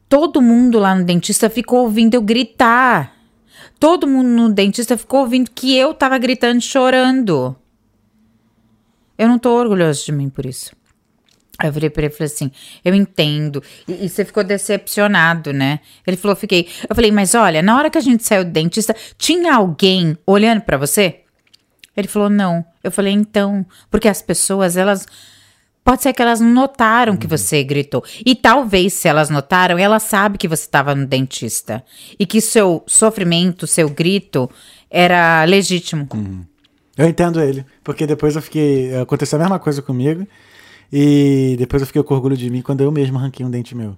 todo mundo lá no dentista ficou ouvindo eu gritar. Todo mundo no dentista ficou ouvindo que eu tava gritando chorando. Eu não tô orgulhoso de mim por isso. Aí eu virei pra ele e falei assim: eu entendo. E, e você ficou decepcionado, né? Ele falou: fiquei. Eu falei: mas olha, na hora que a gente saiu do dentista, tinha alguém olhando pra você? Ele falou: não. Eu falei: então. Porque as pessoas, elas. Pode ser que elas não notaram que você gritou. E talvez, se elas notaram, ela sabe que você estava no dentista. E que seu sofrimento, seu grito, era legítimo. Eu entendo ele. Porque depois eu fiquei. Aconteceu a mesma coisa comigo. E depois eu fiquei com orgulho de mim quando eu mesmo arranquei um dente meu.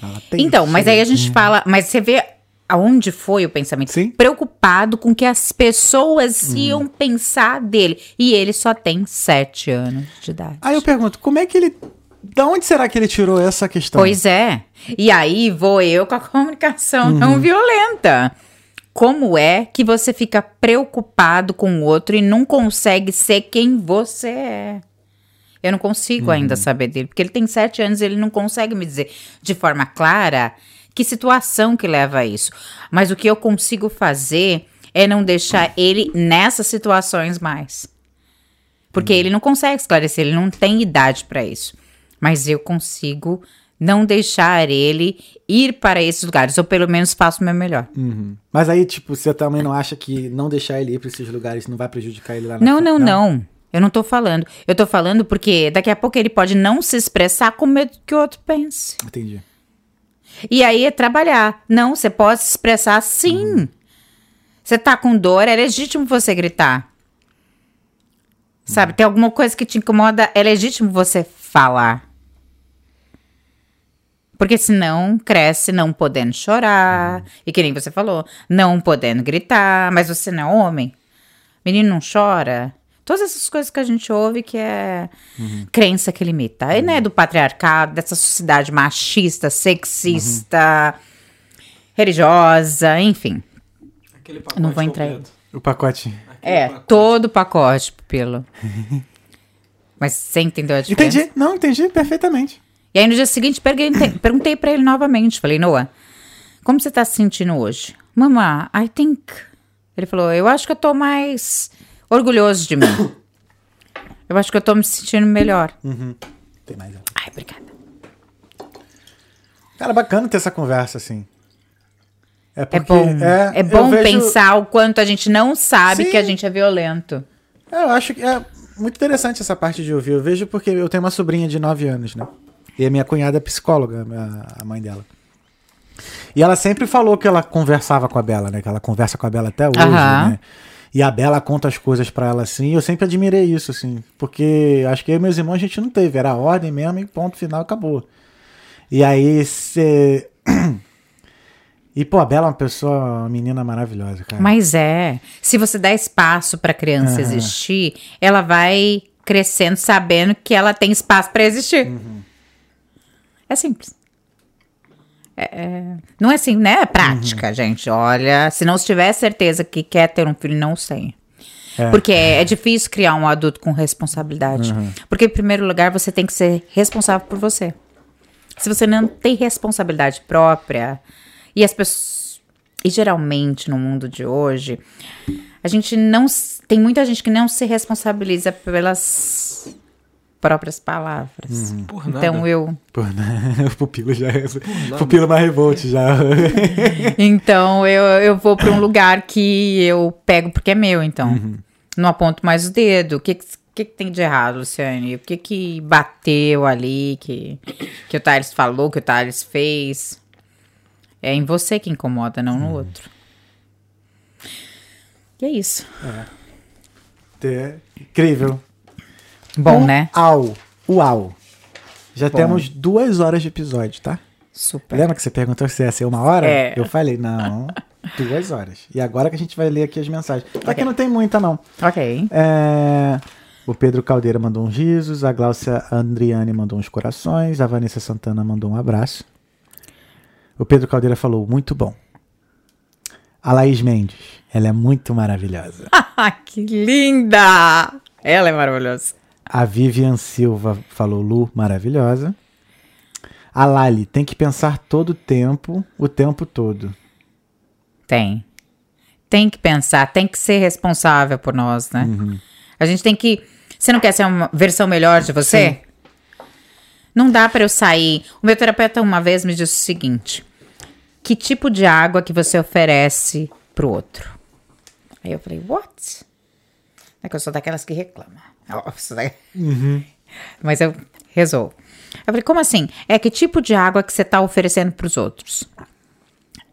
Fala, "Tem Então, mas aí a cheiro." gente fala, mas você vê aonde foi o pensamento? Sim. Preocupado com que as pessoas iam pensar dele. E ele só tem sete anos de idade. Aí eu pergunto, como é que ele. Da onde será que ele tirou essa questão? Pois é. E aí vou eu com a comunicação não violenta. Como é que você fica preocupado com o outro e não consegue ser quem você é? Eu não consigo ainda saber dele, porque ele tem sete anos e ele não consegue me dizer de forma clara que situação que leva a isso. Mas o que eu consigo fazer é não deixar ele nessas situações mais. Porque ele não consegue esclarecer, ele não tem idade para isso. Mas eu consigo não deixar ele ir para esses lugares, ou pelo menos faço o meu melhor. Uhum. Mas aí, tipo, você também não acha que não deixar ele ir pra esses lugares não vai prejudicar ele lá na Não, frente? não, não. Eu não tô falando. Eu tô falando porque daqui a pouco ele pode não se expressar com medo que o outro pense. Entendi. E aí é trabalhar. Não, você pode se expressar sim. Você tá com dor, é legítimo você gritar. Sabe, tem alguma coisa que te incomoda, é legítimo você falar. Porque senão cresce não podendo chorar. E que nem você falou, não podendo gritar. Mas você não é homem. Menino não chora. Todas essas coisas que a gente ouve que é Uhum. crença que limita. Aí, né, do patriarcado, dessa sociedade machista, sexista, religiosa, enfim. Aquele Não vou entrar aí. O pacote. É, todo o pacote, pelo. [laughs] Mas você entendeu a diferença? Entendi. Não, entendi perfeitamente. E aí no dia seguinte perguntei, [laughs] perguntei pra ele novamente. Falei, Noah, como você tá se sentindo hoje? Mama, I think. Ele falou, eu acho que eu tô mais orgulhoso de mim. eu acho que eu tô me sentindo melhor. Tem mais. ó. Ai, obrigada. Cara, bacana ter essa conversa, assim. É, É bom. É, eu bom vejo- pensar o quanto a gente não sabe Sim. que a gente é violento. É, Eu acho que é muito interessante essa parte de ouvir. Eu vejo porque eu tenho uma sobrinha de 9 anos, né? E a minha cunhada é psicóloga, a- mãe dela. E ela sempre falou que ela conversava com a Bela, né? Que ela conversa com a Bela até hoje, né? E a Bela conta as coisas pra ela assim. E eu sempre admirei isso, assim. Porque acho que eu e meus irmãos a gente não teve. Era a ordem mesmo e ponto final, acabou. E aí você. [clears throat] E, pô, a Bela é uma pessoa, uma menina maravilhosa, cara. Mas é. Se você dá espaço pra criança Aham. existir, ela vai crescendo sabendo que ela tem espaço pra existir. Uhum. É simples. É- é- não é assim, né? É prática, Uhum. gente. Olha, se não tiver certeza que quer ter um filho, não sei. É. Porque é, é difícil criar um adulto com responsabilidade. Uhum. Porque, em primeiro lugar, você tem que ser responsável por você. Se você não tem responsabilidade própria, e as pessoas. E geralmente no mundo de hoje, a gente não. Tem muita gente que não se responsabiliza pelas próprias palavras. Por nada. Então eu. Né? O pupilo já é. Pupilo mais revolte já. [laughs] Então eu, eu vou pra um lugar que eu pego porque é meu, então. Não aponto mais o dedo. O que, que, que tem de errado, Luciane? O que que bateu ali, que, que o Thales falou, que o Thales fez? É em você que incomoda, não no outro. E é isso. É incrível. Bom, né? Uau. Uau. Já Bom. temos duas horas de episódio, tá? Super. Lembra que você perguntou se ia ser uma hora? É. Eu falei, não, duas horas. E agora que a gente vai ler aqui as mensagens. Aqui não tem muita, não. Ok. É, O Pedro Caldeira mandou uns risos, a Gláucia Andriane mandou uns corações, a Vanessa Santana mandou um abraço. O Pedro Caldeira falou, muito bom. A Laís Mendes, ela é muito maravilhosa. [laughs] Que linda! Ela é maravilhosa. A Vivian Silva falou, Lu, maravilhosa. A Lali, tem que pensar todo o tempo, o tempo todo. Tem. Tem que pensar, tem que ser responsável por nós, né? A gente tem que. Você não quer ser uma versão melhor de você? Não dá pra eu sair. O meu terapeuta uma vez me disse o seguinte: que tipo de água que você oferece pro outro? Aí eu falei, what? É que eu sou daquelas que reclama. Isso daí- [laughs] Mas eu resolvo. Eu falei, como assim? É que tipo de água que você tá oferecendo pros outros?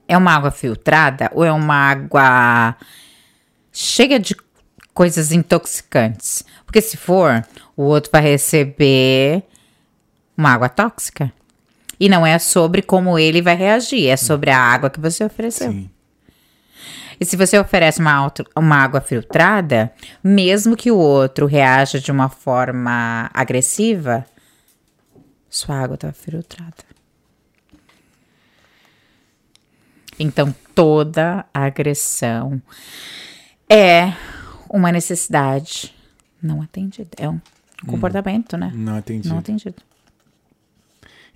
É uma água filtrada ou é uma água cheia de coisas intoxicantes? Porque se for, o outro vai receber uma água tóxica. E não é sobre como ele vai reagir, é sobre a água que você ofereceu. Sim. E se você oferece uma, auto- uma água filtrada, mesmo que o outro reaja de uma forma agressiva, sua água está filtrada. Então, toda agressão é uma necessidade não atendida. É um comportamento, né? Não entendi. Não atendido.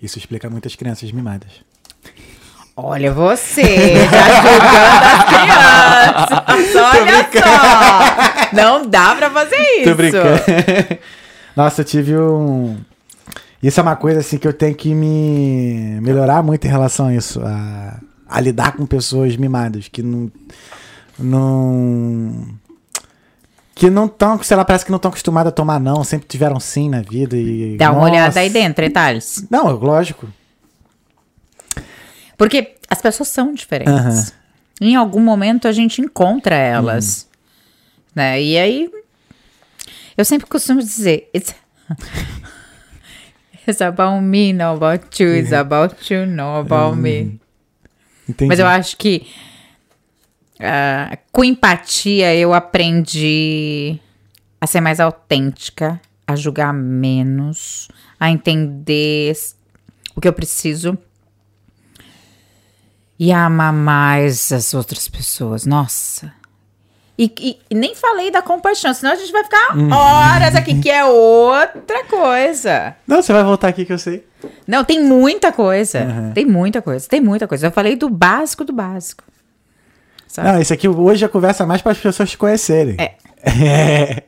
Isso explica muitas crianças mimadas. Olha você, já julgando as crianças. Olha só. Não dá pra fazer isso. Tô brincando. [laughs] Nossa, eu tive um. Isso é uma coisa assim que eu tenho que me melhorar muito em relação a isso. A, a lidar com pessoas mimadas que não. Não. Que não estão, sei lá, parece que não estão acostumadas a tomar não, sempre tiveram sim na vida e. Dá uma Nossa. olhada aí dentro, detalhes. Não, lógico. Porque as pessoas são diferentes. Em algum momento a gente encontra elas. Né? E aí. Eu sempre costumo dizer. It's, [laughs] it's about me, not about you. It's about you, not about me. Entendi. Mas eu acho que ah, com empatia eu aprendi a ser mais autêntica, a julgar menos, a entender o que eu preciso e amar mais as outras pessoas. Nossa. E, e- e nem falei da compaixão, senão a gente vai ficar horas aqui, que é outra coisa. Não, você vai voltar aqui que eu sei. Não, tem muita coisa. Uhum. Tem muita coisa, tem muita coisa. Eu falei do básico do básico. Sabe? Não, esse aqui hoje a conversa é mais para as pessoas te conhecerem. É. É.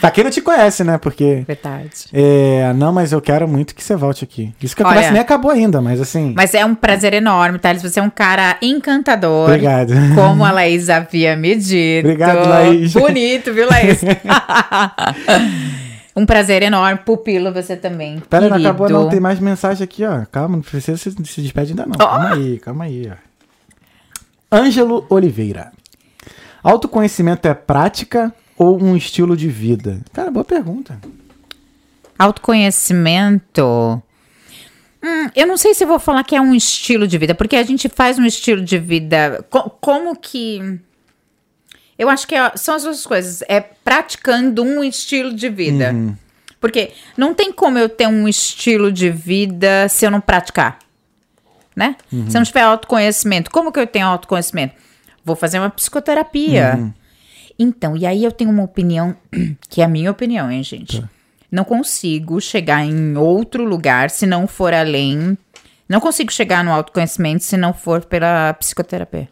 pra quem não te conhece, né? Porque. Verdade. É, não, mas eu quero muito que você volte aqui. Isso que a Olha- conversa nem acabou ainda, mas assim. Mas é um prazer enorme, Thales. Você é um cara encantador. Obrigado. Como a Laís havia me dito. Obrigado, Laís. Bonito, viu, Laís? [laughs] um prazer enorme. Pupilo, você também. Pera, não acabou não, tem mais mensagem aqui, ó. Calma, não precisa se, se despede ainda não. Calma aí, calma aí, ó. Ângelo Oliveira. Autoconhecimento é prática ou um estilo de vida? Cara, boa pergunta. Autoconhecimento. Hum, eu não sei se eu vou falar que é um estilo de vida, porque a gente faz um estilo de vida. co- como que. Eu acho que é- são as duas coisas. É praticando um estilo de vida. Porque não tem como eu ter um estilo de vida se eu não praticar. Né? Se eu não tiver autoconhecimento, como que eu tenho autoconhecimento? Vou fazer uma psicoterapia. Então, e aí eu tenho uma opinião, [clears throat] que é a minha opinião, hein, gente? Não consigo chegar em outro lugar se não for além. Não consigo chegar no autoconhecimento se não for pela psicoterapia.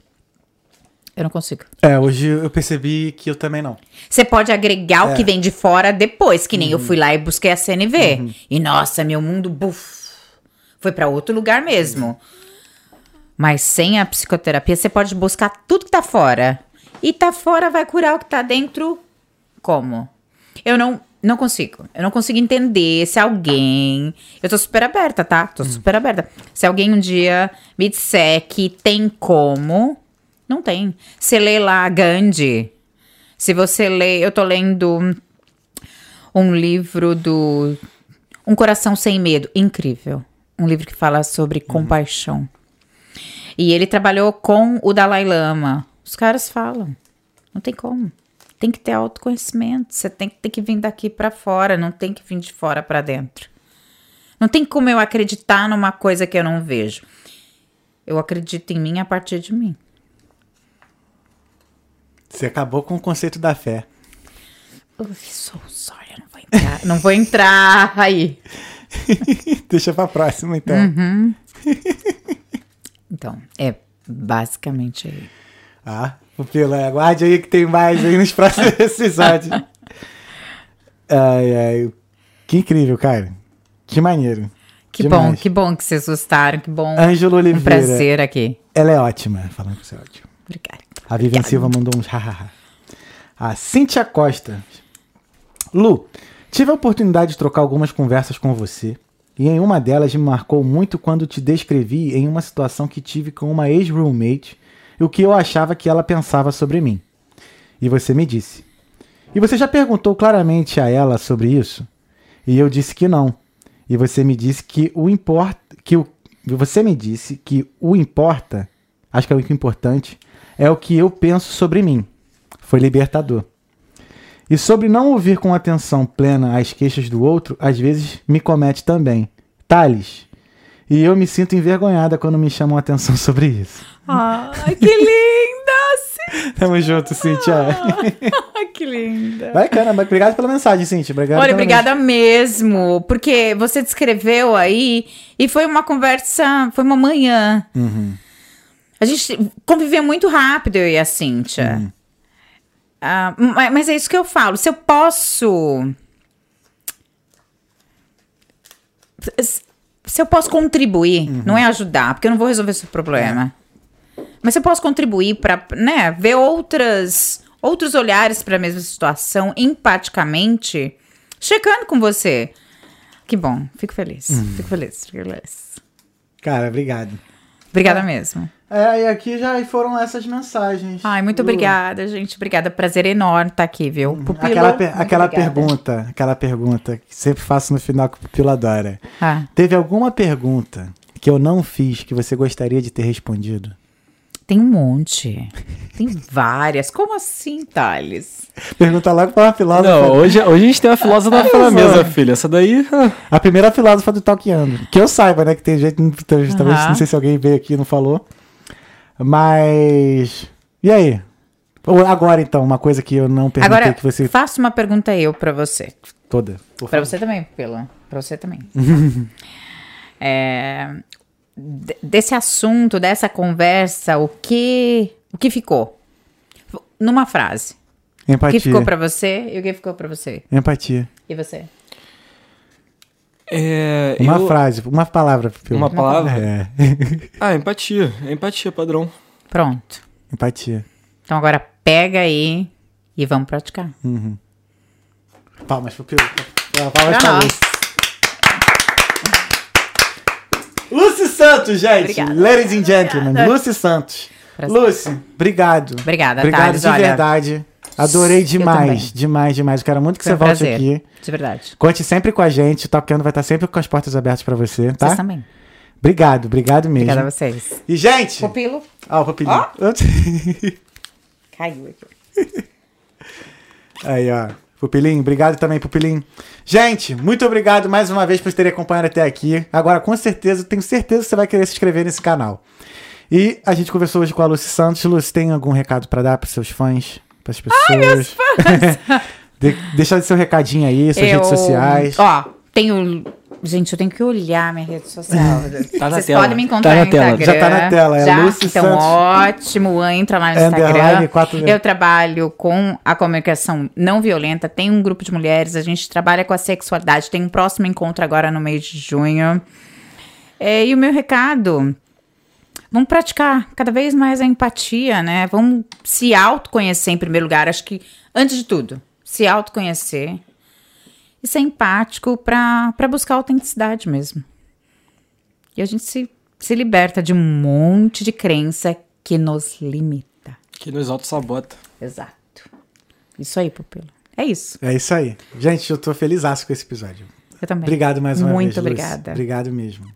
Eu não consigo. É, hoje eu percebi que eu também não. Você pode agregar É. o que vem de fora depois, que nem Uhum. eu fui lá e busquei a CNV. E nossa, meu mundo buf, foi pra outro lugar mesmo. Mas sem a psicoterapia, você pode buscar tudo que tá fora. E tá fora vai curar o que tá dentro como? Eu não não consigo. Eu não consigo entender se alguém. Eu tô super aberta, tá? Tô super aberta. Se alguém um dia me disser que tem como, não tem. Você lê lá Gandhi. Se você lê, eu tô lendo um livro do Um Coração Sem Medo, incrível. Um livro que fala sobre compaixão. E ele trabalhou com o Dalai Lama. Os caras falam, não tem como. Tem que ter autoconhecimento, você tem que ter que vir daqui pra fora, não tem que vir de fora pra dentro. Não tem como eu acreditar numa coisa que eu não vejo. Eu acredito em mim a partir de mim. Você acabou com o conceito da fé. Ui, sou sorry, eu não vou entrar. não vou entrar aí. [laughs] Deixa pra próxima, então. Uhum. Então, é basicamente aí. Ah, Pupila, aguarde aí que tem mais aí nos próximos [laughs] episódios. Ai, ai. Que incrível, cara. Que maneiro. Que Demais. bom, que bom que vocês gostaram, que bom. Ângelo um Oliveira. prazer aqui. Ela é ótima, falando que você é ótimo. Obrigada. A Vivian Silva mandou uns hahaha. A Cíntia Costa. Lu, tive a oportunidade de trocar algumas conversas com você. E em uma delas me marcou muito quando te descrevi em uma situação que tive com uma ex-roommate o que eu achava que ela pensava sobre mim. E você me disse. E você já perguntou claramente a ela sobre isso? E eu disse que não. E você me disse que o importa. Que o, você me disse que o importa, acho que é o que importante, é o que eu penso sobre mim. Foi libertador. E sobre não ouvir com atenção plena as queixas do outro, às vezes me comete também. Thales. E eu me sinto envergonhada quando me chamam a atenção [laughs] sobre isso. Ai, que linda! Tamo junto, Cíntia. Ai, que linda. Bacana, obrigado pela mensagem, Cíntia. Obrigado Olha, obrigada mesmo, porque você descreveu aí e foi uma conversa, foi uma manhã. Uhum. A gente conviveu muito rápido, eu e a Cíntia. Uhum. Ma- mas é isso que eu falo. Se eu posso. Se eu posso contribuir, Uhum. não é ajudar, porque eu não vou resolver esse problema. Mas se eu posso contribuir para, né, ver outras outros olhares para a mesma situação empaticamente, checando com você. Que bom, fico feliz. Uhum. Fico feliz, fico feliz. Cara, obrigado. Obrigada mesmo. É, e aqui já foram essas mensagens. Ai, muito Lu. obrigada, gente. Obrigada. Prazer enorme estar aqui, viu? Pupila, Aquela, per- aquela obrigada. pergunta, aquela pergunta que sempre faço no final que o Pupilo adora. Ah, Teve alguma pergunta que eu não fiz que você gostaria de ter respondido? Tem um monte. Tem várias. Como assim, Thales? Pergunta logo pra uma filósofa. Não, hoje, hoje a gente tem uma filósofa na mesa, filha. Essa daí. A primeira filósofa do Talkando. Que eu saiba, né? Que tem gente. Talvez, não sei se alguém veio aqui e não falou. Mas. E aí? Agora, então, uma coisa que eu não perguntei Agora, que você. faço uma pergunta eu pra você. Toda. Favor. você também, Pelo. Pra você também. [laughs] É, de- desse assunto, dessa conversa, o que, o que ficou? Numa frase. O Empatia. que ficou pra você e o que ficou pra você? Empatia. E você? É, Uma eu- frase, uma palavra. Phil. Uma palavra? É. Ah, empatia. É empatia, padrão. Pronto. Empatia. Então agora pega aí e vamos praticar. Palmas pro Pio. Palmas Pra pra nós. Lucy Santos, gente. Obrigada. Ladies and gentlemen. Obrigada. Lucy Santos. Prazer. Lucy, obrigado. Obrigada, Obrigado Thales, de olha. verdade. Adorei demais, demais, demais. Eu quero muito que Foi você um volte prazer. aqui. De verdade. Conte sempre com a gente. O Tocando vai estar sempre com as portas abertas pra você, tá? Vocês também. Obrigado, obrigado mesmo. Obrigada a vocês. E, gente... Pupilo, Ó, o papilinho. [laughs] caiu aqui. Aí, ó. Pupilinho, obrigado também, Pupilinho. Gente, muito obrigado mais uma vez por terem acompanhado até aqui. Agora, com certeza, tenho certeza que você vai querer se inscrever nesse canal. E a gente conversou hoje com a Lucy Santos. Lucy, tem algum recado pra dar pros seus fãs? Pras pessoas? [laughs] De- deixa seu recadinho aí, suas redes sociais. Ó, tenho. Gente, eu tenho que olhar minha rede social. [laughs] Tá na Vocês tela. podem me encontrar Tá na no tela. Instagram. Já tá na tela, é Já? Lucy então, Santos. ótimo. Entra lá no Underline, Instagram. quatro- Eu trabalho com a comunicação não violenta. Tem um grupo de mulheres. A gente trabalha com a sexualidade. Tem um próximo encontro agora no mês de junho. É, e o meu recado. Vamos praticar cada vez mais a empatia, né? Vamos se autoconhecer em primeiro lugar. Acho que, antes de tudo, se autoconhecer e ser empático para buscar autenticidade mesmo. E a gente se, se liberta de um monte de crença que nos limita. Que nos auto-sabota. Exato. Isso aí, Pupilo. É isso. É isso aí. Gente, eu tô feliz com esse episódio. Eu também. Obrigado mais uma Muito vez. Lucy. obrigada. Obrigado mesmo.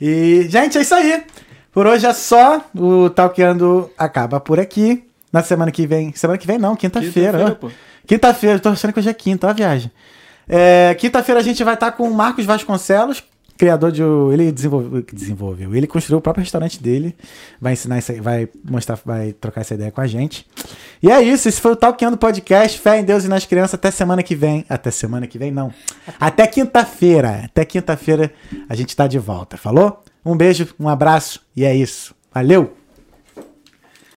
E, gente, é isso aí. Por hoje é só. O Talkeando acaba por aqui. Na semana que vem. Semana que vem não, quinta-feira. Quinta-feira, eu tô achando que hoje é quinta, ó a viagem. É, quinta-feira a gente vai estar com o Marcos Vasconcelos, criador de. Ele desenvolveu, desenvolveu. Ele construiu o próprio restaurante dele. Vai ensinar isso aí, vai mostrar, vai trocar essa ideia com a gente. E é isso, esse foi o Talkeando Podcast. Fé em Deus e nas crianças. Até semana que vem. Até semana que vem, não. Até quinta-feira. Até quinta-feira a gente tá de volta. Falou? Um beijo, um abraço e é isso. Valeu!